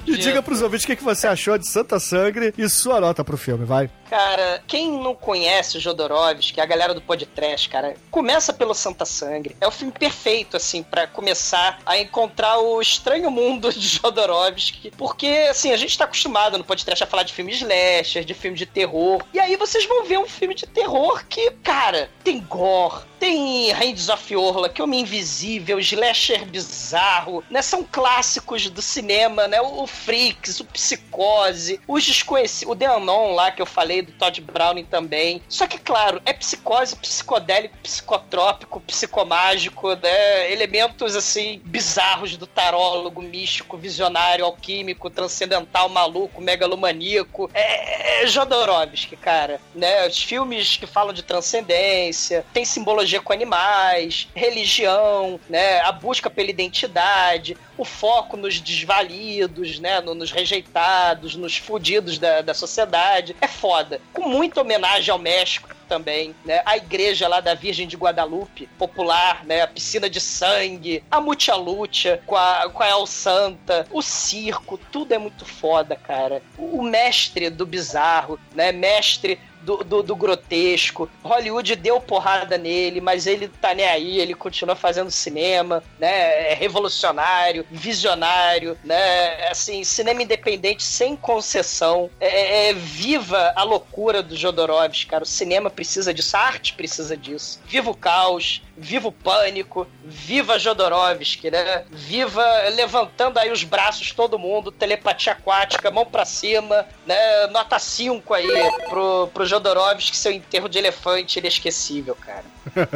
E diga para os ouvintes o que que você achou de Santa Sangre e sua nota pro filme, vai. Cara, quem não conhece o Jodorowsky, a galera do podcast, cara, começa pelo Santa Sangre. É o filme perfeito, assim, pra começar a encontrar o estranho mundo de Jodorowsky. Porque, assim, a gente tá acostumado no podcast a falar de filmes slasher, de filme de terror. E aí vocês vão ver um filme de terror que, cara, tem gore, tem Hands of Orla, que é Homem Invisível, Slasher Bizarro, né? São clássicos do cinema, né? O, o Freaks, o Psicose, os desconhecidos, o Unknown lá que eu falei do Todd Browning também. Só que, claro, é psicose, psicodélico, psicotrópico, psicomágico, né? Elementos, assim, bizarros do tarólogo, místico, visionário, alquímico, transcendental, maluco, megalomaníaco. É, é Jodorowsky, cara, né? Os filmes que falam de transcendência, tem simbologia com animais, religião, né? A busca pela identidade, o foco nos desvalidos, né? no- Nos rejeitados, nos fudidos da, da sociedade. É foda. Com muita homenagem ao México também, né? A igreja lá da Virgem de Guadalupe, popular, né? A piscina de sangue, a Mucha Lucha com a, com a El Santa, o circo, tudo é muito foda, cara. O mestre do bizarro, né? Mestre do, do, do grotesco. Hollywood deu porrada nele, mas ele tá nem aí, ele continua fazendo cinema, né? É revolucionário, visionário, né? Assim, cinema independente sem concessão. É, é, é viva a loucura do Jodorowsky, cara. O cinema precisa disso, a arte precisa disso. Viva o caos, viva o pânico, viva Jodorowsky, né? Viva levantando aí os braços todo mundo, telepatia aquática, mão pra cima, né? Nota 5 aí pro, pro Jodorowsky, seu enterro de elefante inesquecível, cara.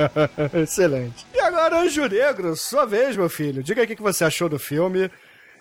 Excelente. E agora, Anjo Negro, sua vez, meu filho. Diga aí o que você achou do filme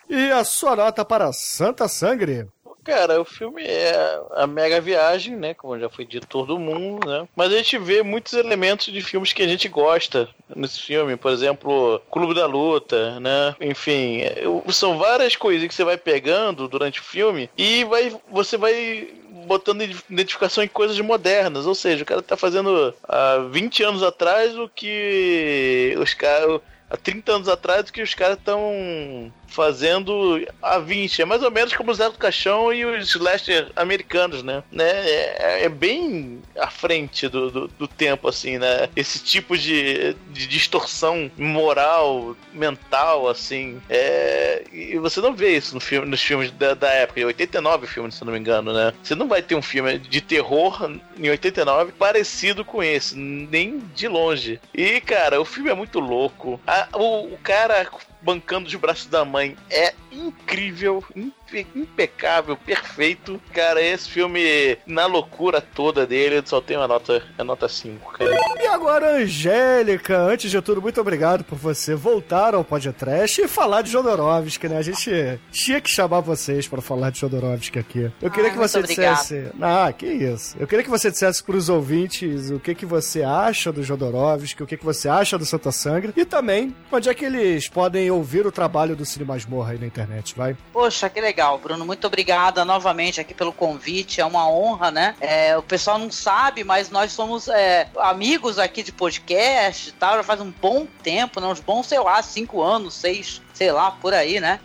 e a sua nota para Santa Sangre. Cara, o filme é a mega viagem, né? Como já foi dito todo mundo, né? Mas a gente vê muitos elementos de filmes que a gente gosta nesse filme. Por exemplo, Clube da Luta, né? Enfim, são várias coisas que você vai pegando durante o filme e vai, você vai botando identificação em coisas modernas. Ou seja, o cara tá fazendo há 20 anos atrás o que os caras. Há 30 anos atrás o que os caras estão fazendo a 20. É mais ou menos como o Zé do Caixão e os slasher americanos, né? né? É, é bem à frente do, do, do, tempo, assim, né? Esse tipo de, de distorção moral, mental, assim. É... E você não vê isso no filme, nos filmes da, da época, 89 filmes, se não me engano, né? Você não vai ter um filme de terror em 89 parecido com esse, nem de longe. E, cara, o filme é muito louco. A, o, o cara bancando os braços da mãe. É incrível, impecável, perfeito. Cara, esse filme, na loucura toda dele, só tem uma nota, a nota 5, cara. E agora, Angélica, antes de tudo, muito obrigado por você voltar ao podcast e falar de Jodorowsky, né? A gente tinha que chamar vocês para falar de Jodorowsky aqui. Eu queria que você dissesse... Ah, que isso. Eu queria que você dissesse pros ouvintes o que, que você acha do Jodorowsky, o que, que você acha do Santa Sangra e também onde é que eles podem ouvir o trabalho do Cine Masmorra aí na internet, vai? Poxa, que legal, Bruno. Muito obrigada novamente aqui pelo convite. É uma honra, né? É, o pessoal não sabe, mas nós somos é, amigos aqui de podcast e tal. Já faz um bom tempo, né? Uns bons, sei lá, cinco anos, seis, sei lá, por aí, né?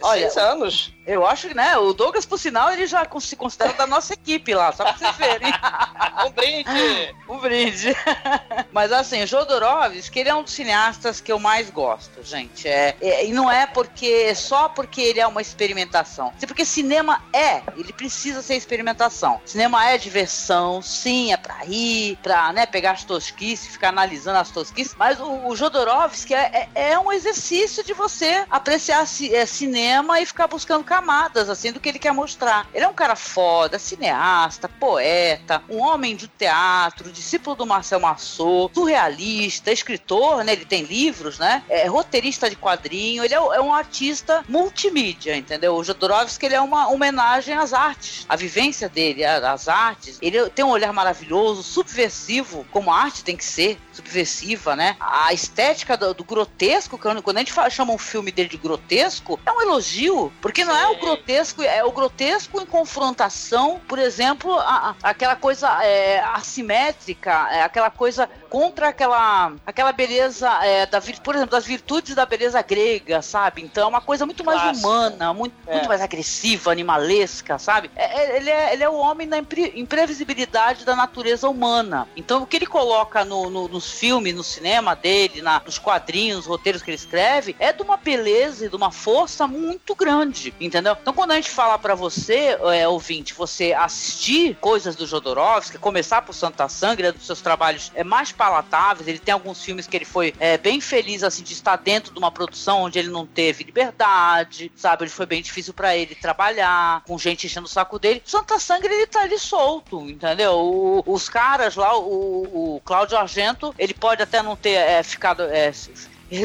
Olha, Seis anos. Eu acho que, né? O Douglas, por sinal, ele já se considera da nossa equipe lá, só pra vocês verem. um brinde! um brinde. Mas assim, o Jodorowsky, ele é um dos cineastas que eu mais gosto, gente. É, é, e não é porque só porque ele é uma experimentação. Sim, porque cinema é, ele precisa ser experimentação. Cinema é diversão, sim, é pra rir, pra né, pegar as tosquices, ficar analisando as tosquices. Mas o, o Jodorowsky é, é, é, um exercício de você apreciar é, cinema e ficar buscando camadas, assim, do que ele quer mostrar. Ele é um cara foda, cineasta, poeta, um homem de teatro, discípulo do Marcel Marceau, surrealista, escritor, né? Ele tem livros, né? É roteirista de quadrinho, ele é, é um artista multimídia, entendeu? O Jodorowsky, ele é uma homenagem às artes, à vivência dele, às artes. Ele tem um olhar maravilhoso, subversivo, como a arte tem que ser, subversiva, né? A estética do, do grotesco, quando a gente fala, chama um filme dele de grotesco, é um elogio, porque não é o grotesco, é o grotesco em confrontação, por exemplo, a, a, aquela coisa é, assimétrica, é, aquela coisa contra aquela, aquela beleza, é, da, por exemplo, das virtudes da beleza grega, sabe? Então é uma coisa muito mais humana, muito, é. muito mais agressiva, animalesca, sabe? É, é, ele, é, ele é o homem da imprevisibilidade da natureza humana. Então o que ele coloca no, no, nos filmes, no cinema dele, na, nos quadrinhos, nos roteiros que ele escreve, é de uma beleza e de uma força muito grande, entendeu? Então quando a gente fala para você, é, ouvinte, você assistir coisas do Jodorowsky, começar por Santa Sangue, é dos seus trabalhos é mais palatáveis, ele tem alguns filmes que ele foi é, bem feliz assim de estar dentro de uma produção onde ele não teve liberdade, sabe? Ele foi bem difícil para ele trabalhar, com gente enchendo o saco dele. Santa Sangue ele tá ali solto, entendeu? O, os caras lá, o, o Cláudio Argento, ele pode até não ter é, ficado é,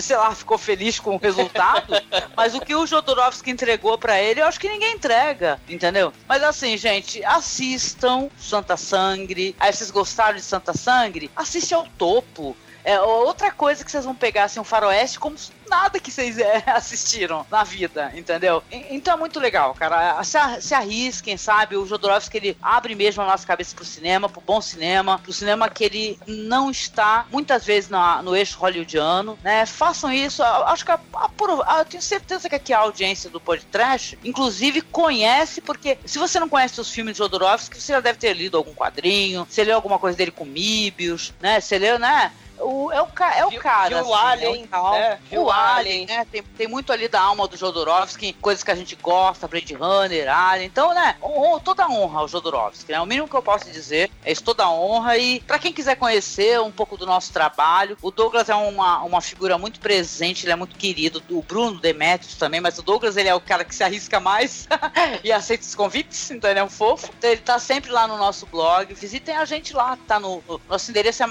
sei lá, ficou feliz com o resultado, mas o que o Jodorowsky entregou para ele, eu acho que ninguém entrega, entendeu? Mas assim, gente, assistam Santa Sangre. Aí vocês gostaram de Santa Sangre? Assiste ao topo. É outra coisa que vocês vão pegar assim um faroeste como nada que vocês é, assistiram na vida, entendeu? E- Então é muito legal, cara. Se, se arrisquem, sabe? O Jodorowsky ele abre mesmo a nossa cabeça pro cinema, pro bom cinema, pro cinema que ele não está muitas vezes na- no eixo hollywoodiano, né? Façam isso. Acho que a, a- a- eu tenho certeza que aqui a audiência do podcast, inclusive, conhece, porque se você não conhece os filmes de Jodorowsky, você já deve ter lido algum quadrinho, você leu alguma coisa dele com Mibius, né? Você leu, né? O, é o, é o cara. viu o assim, Alien, é o né? O o Alien, Alien. né? Tem, tem muito ali da alma do Jodorowsky, coisas que a gente gosta, Blade Runner, Alien. Então, né? hon- toda honra ao Jodorowsky, né? O mínimo que eu posso dizer é isso, toda honra. E pra quem quiser conhecer um pouco do nosso trabalho, o Douglas é uma, uma figura muito presente, ele é muito querido. O Bruno Demetrius também, mas o Douglas ele é o cara que se arrisca mais e aceita os convites, então ele é um fofo. Então ele tá sempre lá no nosso blog. Visitem a gente lá, tá no. no- nosso endereço é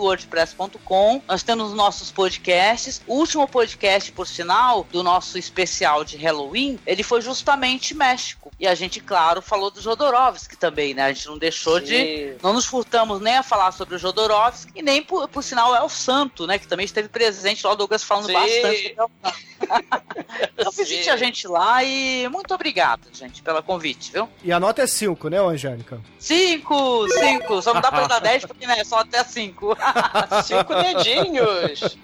masmorracine.wordpress.com. Nós temos nossos podcasts. O último podcast, por sinal, do nosso especial de Halloween, ele foi justamente México. E a gente, claro, falou do Jodorowsky também, né? A gente não deixou de. Sim. Não nos furtamos nem a falar sobre o Jodorowsky e nem, por, por sinal, é o Santo, né? Que também esteve presente lá, o Douglas falando Sim. bastante. Então visite Sim. a gente lá e muito obrigado, gente, pelo convite, viu? E a nota é 5, né, Angélica? Cinco, cinco. Só não dá pra dar dez porque, né, é só até cinco. Cinco dedinhos.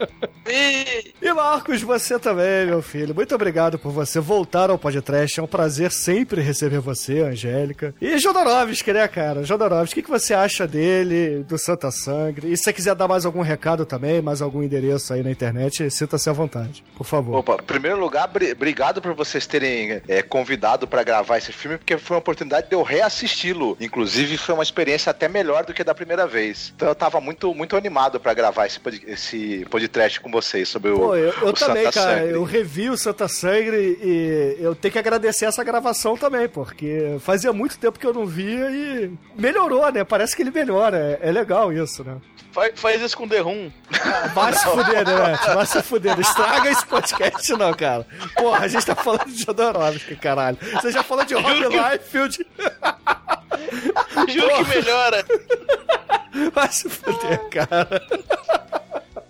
Sim. E Marcos, você também, meu filho. Muito obrigado por você voltar ao podcast. É um prazer sempre receber você, Angélica. E Jodorowsky, né, cara? Jodorowsky, o que, que você acha dele, do Santa Sangre? E se você quiser dar mais algum recado também, mais algum endereço aí na internet, sinta-se à vontade, por favor. Opa, em primeiro lugar, bri- obrigado por vocês terem é, convidado pra gravar esse filme, porque foi uma oportunidade de eu reassisti-lo. Inclusive, foi uma experiência até melhor do que da primeira vez. Então eu tava muito, muito animado pra gravar esse, pod, esse podcast com vocês sobre o, Pô, eu, eu o também, Santa cara. Sangre. Eu revi o Santa Sangre e eu tenho que agradecer essa gravação também, porque fazia muito tempo que eu não via e melhorou, né? Parece que ele melhora. É, é legal isso, né? Faz, faz isso com The Room. Vai se fuder, né? Vai se fuder. Estraga esse podcast, não, cara. Porra, a gente tá falando de Jodorowsky, caralho. Você já falou de Rob Liefeld. Juro que melhora. Vai se fuder, cara.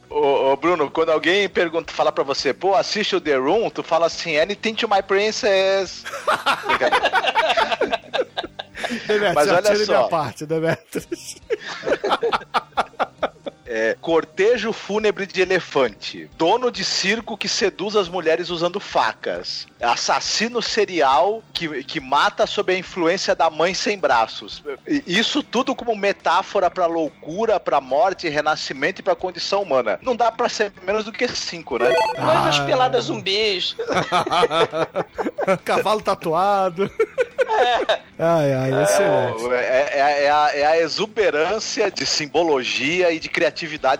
Ô, ô, Bruno, quando alguém pergunta, fala pra você, pô, assiste o The Room, tu fala assim, anything to my princess. Demetrius, Mas olha tira só. minha parte, Demetrius. É, cortejo fúnebre de elefante. Dono de circo que seduz as mulheres usando facas. Assassino serial que, que mata sob a influência da mãe sem braços. E Isso tudo como metáfora pra loucura, pra morte, renascimento e pra condição humana. Não dá pra ser menos do que cinco, né? Noivas Ah. peladas zumbis. Cavalo tatuado. Ai, ai, excelente. É, é- é a, é a exuberância de simbologia e de criatividade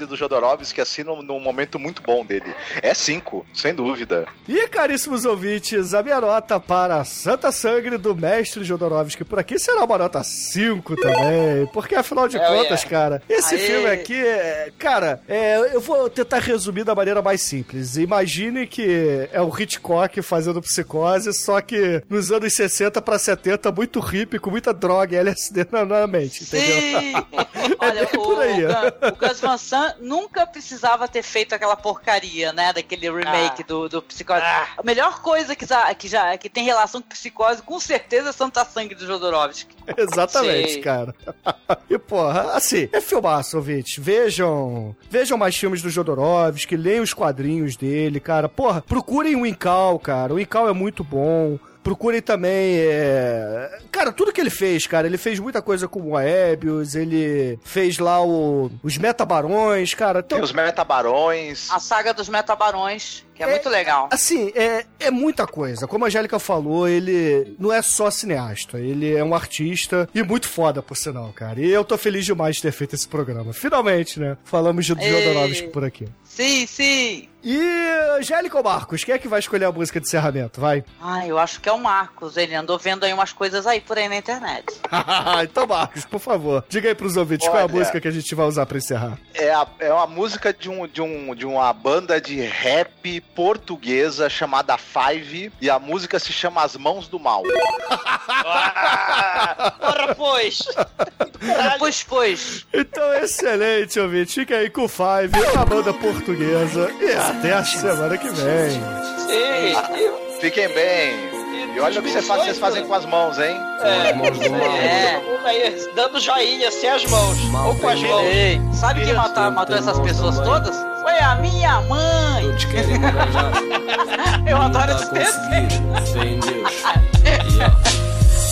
do Jodorowsky, assim, num, num momento muito bom dele. É cinco, sem dúvida. E caríssimos ouvintes, a minha nota para Santa Sangre do Mestre Jodorowsky por aqui será uma nota 5 também. Porque afinal de É, contas, é. cara, esse Aê. filme aqui, é, cara, é, eu vou tentar resumir da maneira mais simples. Imagine que é o Hitchcock fazendo psicose, só que nos anos 60 para 70, muito hippie, com muita droga e LSD na, na mente, entendeu? Sim! Olha, bem o, por aí, o, o Gus Van Sant nunca precisava ter feito aquela porcaria, né? Daquele remake Ah. do, do Psicose. A melhor coisa que já, que já que tem relação com Psicose, com certeza, é Santa Sangue do Jodorowsky. Exatamente, cara. e, porra, assim, é filmaço, ouvinte. Vejam, vejam mais filmes do Jodorowsky, leiam os quadrinhos dele, cara. Porra, procurem o Incal, cara. O Incal é muito bom. Procurem também, é... Cara, tudo que ele fez, cara. Ele fez muita coisa com o Aebius, ele fez lá o... os Metabarões, cara. Então, Tem os metabarões. A saga dos Metabarões, que é, É, muito legal. Assim, é, é muita coisa. Como a Angélica falou, ele não é só cineasta, ele é um artista e muito foda, por sinal, cara. E eu tô feliz demais de ter feito esse programa. Finalmente, né? Falamos de Ei. Jodorowsky por aqui. Sim, sim. E Angélica ou Marcos, quem é que vai escolher a música de encerramento? Vai. Ah, eu acho que é o Marcos. Ele andou vendo aí umas coisas aí por aí na internet. então, Marcos, por favor, diga aí pros ouvintes qual é a Olha. música que a gente vai usar pra encerrar. É, a- é uma música de, um, de, um, de uma banda de rap portuguesa chamada Five e a música se chama As Mãos do Mal. Ora, pois. Pois, pois. Então, excelente, ouvinte. Fica aí com o Five, a banda portuguesa. E até a semana que vem. Sim. Fiquem bem. E olha o que você faz- vocês fazem com as mãos, hein? É, Mãos do mal. é. Aí, dando joinha sem as mãos. Ou com as mãos. Ei, sabe quem matou, matou essas pessoas todas? Foi a minha mãe. Querem me arranjar. Eu adoro esse tá a desenho. conseguir. Fé em Deus. Yeah.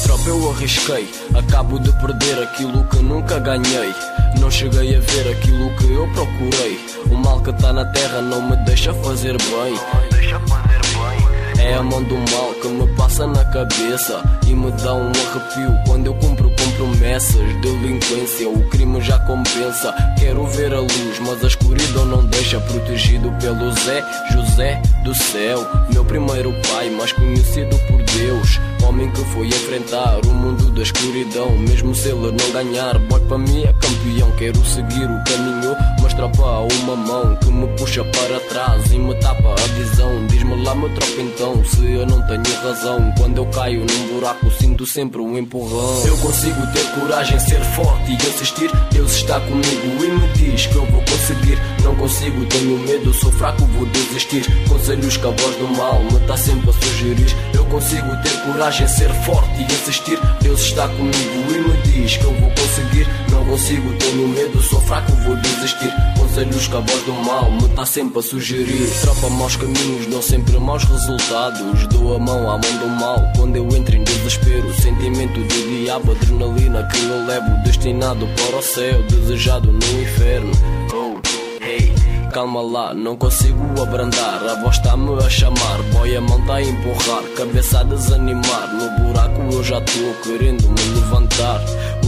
Tropa, eu arrisquei. Acabo de perder aquilo que nunca ganhei. Não cheguei a ver aquilo que eu procurei. O mal que tá na terra não me deixa fazer bem. É a mão do mal que me passa na cabeça e me dá um arrepio quando eu cumpro com promessas. Delinquência, o crime já compensa. Quero ver a luz, mas a escuridão não deixa. Protegido pelo Zé José do céu, meu primeiro pai, mais conhecido por Deus. Homem que foi enfrentar o mundo da escuridão, mesmo se ele não ganhar. Boy, para mim é campeão. Quero seguir o caminho, mas tropa uma mão que me puxa para trás e me tapa a visão. Diz-me lá, meu tropa, então, se eu não tenho razão. Quando eu caio num buraco, sinto sempre um empurrão. Eu consigo ter coragem, ser forte e insistir. Deus está comigo e me diz que eu vou conseguir. Não consigo, tenho medo, sou fraco, vou desistir. Conselhos que a voz do mal me está sempre a sugerir. Eu consigo ter coragem, ser forte e insistir. Deus está comigo e me diz que eu vou conseguir. Não consigo, tenho medo, sou fraco, vou desistir. Conselhos que a voz do mal me está sempre a sugerir. Tropa maus caminhos, dão sempre maus resultados. Dou a mão à mão do mal quando eu entro em desespero. Sentimento de diabo, adrenalina que eu levo. Destinado para o céu, desejado no inferno. Oh, hey. Calma lá, não consigo abrandar. A voz está-me a chamar, boy, a mão está a empurrar. Cabeça a desanimar, no buraco eu já estou querendo me levantar.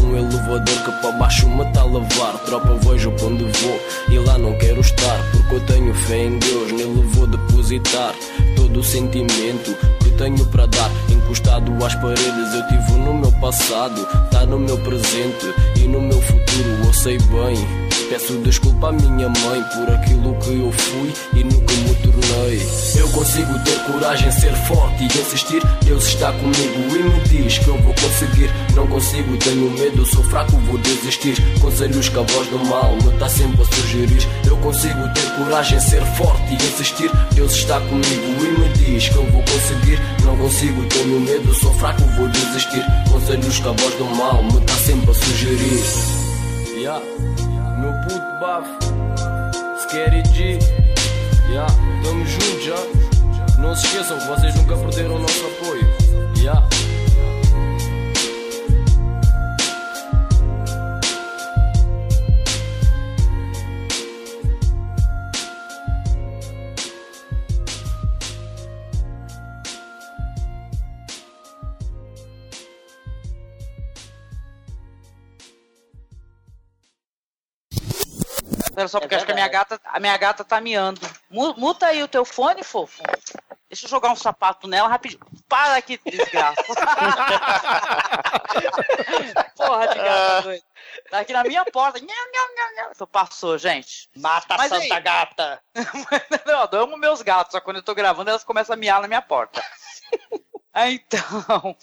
Um elevador que para baixo me está a levar. Tropa, vejo para onde vou e lá não quero estar. Porque eu tenho fé em Deus, nele vou depositar todo o sentimento que tenho para dar. Encostado às paredes, eu tive no meu passado, tá no meu presente e no meu futuro, eu sei bem. Peço desculpa à minha mãe por aquilo que eu fui e que me tornei. Eu consigo ter coragem, ser forte e insistir. Deus está comigo e me diz que eu vou conseguir. Não consigo, tenho medo, sou fraco, vou desistir. Conselhos que a voz do mal me está sempre a sugerir. Eu consigo ter coragem, ser forte e insistir. Deus está comigo e me diz que eu vou conseguir. Não consigo, tenho medo, sou fraco, vou desistir. Conselhos que a voz do mal me está sempre a sugerir. Yeah. Bafo, Scary G, yeah, tamo junto já. Não se esqueçam que vocês nunca perderam o nosso apoio. Yeah. Espera só, porque acho que a minha gata, a minha gata tá miando. Mu- Muta aí o teu fone, fofo. Deixa eu jogar um sapato nela rapidinho. Para aqui, desgraça. Porra de gata doida. Tá aqui na minha porta. Nhau. Então passou, gente. Mata Mas a santa aí- gata. Não, eu amo meus gatos, só quando eu tô gravando elas começam a miar na minha porta. Ah, então.